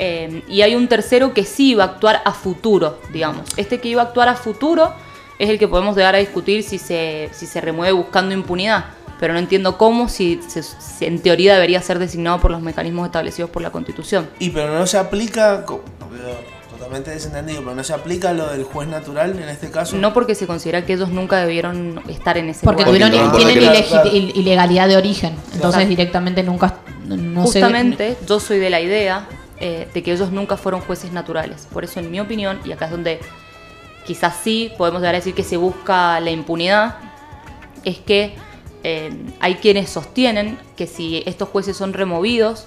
Eh, y hay un tercero que sí iba a actuar a futuro, digamos. Este que iba a actuar a futuro es el que podemos llegar a discutir si se, si se remueve buscando impunidad. Pero no entiendo cómo, si, se- si en teoría debería ser designado por los mecanismos establecidos por la Constitución. Y pero no se aplica, totalmente desentendido, pero no se aplica lo del juez natural en este caso. No porque se considera que ellos nunca debieron estar en ese Porque lugar. Porque tuvieron, no tienen Claro. ilegalidad de origen. Entonces Claro. directamente nunca... No sé- Justamente yo soy de la idea eh, de que ellos nunca fueron jueces naturales. Por eso, en mi opinión, y acá es donde quizás sí podemos llegar a decir que se busca la impunidad, es que eh, hay quienes sostienen que si estos jueces son removidos,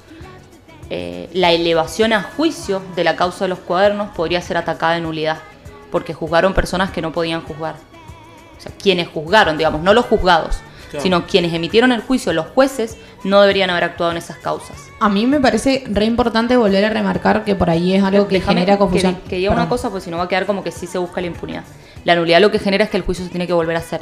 eh, la elevación a juicio de la causa de los cuadernos podría ser atacada en nulidad, porque juzgaron personas que no podían juzgar. O sea, quienes juzgaron, digamos, no los juzgados, Claro. sino quienes emitieron el juicio, los jueces, no deberían haber actuado en esas causas. A mí me parece re importante volver a remarcar que por ahí es algo que Déjame genera confusión. Que, que diga una cosa, pues si no va a quedar como que sí se busca la impunidad. La nulidad lo que genera es que el juicio se tiene que volver a hacer.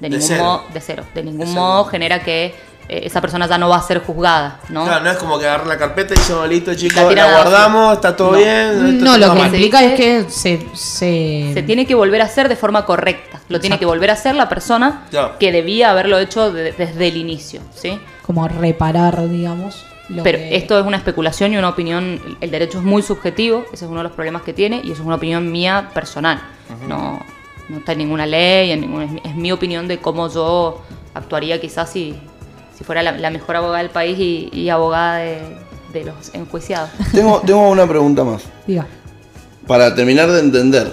De De ningún cero. modo, de cero. De ningún De modo cero. genera que esa persona ya no va a ser juzgada, ¿no? Claro, no es como que agarra la carpeta y dice, listo chicos, La guardamos, está todo No. bien. No, lo que mal. implica es que se... se- Se tiene que volver a hacer de forma correcta. Lo tiene que volver a hacer la persona Claro. que debía haberlo hecho de- desde el inicio, ¿sí? como reparar, digamos. lo Pero que- esto es una especulación y una opinión. El derecho es muy subjetivo, ese es uno de los problemas que tiene, y eso es una opinión mía personal. No, no está en ninguna ley, en ningún- es, mi- es mi opinión de cómo yo actuaría quizás si, si fuera la, la mejor abogada del país y, y abogada de, de los enjuiciados. Tengo, tengo una pregunta más. Diga. Para terminar de entender.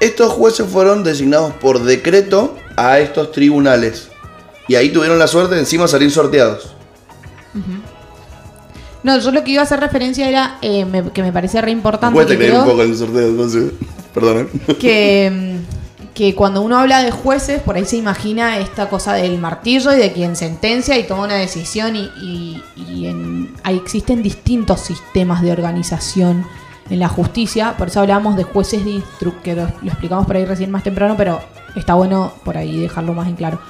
Estos jueces fueron designados por decreto a estos tribunales. Y ahí tuvieron la suerte de encima salir sorteados. No, yo lo que iba a hacer referencia era eh, me- que me parece re importante Cuesta que creer un poco en el sorteo, entonces. Perdón, ¿eh? que, que cuando uno habla de jueces, por ahí se imagina esta cosa del martillo y de quien sentencia y toma una decisión y, y- y en- ahí existen distintos sistemas de organización en la justicia, por eso hablamos de jueces de instru que lo, lo explicamos por ahí recién más temprano, pero está bueno por ahí dejarlo más en claro.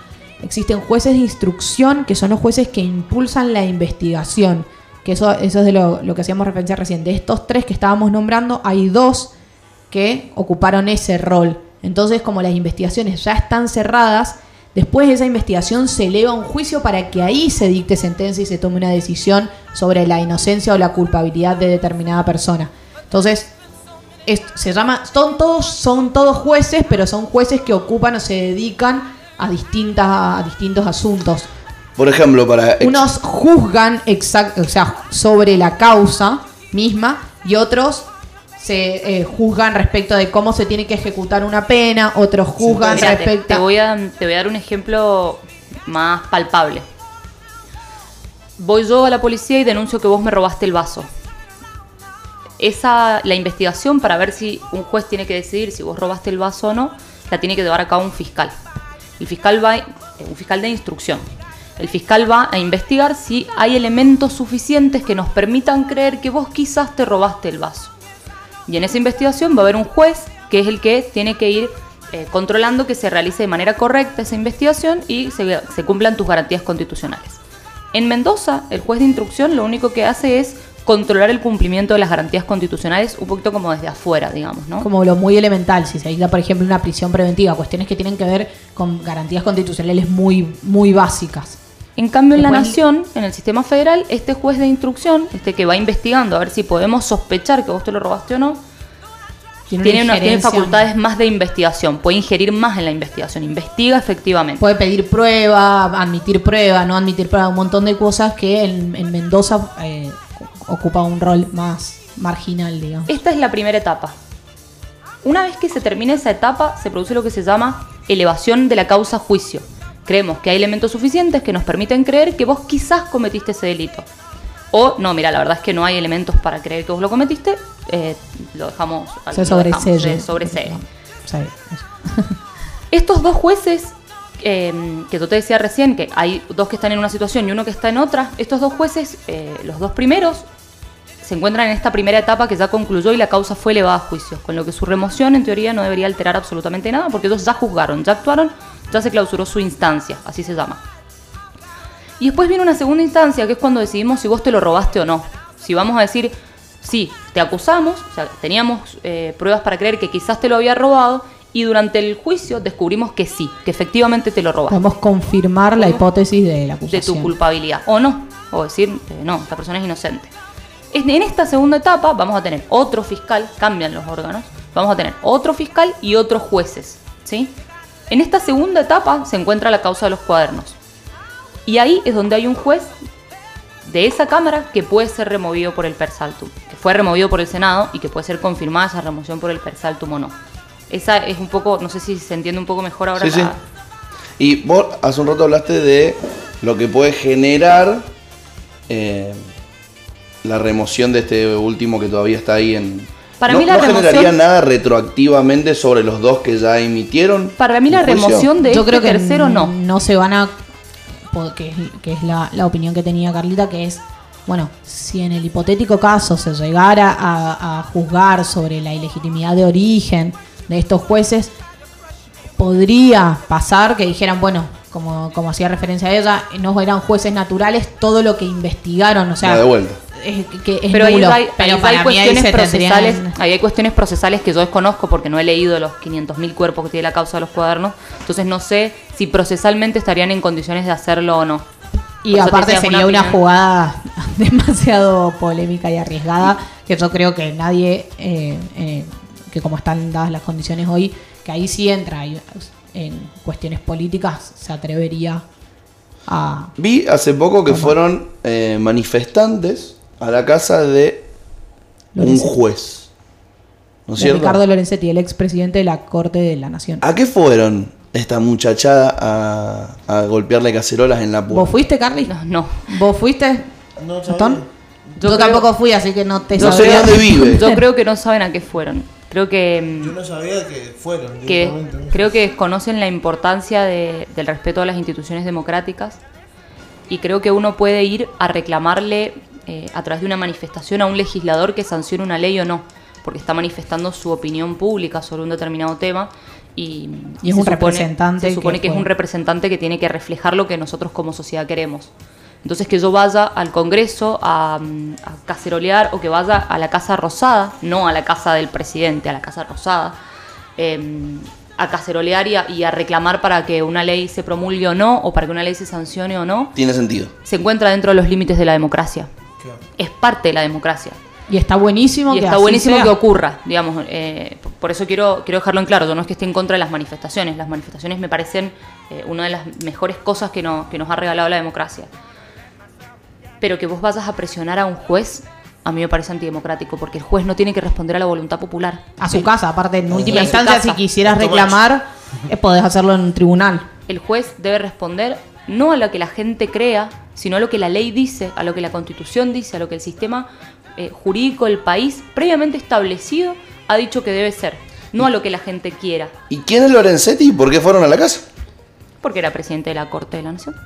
Existen jueces de instrucción que son los jueces que impulsan la investigación, que eso, eso es de lo, lo que hacíamos referencia recién. De estos tres que estábamos nombrando, hay dos que ocuparon ese rol. Entonces, como las investigaciones ya están cerradas, después de esa investigación se eleva a un juicio para que ahí se dicte sentencia y se tome una decisión sobre la inocencia o la culpabilidad de determinada persona. Entonces, es- se llama, son todos, son todos jueces, pero son jueces que ocupan o se dedican a distintas, a distintos asuntos. Por ejemplo, para... Unos juzgan exact, o sea, sobre la causa misma y otros se eh, juzgan respecto de cómo se tiene que ejecutar una pena, otros juzgan Mira, te, respecto te voy a, te voy a dar un ejemplo más palpable. Voy yo a la policía y denuncio que vos me robaste el vaso. Esa, la investigación para ver si un juez tiene que decidir si vos robaste el vaso o no, la tiene que llevar a cabo un fiscal. El fiscal va, eh, un fiscal de instrucción. El fiscal va a investigar si hay elementos suficientes que nos permitan creer que vos quizás te robaste el vaso. Y en esa investigación va a haber un juez que es el que tiene que ir eh, controlando que se realice de manera correcta esa investigación y se, se cumplan tus garantías constitucionales. En Mendoza, el juez de instrucción lo único que hace es controlar el cumplimiento de las garantías constitucionales un poquito como desde afuera, digamos, ¿no? como lo muy elemental, si se dicta, por ejemplo, una prisión preventiva, cuestiones que tienen que ver con garantías constitucionales muy, muy básicas. En cambio, en la nación, en el sistema federal, este juez de instrucción, este que va investigando a ver si podemos sospechar que vos te lo robaste o no, Tiene, tiene, una tiene facultades más de investigación, puede ingerir más en la investigación, investiga efectivamente. Puede pedir prueba, admitir prueba, no admitir prueba, un montón de cosas que en, en Mendoza eh, ocupa un rol más marginal, digamos. Esta es la primera etapa. Una vez que se termina esa etapa, se produce lo que se llama elevación de la causa juicio. Creemos que hay elementos suficientes que nos permiten creer que vos quizás cometiste ese delito. O, no, mira, la verdad es que no hay elementos para creer que vos lo cometiste, eh, lo dejamos. Se sobresee. se sobresee. Sí. Estos dos jueces, eh, que yo te decía recién, que hay dos que están en una situación y uno que está en otra, estos dos jueces, eh, los dos primeros, se encuentran en esta primera etapa que ya concluyó y la causa fue elevada a juicio, con lo que su remoción en teoría no debería alterar absolutamente nada, porque ellos ya juzgaron, ya actuaron, ya se clausuró su instancia, así se llama. Y después viene una segunda instancia, que es cuando decidimos si vos te lo robaste o no. Si vamos a decir, sí, te acusamos, o sea, teníamos eh, pruebas para creer que quizás te lo había robado, y durante el juicio descubrimos que sí, que efectivamente te lo robaste, Podemos confirmar la hipótesis de la de acusación. tu culpabilidad, o no, o decir, eh, no, esta persona es inocente. En en esta segunda etapa vamos a tener otro fiscal, cambian los órganos, vamos a tener otro fiscal y otros jueces, ¿sí? En esta segunda etapa se encuentra la causa de los cuadernos. Y ahí es donde hay un juez de esa Cámara que puede ser removido por el Persaltum, que fue removido por el Senado y que puede ser confirmada esa remoción por el Persaltum o no. Esa es un poco, no sé si se entiende un poco mejor ahora. Sí, sí. Y vos hace un rato hablaste de lo que puede generar eh, la remoción de este último que todavía está ahí en... Para ¿No, mí la no generaría remoción- nada retroactivamente sobre los dos que ya emitieron? Para mí la remoción de Yo este creo que tercero no. no se van a. Que es, que es la, la opinión que tenía Carlita, que es. Bueno, si en el hipotético caso se llegara a, a juzgar sobre la ilegitimidad de origen de estos jueces, podría pasar que dijeran, bueno, como, como hacía referencia a ella, no eran jueces naturales, todo lo que investigaron, o sea, de vuelta. Es, que es pero ahí nulo. hay, ahí pero hay para mí ahí cuestiones procesales, tendrían- ahí hay cuestiones procesales que yo desconozco porque no he leído los 500.000 cuerpos que tiene la causa de los cuadernos, entonces no sé si procesalmente estarían en condiciones de hacerlo o no. Y Por aparte sería una opinión. jugada demasiado polémica y arriesgada, que yo creo que nadie, eh, eh, que como están dadas las condiciones hoy, que ahí sí entra en cuestiones políticas, se atrevería a... Vi hace poco que fueron eh, manifestantes a la casa de un juez. ¿No es cierto? Ricardo Lorenzetti, el expresidente de la Corte de la Nación. ¿A qué fueron esta muchachada a, a golpearle cacerolas en la puerta? ¿Vos fuiste, Carly? No, no. ¿Vos fuiste? No. Yo Yo, creo- tampoco fui, así que no te No sé sabría- dónde vive. Yo creo que no saben a qué fueron. Creo que mm, Yo no sabía que fueron. que creo que desconocen la importancia de- del respeto a las instituciones democráticas y creo que uno puede ir a reclamarle eh, a través de una manifestación a un legislador que sancione una ley o no, porque está manifestando su opinión pública sobre un determinado tema y, Y es se un representante Se supone que que, es un representante que tiene que reflejar lo que nosotros como sociedad queremos. Entonces que yo vaya al Congreso a, mm, a cacerolear o que vaya a la Casa Rosada, no a la casa del presidente, a la Casa Rosada, eh, a cacerolear y a, y a reclamar para que una ley se promulgue o no, o para que una ley se sancione o no, Tiene sentido. se encuentra dentro de los límites de la democracia. Claro. Es parte de la democracia. Y está buenísimo y que está así buenísimo sea. que ocurra, digamos. eh, por eso quiero, quiero dejarlo en claro. Yo no es que esté en contra de las manifestaciones. Las manifestaciones me parecen eh, una de las mejores cosas que, no- que nos ha regalado la democracia. Pero que vos vayas a presionar a un juez, a mí me parece antidemocrático, porque el juez no tiene que responder a la voluntad popular. A su casa, aparte, en última instancia, si quisieras reclamar, eh, podés hacerlo en un tribunal. El juez debe responder no a lo que la gente crea, sino a lo que la ley dice, a lo que la constitución dice, a lo que el sistema eh, jurídico del país previamente establecido ha dicho que debe ser, no a lo que la gente quiera, ¿Y quién es Lorenzetti y por qué fueron a la casa? porque era presidente de la Corte de la Nación.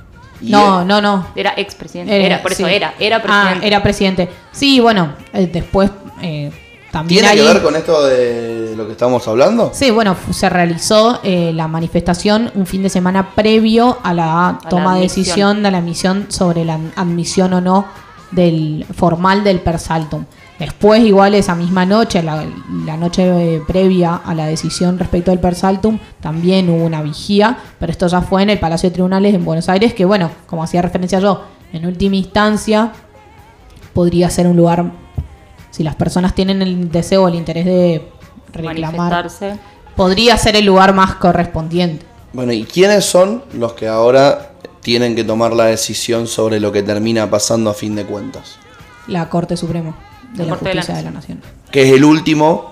No, él- no, no. Era expresidente, era, por eso sí. era, era Ah, presidente. era presidente. Sí, bueno, eh, después eh, también ¿Tiene que ver con esto de lo que estamos hablando? Sí, bueno, se realizó eh, la manifestación un fin de semana previo a la toma de decisión de la admisión sobre la admisión o no del formal del Persaltum. Después, igual esa misma noche, la, la noche eh, previa a la decisión respecto del Persaltum, también hubo una vigía, pero esto ya fue en el Palacio de Tribunales en Buenos Aires, que bueno, como hacía referencia yo, en última instancia podría ser un lugar, si las personas tienen el deseo o el interés de reclamar podría ser el lugar más correspondiente. Bueno, ¿y quiénes son los que ahora tienen que tomar la decisión sobre lo que termina pasando a fin de cuentas? La Corte Suprema de La la, Corte de la Justicia de la Nación. Que es el último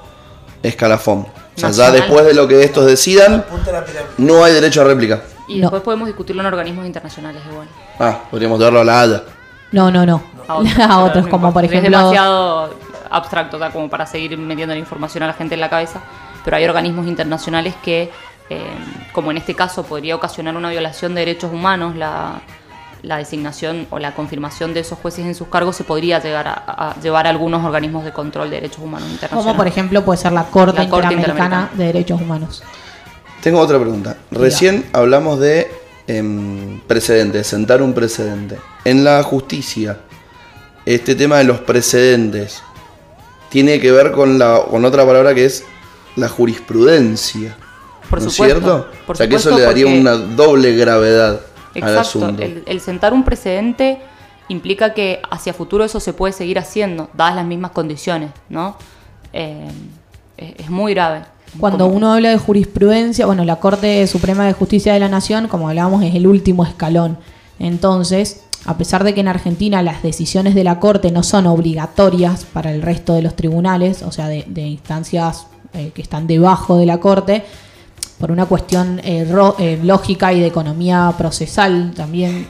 escalafón. O sea, ya después de lo que estos decidan, no hay derecho a réplica. Y No. después podemos discutirlo en organismos internacionales igual. Ah, podríamos darlo a la Haya. No, no, no. A otros, A otros, como por Es ejemplo. demasiado abstracto, o sea, como para seguir metiendo la información a la gente en la cabeza. Pero hay organismos internacionales que, eh, como en este caso, podría ocasionar una violación de derechos humanos, la, la designación o la confirmación de esos jueces en sus cargos se podría llegar a, a llevar a algunos organismos de control de derechos humanos internacionales. Como por ejemplo puede ser la Corte, La Corte Interamericana Interamericana. de Derechos Humanos. Tengo otra pregunta. Recién hablamos de em, precedentes, sentar un precedente. En la justicia, este tema de los precedentes tiene que ver con, la, con otra palabra que es la jurisprudencia. Por ¿No es supuesto, cierto? por o sea que eso le daría porque- una doble gravedad al Exacto, asunto. el, el sentar un precedente implica que hacia futuro eso se puede seguir haciendo, dadas las mismas condiciones, ¿no? Eh, es, es muy grave. Cuando Como- uno habla de jurisprudencia, bueno, la Corte Suprema de Justicia de la Nación, como hablábamos, es el último escalón. Entonces, a pesar de que en Argentina las decisiones de la Corte no son obligatorias para el resto de los tribunales, o sea, de, de instancias eh, que están debajo de la Corte, por una cuestión eh, eh, lógica y de economía procesal también,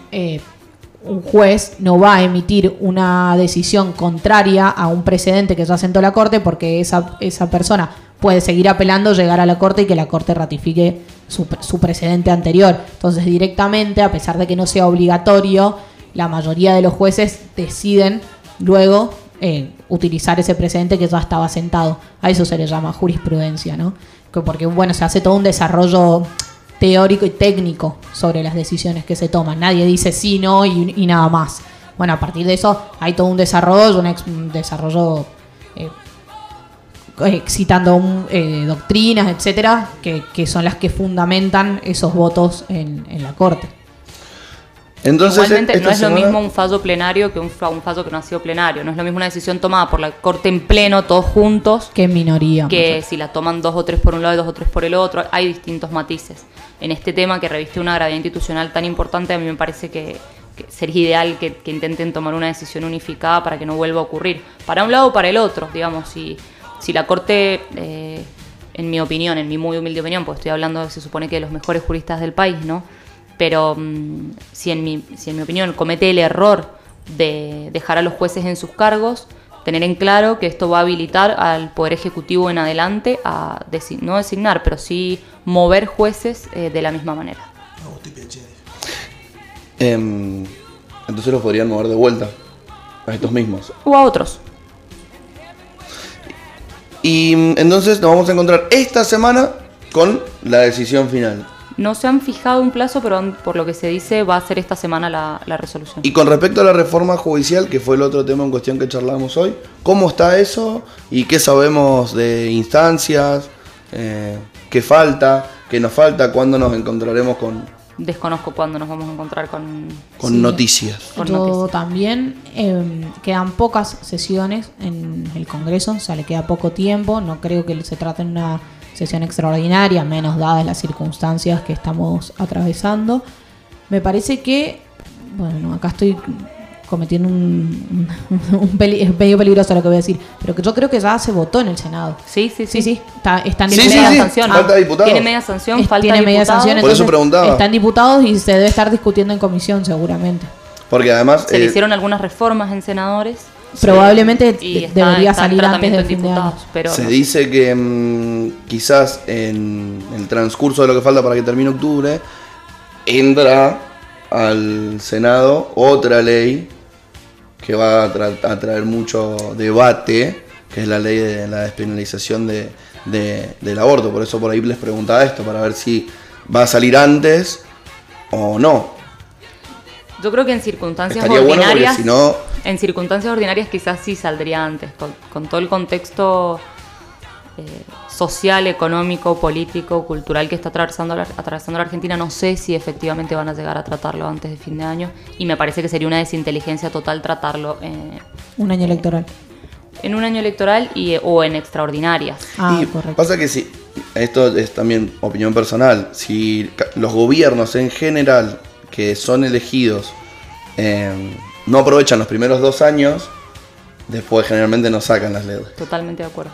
un juez no va a emitir una decisión contraria a un precedente que ya sentó la Corte porque esa, esa persona puede seguir apelando, llegar a la Corte y que la Corte ratifique su, su precedente anterior. Entonces directamente, a pesar de que no sea obligatorio, la mayoría de los jueces deciden luego eh, utilizar ese precedente que ya estaba sentado. A eso se le llama jurisprudencia, ¿no? Que Porque, bueno, se hace todo un desarrollo teórico y técnico sobre las decisiones que se toman. Nadie dice sí, no y, nada más. Bueno, a partir de eso hay todo un desarrollo, un, desarrollo eh, eh, citando un, eh, doctrinas, etcétera, que, que son las que fundamentan esos votos en, en la corte. Entonces, Igualmente, no es lo semana- mismo un fallo plenario que un, un fallo que no ha sido plenario. No es lo mismo una decisión tomada por la Corte en pleno, todos juntos, Que en minoría. que si la toman dos o tres por un lado y dos o tres por el otro. Hay distintos matices. En este tema que reviste una gravedad institucional tan importante, a mí me parece que, que sería ideal que, que intenten tomar una decisión unificada para que no vuelva a ocurrir. Para un lado o para el otro, digamos. Si, si la Corte, eh, en mi opinión, en mi muy humilde opinión, pues estoy hablando, se supone que de los mejores juristas del país, ¿no? Pero mm, si, en mi, si en mi opinión comete el error de dejar a los jueces en sus cargos, tener en claro que esto va a habilitar al Poder Ejecutivo en adelante a no designar, pero sí mover jueces eh, de la misma manera. Em, entonces los podrían mover de vuelta a estos mismos. O a otros. Y mm, entonces nos vamos a encontrar esta semana con la decisión final. No se han fijado un plazo, pero por lo que se dice va a ser esta semana la, la resolución. Y con respecto a la reforma judicial, que fue el otro tema en cuestión que charlamos hoy, ¿cómo está eso? ¿Y qué sabemos de instancias? Eh, ¿Qué falta? ¿Qué nos falta? ¿Cuándo nos encontraremos con, desconozco cuándo nos vamos a encontrar con, Con Sí. noticias. con Yo noticias. también eh, quedan pocas sesiones en el Congreso, o sea, le queda poco tiempo. No creo que se trate de una sesión extraordinaria, menos dadas las circunstancias que estamos atravesando. Me parece que, bueno, acá estoy cometiendo un, un, un peli- es medio peligroso lo que voy a decir, pero que yo creo que ya se votó en el Senado. Sí, sí, Sí, sí. sí, está, están Sí, Tiene sí, media sí. sanción. Falta diputados. Tiene media sanción, Es- falta tiene media diputados. sanción, Por eso preguntaba. Están diputados y se debe estar discutiendo en comisión seguramente. Porque además Se le eh, hicieron algunas reformas en senadores. Probablemente está- debería está salir antes del fin de año. diputados, Pero se no. dice que mm, quizás en el transcurso de lo que falta para que termine octubre, entra al Senado otra ley que va a, tra- a traer mucho debate, que es la ley de la despenalización de, de- del aborto. Por eso por ahí les preguntaba esto, para ver si va a salir antes o no. Yo creo que en circunstancias Estaría bueno ordinarias. si no, En circunstancias ordinarias quizás sí saldría antes, con, con todo el contexto eh, social, económico, político, cultural que está atravesando la, atravesando la Argentina, no sé si efectivamente van a llegar a tratarlo antes de fin de año y me parece que sería una desinteligencia total tratarlo eh, Un año electoral. en un año electoral y, eh, o en extraordinarias. Ah, y correcto. pasa que si, esto es también opinión personal, si ca- los gobiernos en general que son elegidos eh, no aprovechan los primeros dos años, después generalmente no sacan las leyes. Totalmente de acuerdo.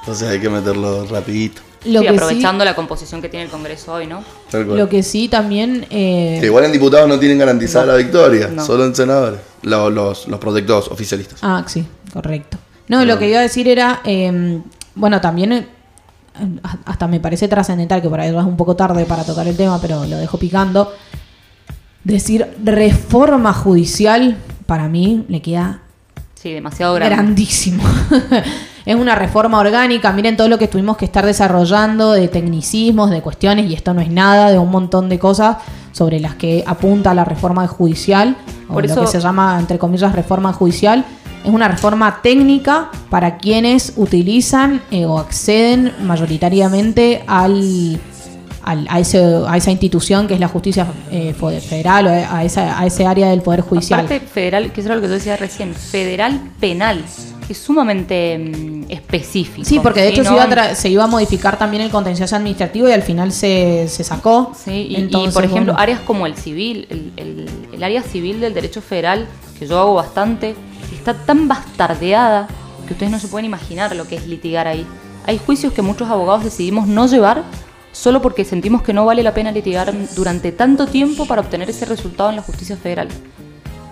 Entonces hay que meterlo rapidito. Lo, sí, que aprovechando la composición que tiene el Congreso hoy, ¿no? lo que sí también... eh, Que igual en diputados no tienen garantizada No. la victoria, No. solo en senadores, Lo- los, los protectores oficialistas. Ah, sí, correcto. No, lo que iba a decir era, eh, bueno, también eh, hasta me parece trascendental, que por ahí es un poco tarde para tocar el tema, pero lo dejo picando. Decir reforma judicial, para mí le queda Sí, demasiado grande. grandísimo. es una reforma orgánica. Miren todo lo que tuvimos que estar desarrollando de tecnicismos, de cuestiones, y esto no es nada, de un montón de cosas sobre las que apunta la reforma judicial, o Por lo que se llama, entre comillas, reforma judicial. Es una reforma técnica para quienes utilizan eh, o acceden mayoritariamente al, al- a, ese- a esa institución que es la justicia eh, federal o a, esa- a ese área del Poder Judicial. Aparte, federal, que eso era lo que yo decía recién, federal penal, que es sumamente mm, específico. Sí, porque de hecho se, iba a se iba a modificar también el contencioso administrativo y al final se, se sacó. Sí, y, por ejemplo, bueno, áreas como el civil, el, el- el área civil del derecho federal, que yo hago bastante, está tan bastardeada que ustedes no se pueden imaginar lo que es litigar ahí. Hay juicios que muchos abogados decidimos no llevar solo porque sentimos que no vale la pena litigar durante tanto tiempo para obtener ese resultado en la justicia federal.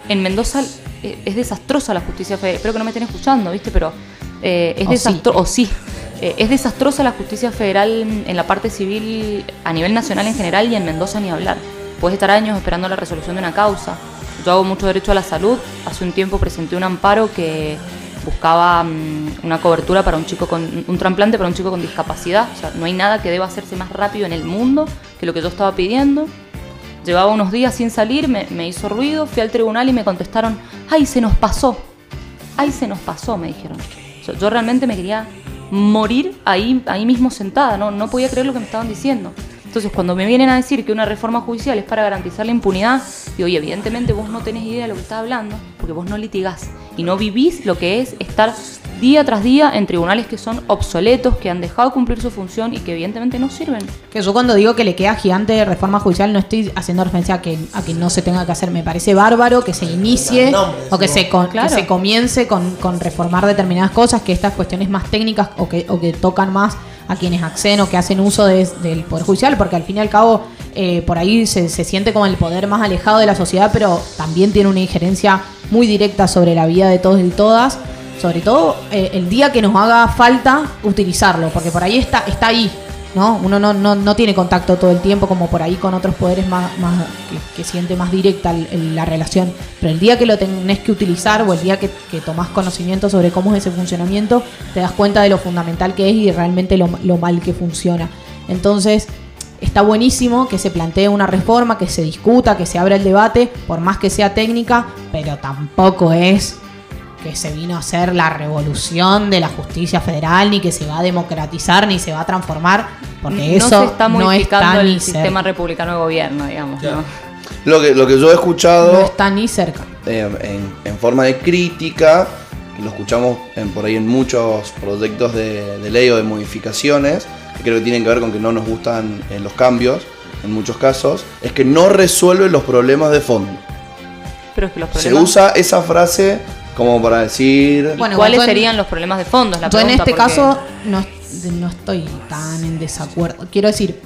En Mendoza eh, es desastrosa la justicia federal. Espero que no me estén escuchando, ¿viste? Pero eh, es O sí. desastrosa. O sí. Eh, es desastrosa la justicia federal en la parte civil a nivel nacional en general y en Mendoza ni hablar. Puedes estar años esperando la resolución de una causa. Yo hago mucho derecho a la salud. Hace un tiempo presenté un amparo que buscaba mm, una cobertura para un chico con un trasplante para un chico con discapacidad. O sea, no hay nada que deba hacerse más rápido en el mundo que lo que yo estaba pidiendo. Llevaba unos días sin salir, me, hizo ruido, fui al tribunal y me contestaron, ay, se nos pasó. Ay, se nos pasó, me dijeron. Yo realmente me quería morir ahí, ahí mismo sentada, ¿no? no podía creer lo que me estaban diciendo. Entonces, cuando me vienen a decir que una reforma judicial es para garantizar la impunidad, digo, oye, evidentemente vos no tenés idea de lo que estás hablando, porque vos no litigás y no vivís lo que es estar día tras día en tribunales que son obsoletos, que han dejado de cumplir su función y que evidentemente no sirven. Que yo cuando digo que le queda gigante de reforma judicial no estoy haciendo referencia a que, a que no se tenga que hacer. Me parece bárbaro que se inicie o que se, con- Claro. que se comience con, con reformar determinadas cosas, que estas cuestiones más técnicas o que, o que tocan más a quienes acceden o que hacen uso de- del Poder Judicial, porque al fin y al cabo eh, por ahí se, se siente como el poder más alejado de la sociedad, pero también tiene una injerencia muy directa sobre la vida de todos y todas. Sobre todo eh, el día que nos haga falta utilizarlo, porque por ahí está, está ahí, ¿no? Uno no, no, no tiene contacto todo el tiempo como por ahí con otros poderes más, más que, que siente más directa la relación. Pero el día que lo tenés que utilizar o el día que, que tomás conocimiento sobre cómo es ese funcionamiento, te das cuenta de lo fundamental que es y realmente lo mal que funciona. Entonces, está buenísimo que se plantee una reforma, que se discuta, que se abra el debate, por más que sea técnica, pero tampoco es que se vino a hacer la revolución de la justicia federal, ni que se va a democratizar, ni se va a transformar, porque no eso se está no modificando está ni el sistema cerca. republicano de gobierno, digamos. ¿no? Lo que, lo que yo he escuchado No está ni cerca. eh, en, en forma de crítica, lo escuchamos en- por ahí en muchos proyectos de, de ley o de modificaciones, que creo que tienen que ver con que no nos gustan eh, los cambios, en muchos casos, es que no resuelve los problemas de fondo. Pero es que los Se problemas... usa esa frase como para decir... ¿Y Bueno, ¿Cuáles en- serían los problemas de fondo? Es la Yo en este porque- caso no, no estoy tan en desacuerdo. Quiero decir,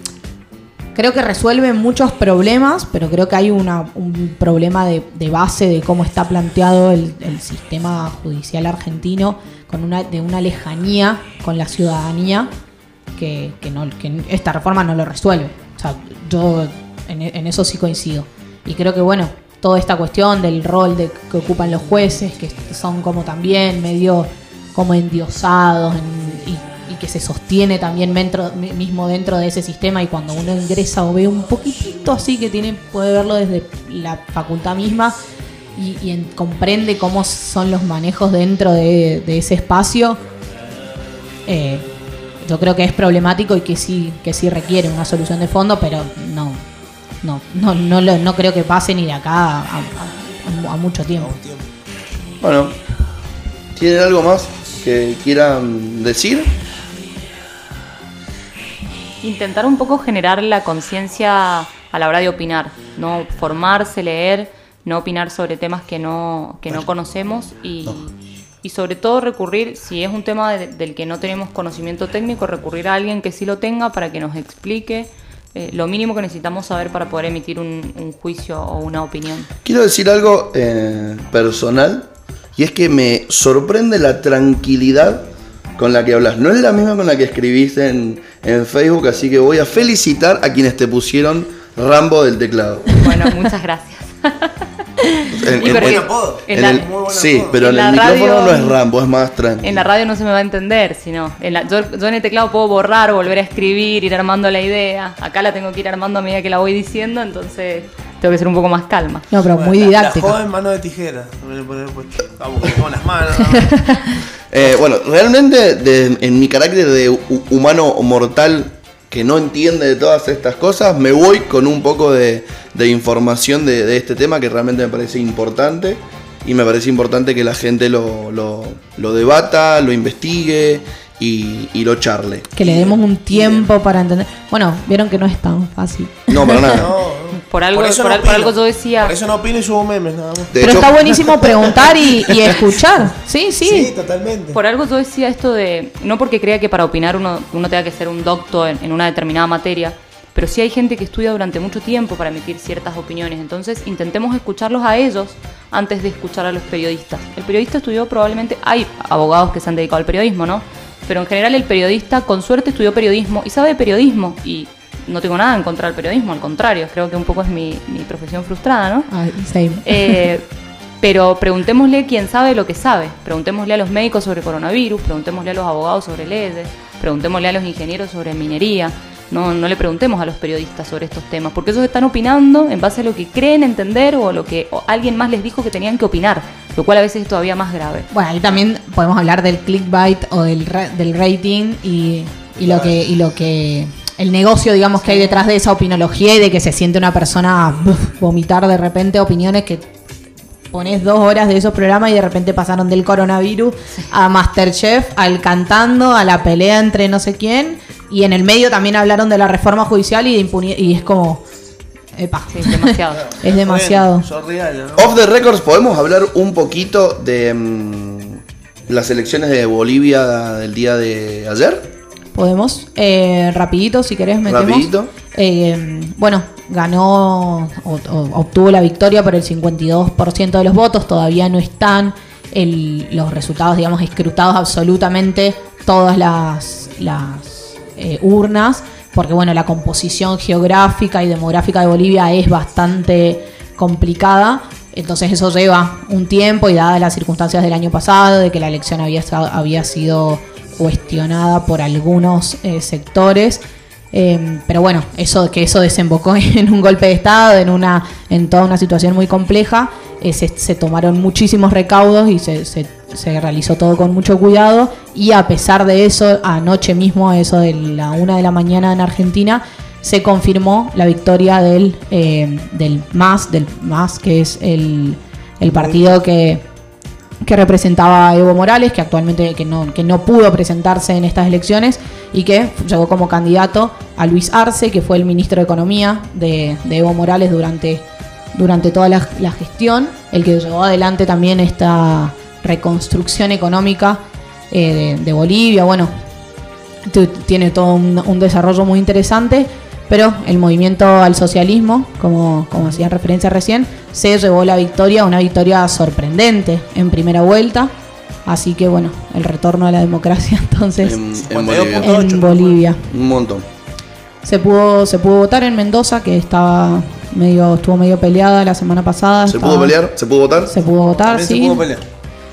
creo que resuelve muchos problemas, pero creo que hay una- un problema de, de base de cómo está planteado el, el sistema judicial argentino, con una, de una lejanía con la ciudadanía que, que no, que esta reforma no lo resuelve. O sea, yo en, en eso sí coincido. Y creo que bueno, toda esta cuestión del rol de, que ocupan los jueces, que son como también medio como endiosados en- y, y que se sostiene también dentro, mi- mismo dentro de ese sistema y cuando uno ingresa o ve un poquitito así que tiene puede verlo desde la facultad misma y, y en- comprende cómo son los manejos dentro de, de ese espacio eh, yo creo que es problemático y que sí que sí requiere una solución de fondo pero no no no no, lo- no creo que pase ni de acá a, a- a- a mucho tiempo. Bueno, ¿tienen algo más que quieran decir? Intentar un poco generar la conciencia a la hora de opinar, no formarse, leer, no opinar sobre temas que no, que no conocemos y, y sobre todo recurrir, si es un tema de- del que no tenemos conocimiento técnico, recurrir a alguien que sí lo tenga para que nos explique eh, lo mínimo que necesitamos saber para poder emitir un, un juicio o una opinión. Quiero decir algo eh, personal y es que me sorprende la tranquilidad con la que hablas. No es la misma con la que escribiste en, en Facebook, así que voy a felicitar a quienes te pusieron Rambo del teclado. Bueno, muchas gracias. En- la- el- Muy buen sí, apodo. pero en, En el la micrófono radio- no es Rambo, es más tranquilo. En la radio no se me va a entender, sino en la- yo, yo en el teclado puedo borrar, volver a escribir, ir armando la idea. Acá la tengo que ir armando a medida que la voy diciendo, entonces tengo que ser un poco más calma. no pero muy La- didáctico La joven mano de tijera. Puesto. Vamos, con las manos. ¿no? Eh, bueno, realmente de- en mi carácter de hu- humano mortal que no entiende de todas estas cosas, me voy con un poco de, de información de, de este tema que realmente me parece importante y me parece importante que la gente lo, lo- lo debata, lo investigue y, y lo charle. que le demos un tiempo para entender bueno vieron que no es tan fácil No, para nada. Por algo- por no al- por opino. algo yo decía- Por eso no opino y subo memes, nada más. De pero hecho, está buenísimo preguntar y, y escuchar sí sí, Sí, totalmente. Por algo yo decía esto de, no porque crea que para opinar uno, uno tenga que ser un doctor en, en una determinada materia, pero sí hay gente que estudia durante mucho tiempo para emitir ciertas opiniones, entonces intentemos escucharlos a ellos antes de escuchar a los periodistas. El periodista estudió probablemente, hay abogados que se han dedicado al periodismo, ¿no? Pero en general el periodista con suerte estudió periodismo y sabe de periodismo y no tengo nada en contra del periodismo, al contrario, creo que un poco es mi, mi profesión frustrada, ¿no? Ay, same. Eh, pero preguntémosle a quien sabe lo que sabe. Preguntémosle a los médicos sobre coronavirus, preguntémosle a los abogados sobre leyes, preguntémosle a los ingenieros sobre minería. No, no le preguntemos a los periodistas sobre estos temas, porque ellos están opinando en base a lo que creen entender o a lo que o alguien más les dijo que tenían que opinar, lo cual a veces es todavía más grave. Bueno, ahí también podemos hablar del clickbait o del, ra- del rating y, y lo que y lo que el negocio, digamos, que hay detrás de esa opinología y de que se siente una persona buf, vomitar de repente opiniones que pones dos horas de esos programas y de repente pasaron del coronavirus a Masterchef, al cantando, a la pelea entre no sé quién y en el medio también hablaron de la reforma judicial y de impunidad y es como epa, Sí, es demasiado. es demasiado. Off the records, ¿podemos hablar un poquito de mm, las elecciones de Bolivia del día de ayer? Podemos, eh, rapidito si querés metemos. Rapidito. Eh, bueno, ganó, o- o- obtuvo la victoria por el 52% de los votos, todavía no están el- los resultados, digamos, escrutados absolutamente todas las, las eh, urnas, porque bueno, la composición geográfica y demográfica de Bolivia es bastante complicada. Entonces eso lleva un tiempo y dadas las circunstancias del año pasado, de que la elección había, estado- había sido cuestionada por algunos eh, sectores, eh, pero bueno, eso que eso desembocó en un golpe de estado, en una, en toda una situación muy compleja. eh, se, tomaron muchísimos recaudos y se, se realizó todo con mucho cuidado y a pesar de eso, anoche mismo, a eso de la una de la mañana en Argentina, se confirmó la victoria del, eh, del MAS, del MAS, que es el, el partido que, que representaba a Evo Morales, que actualmente que no, que no pudo presentarse en estas elecciones y que llegó como candidato a Luis Arce, que fue el ministro de Economía de, Evo Morales durante, durante toda la, gestión, el que llevó adelante también esta reconstrucción económica eh, de, Bolivia. Bueno, tiene todo un desarrollo muy interesante, pero el movimiento al socialismo, como, como hacían referencia recién, se llevó la victoria, una victoria sorprendente en primera vuelta. Así que bueno, el retorno a la democracia entonces En, en 52 Bolivia. en Bolivia. Un montón. Se pudo, se pudo votar en Mendoza, que estaba medio, estuvo medio peleada la semana pasada. ¿Se estaba- pudo pelear? ¿Se pudo votar? Se pudo votar, También se sí. pudo pelear.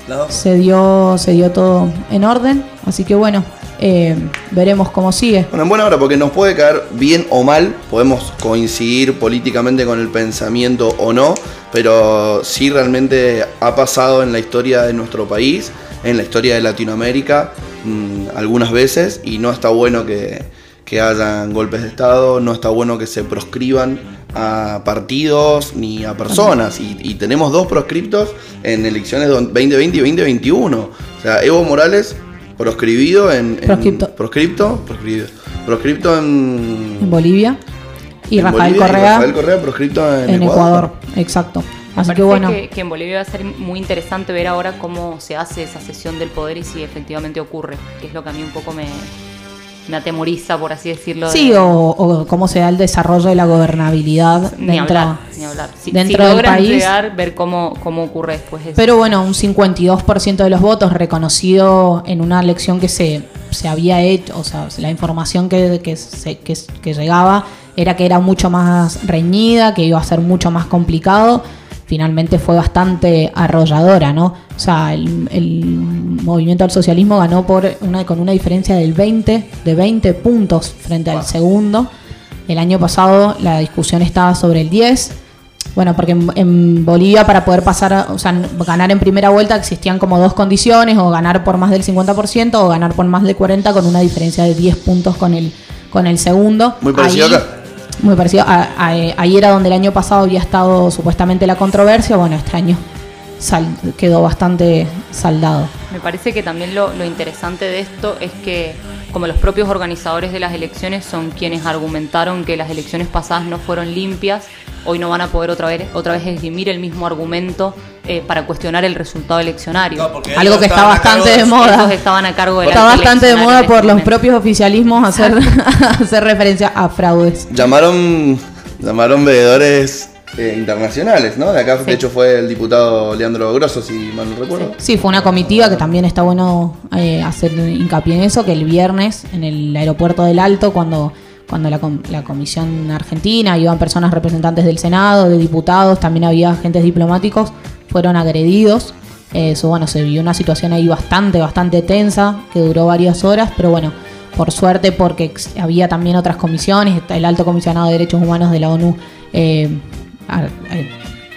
Las dos. Se dio, se dio todo en orden. Así que bueno, eh, veremos cómo sigue. Bueno, en buena hora, porque nos puede caer bien o mal, podemos coincidir políticamente con el pensamiento o no, pero sí realmente ha pasado en la historia de nuestro país, en la historia de Latinoamérica, mm, algunas veces, y no está bueno que, que hayan golpes de Estado, no está bueno que se proscriban a partidos ni a personas, y, y tenemos dos proscriptos en elecciones don- 2020 y 2021. O sea, Evo Morales proscribido en... en- Proscripto. proscripto, proscribido. Proscripto en, En Bolivia. Y en Rafael Bolivia y Correa Rafael Correa proscripto en, en Ecuador. Exacto. Así que bueno. que, que en Bolivia va a ser muy interesante ver ahora cómo se hace esa cesión del poder y si efectivamente ocurre, que es lo que a mí un poco me, me atemoriza, por así decirlo. de- Sí, o, o cómo se da el desarrollo de la gobernabilidad Ni dentro, hablar, ni hablar. Si, dentro si del país. llegar, ver cómo, cómo ocurre después eso. Pero bueno, un 52% de los votos reconocido en una elección que se, se había hecho, o sea, la información que, que, se- que, que llegaba era que era mucho más reñida, que iba a ser mucho más complicado. Finalmente fue bastante arrolladora, ¿no? O sea, el, el movimiento al socialismo ganó por una, con una diferencia del 20, de 20 puntos frente al segundo. El año pasado la discusión estaba sobre el 10. Bueno, porque en, en Bolivia para poder pasar, a- o sea, ganar en primera vuelta existían como dos condiciones, o ganar por más del 50% o ganar por más del 40% con una diferencia de 10 puntos con el, con el segundo. Muy parecido Ahí- acá. Muy parecido. A- a- ahí era donde el año pasado había estado supuestamente la controversia. Bueno, este año sal- quedó bastante saldado. Me parece que también lo, lo interesante de esto es que como los propios organizadores de las elecciones son quienes argumentaron que las elecciones pasadas no fueron limpias, hoy no van a poder otra vez, otra vez esgrimir el mismo argumento eh, para cuestionar el resultado eleccionario. Algo que está bastante de moda. Estaban a cargo del Está bastante de moda en por este los propios oficialismos hacer, hacer referencia a fraudes. Llamaron, llamaron veedores eh, internacionales, ¿no? De acá, Sí. de hecho, fue el diputado Leandro Grosso, si mal no recuerdo. Sí, fue una comitiva que también está bueno eh, hacer hincapié en eso, que el viernes en el aeropuerto del Alto, cuando, cuando la, com- la comisión argentina, iban personas representantes del Senado, de diputados, también había agentes diplomáticos, fueron agredidos. Eh, Eso, bueno, se vivió una situación ahí bastante, bastante tensa, que duró varias horas, pero bueno, por suerte, porque había también otras comisiones, el Alto Comisionado de Derechos Humanos de la ONU eh,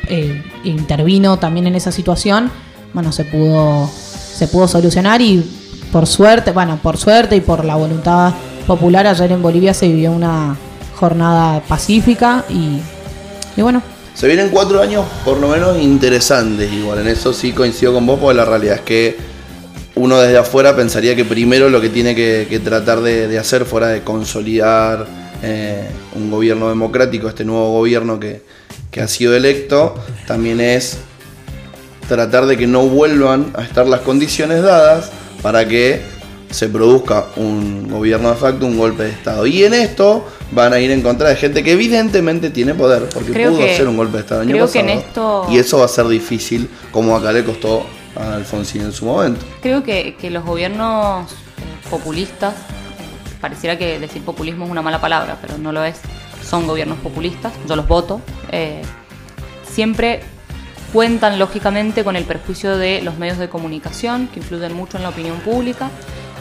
eh, intervino también en esa situación, bueno, se pudo, se pudo solucionar y por suerte, bueno, por suerte y por la voluntad popular, ayer en Bolivia se vivió una jornada pacífica y, y bueno, Se vienen cuatro años por lo menos interesantes, igual. En eso sí coincido con vos, porque la realidad es que uno desde afuera pensaría que primero lo que tiene que, tratar de, de hacer fuera de consolidar eh, un gobierno democrático, este nuevo gobierno que, que ha sido electo, también es tratar de que no vuelvan a estar las condiciones dadas para que se produzca un gobierno de facto, un golpe de Estado. Y en esto van a ir en contra de gente que evidentemente tiene poder, porque Creo pudo que- hacer un golpe de Estado el año creo que en esto- Y eso va a ser difícil, como acá le costó a Alfonsín en su momento. Creo que, que los gobiernos populistas, pareciera que decir populismo es una mala palabra, pero no lo es, son gobiernos populistas, yo los voto, eh, siempre cuentan lógicamente con el perjuicio de los medios de comunicación, que influyen mucho en la opinión pública,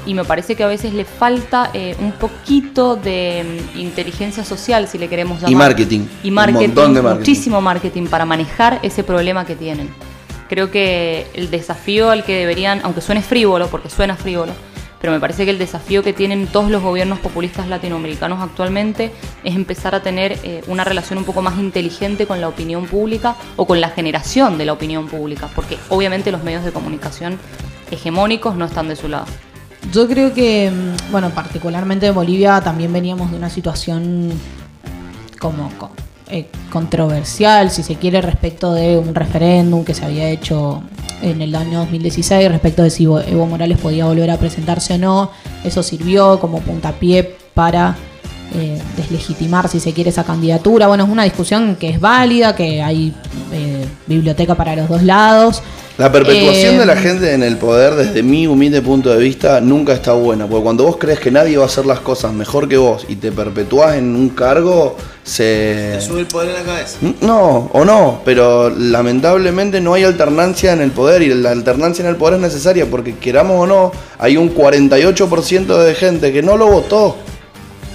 y me parece que a veces le falta eh, un poquito de mm, inteligencia social, si le queremos llamar. Y marketing, Y un marketing, montón de marketing. muchísimo marketing para manejar ese problema que tienen. Creo que el desafío al que deberían, aunque suene frívolo, porque suena frívolo, pero me parece que el desafío que tienen todos los gobiernos populistas latinoamericanos actualmente es empezar a tener eh, una relación un poco más inteligente con la opinión pública o con la generación de la opinión pública, porque obviamente los medios de comunicación hegemónicos no están de su lado. Yo creo que, mm, bueno, particularmente en Bolivia también veníamos de una situación como co- eh, controversial, si se quiere, respecto de un referéndum que se había hecho en el año 2016 respecto de si Evo Morales podía volver a presentarse o no. Eso sirvió como puntapié para eh, deslegitimar, si se quiere, esa candidatura. Bueno, es una discusión que es válida, que hay eh, biblioteca para los dos lados. La perpetuación Eh, de la gente en el poder, desde mi humilde punto de vista, nunca está buena. Porque cuando vos crees que nadie va a hacer las cosas mejor que vos y te perpetuás en un cargo, se. Te sube el poder en la cabeza. No, o no, pero lamentablemente no hay alternancia en el poder y la alternancia en el poder es necesaria porque queramos o no, hay un 48% de gente que no lo votó.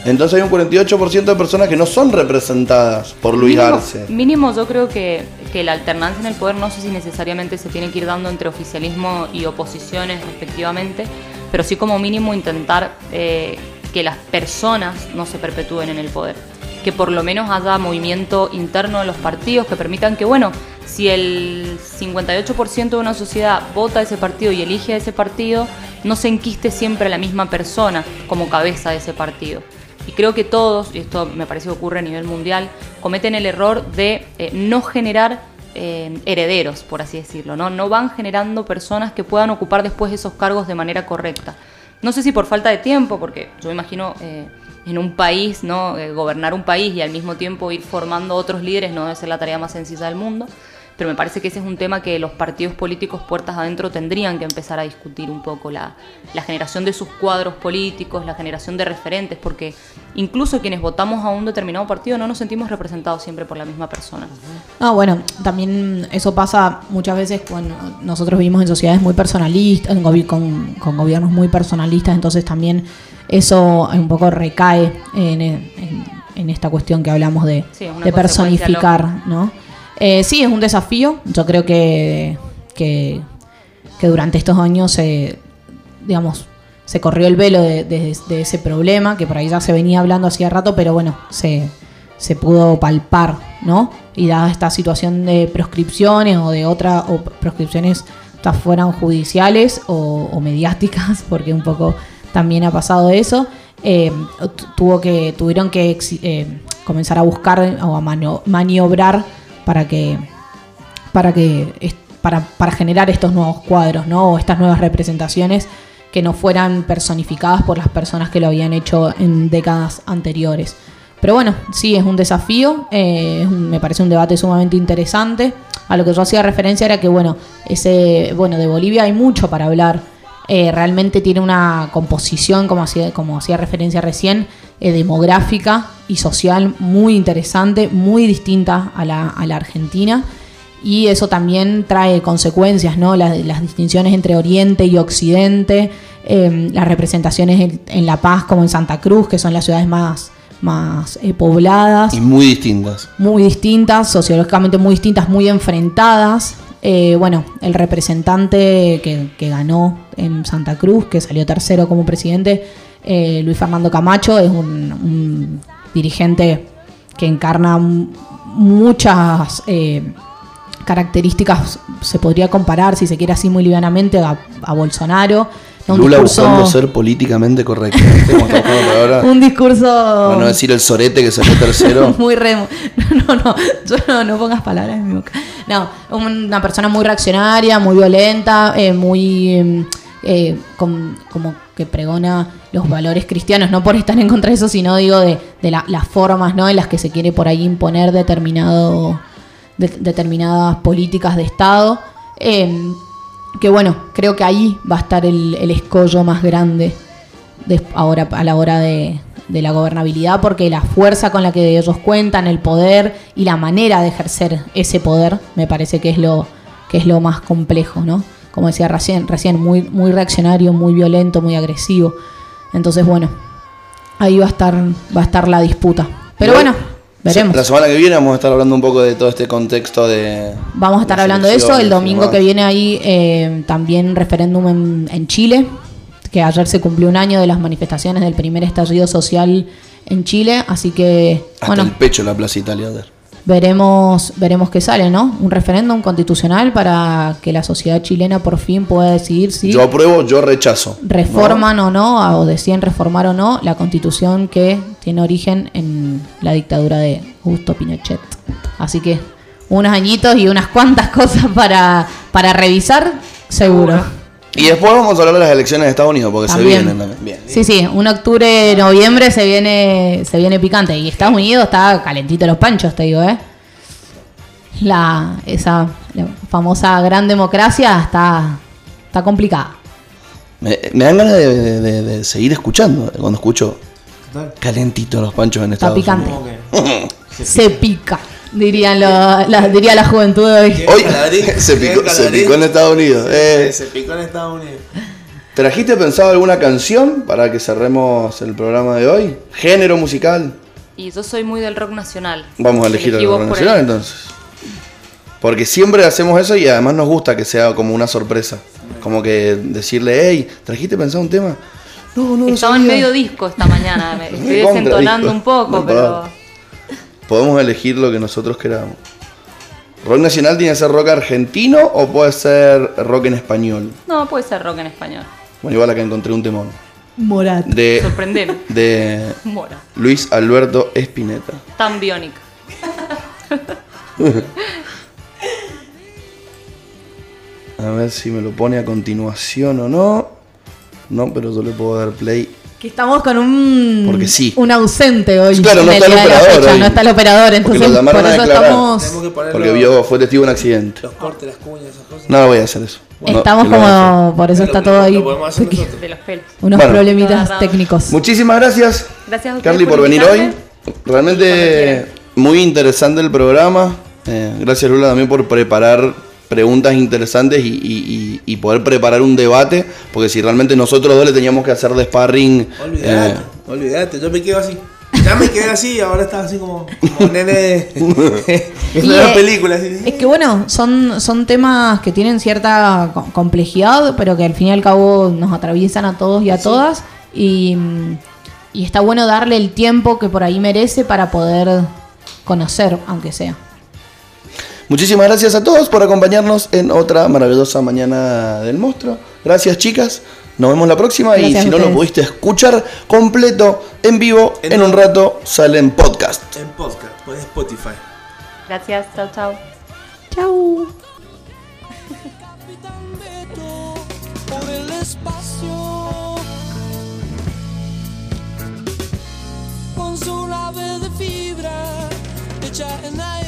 Entonces hay un 48% de personas que no son representadas por Luis mínimo, Arce. Mínimo yo creo que, que la alternancia en el poder no sé si necesariamente se tiene que ir dando entre oficialismo y oposiciones respectivamente, pero sí como mínimo intentar eh, que las personas no se perpetúen en el poder. Que por lo menos haya movimiento interno de los partidos que permitan que, bueno, si el 58% de una sociedad vota a ese partido y elige a ese partido, no se enquiste siempre a la misma persona como cabeza de ese partido. Y creo que todos, y esto me parece que ocurre a nivel mundial, cometen el error de eh, no generar eh, herederos, por así decirlo, ¿no? No van generando personas que puedan ocupar después esos cargos de manera correcta. No sé si por falta de tiempo, porque yo imagino eh, en un país, ¿no? Gobernar un país y al mismo tiempo ir formando otros líderes no debe ser la tarea más sencilla del mundo. Pero me parece que ese es un tema que los partidos políticos puertas adentro tendrían que empezar a discutir un poco, la, la generación de sus cuadros políticos, la generación de referentes, porque incluso quienes votamos a un determinado partido no nos sentimos representados siempre por la misma persona. Ah, bueno, también eso pasa muchas veces cuando nosotros vivimos en sociedades muy personalistas, con, con gobiernos muy personalistas, entonces también eso un poco recae en, en- en esta cuestión que hablamos de, Sí, personificar, ¿no? Eh, sí, es un desafío. Yo creo que, que, durante estos años se, digamos, se corrió el velo de, ese problema, que por ahí ya se venía hablando hacía rato, pero bueno, se, se pudo palpar, ¿no? Y dada esta situación de proscripciones o de otra, o proscripciones fueran judiciales o, mediáticas, porque un poco también ha pasado eso, eh, tu- tuvo que, tuvieron que eh, comenzar a buscar o a maniobrar para que para que para, para generar estos nuevos cuadros, ¿no? O estas nuevas representaciones que no fueran personificadas por las personas que lo habían hecho en décadas anteriores. Pero bueno, sí, es un desafío, eh, me parece un debate sumamente interesante. A lo que yo hacía referencia era que, bueno, ese, bueno, de Bolivia hay mucho para hablar. Eh, realmente tiene una composición, como hacía, como hacía referencia recién, eh, demográfica y social muy interesante, muy distinta a la, a la Argentina. Y eso también trae consecuencias, ¿no? Las, las distinciones entre Oriente y Occidente, eh, las representaciones en, en La Paz como en Santa Cruz, que son las ciudades más, más eh, pobladas Y muy distintas. muy distintas, sociológicamente muy distintas, muy enfrentadas. Eh, bueno, el representante que, que ganó en Santa Cruz, que salió tercero como presidente, eh, Luis Fernando Camacho, es un, un dirigente que encarna muchas eh, características, se podría comparar, si se quiere así muy livianamente, a, a Bolsonaro. ¿no? Lula discurso- buscando ser políticamente correcto. un discurso Para no decir el sorete que salió tercero. muy remo. No, no, yo no, no pongas palabras en mi boca. No, una persona muy reaccionaria, muy violenta, eh, muy. eh, con- como que pregona los valores cristianos, no por estar en contra de eso, sino digo de, de la- las formas ¿no? en las que se quiere por ahí imponer determinado, de- determinadas políticas de Estado. Eh, que bueno, creo que ahí va a estar el, escollo más grande ahora a la hora de, de la gobernabilidad porque la fuerza con la que ellos cuentan, el poder y la manera de ejercer ese poder me parece que es lo que es lo más complejo, ¿no? Como decía recién, recién muy muy reaccionario, muy violento, muy agresivo. Entonces, bueno, ahí va a estar va a estar la disputa. Pero bueno, veremos. La semana que viene vamos a estar hablando un poco de todo este contexto de. Vamos a estar hablando de eso. El domingo que viene ahí eh, también referéndum en, en Chile, que ayer se cumplió un año de las manifestaciones del primer estallido social en Chile, así que Hasta bueno, el pecho la Plaza Italia. ayer. Veremos veremos qué sale, ¿no? Un referéndum constitucional para que la sociedad chilena por fin pueda decidir si Yo apruebo, yo rechazo. reforman o no, o deciden reformar o no, la constitución que tiene origen en la dictadura de Augusto Pinochet. Así que unos añitos y unas cuantas cosas para, para revisar, seguro. Y después vamos a hablar de las elecciones de Estados Unidos, porque También. se vienen también. Bien. Sí, sí, un octubre, noviembre se viene, se viene picante. Y Estados Unidos está calentito los panchos, te digo, ¿eh? La, esa la famosa gran democracia está, está complicada. Me, me dan ganas de, de- de- de seguir escuchando cuando escucho calentito los panchos en Está Estados picante. Unidos. Como que- Se pica, dirían lo- la, diría la juventud de hoy. Se picó, se picó en Estados Unidos. Eh, Se picó en Estados Unidos. ¿Trajiste pensado alguna canción para que cerremos el programa de hoy? ¿Género musical? Y yo soy muy del rock nacional. Vamos a elegir el rock nacional ahí. entonces. Porque siempre hacemos eso y además nos gusta que sea como una sorpresa. Como que decirle, hey, ¿trajiste pensado un tema? No, no, lo Estaba en sabía". medio disco esta mañana, me estoy desentonando disco. un poco, No, pero. Podemos elegir lo que nosotros queramos. ¿Rock nacional tiene que ser rock argentino o puede ser rock en español? no, puede ser rock en español. Bueno, igual acá encontré un temón. Morat. De, Sorprendeme. de Mora. Luis Alberto Espineta. Tan biónica. A ver si me lo pone a continuación o no. No, pero yo le puedo dar play. Que estamos con un, Porque sí. un ausente hoy. Claro, no en está el operador fecha, hoy. No está el operador, Porque entonces lo por eso declarar. estamos, Porque vio, fue testigo de un accidente. los cortes, las cuñas, esas cosas. No, no voy a hacer eso. Estamos como, por eso está lo- todo ahí. Lo podemos hacer nosotros. De los pelos. Unos Bueno. problemitas técnicos. Muchísimas gracias, Gracias a Carly, por venir hoy. Realmente muy interesante el programa. Eh, gracias, Lula, también por preparar preguntas interesantes y, y- y- y poder preparar un debate. Porque si realmente nosotros dos le teníamos que hacer de sparring. Olvídate, eh, olvídate, yo me quedo así. Ya me quedé así y ahora estaba así como, como nene de, las eh, películas. así. Es que bueno, son, son temas que tienen cierta co- complejidad, pero que al fin y al cabo nos atraviesan a todos y a todas. Y, y está bueno darle el tiempo que por ahí merece para poder conocer, aunque sea. Muchísimas gracias a todos por acompañarnos en otra maravillosa mañana del monstruo. Gracias, chicas. Nos vemos la próxima y si no lo pudiste escuchar completo en vivo, En en un rato sale en podcast. En podcast, pues Spotify. Gracias, chao, chao. Chau. Capitán Beto por el espacio con su nave de fibra hecha en aire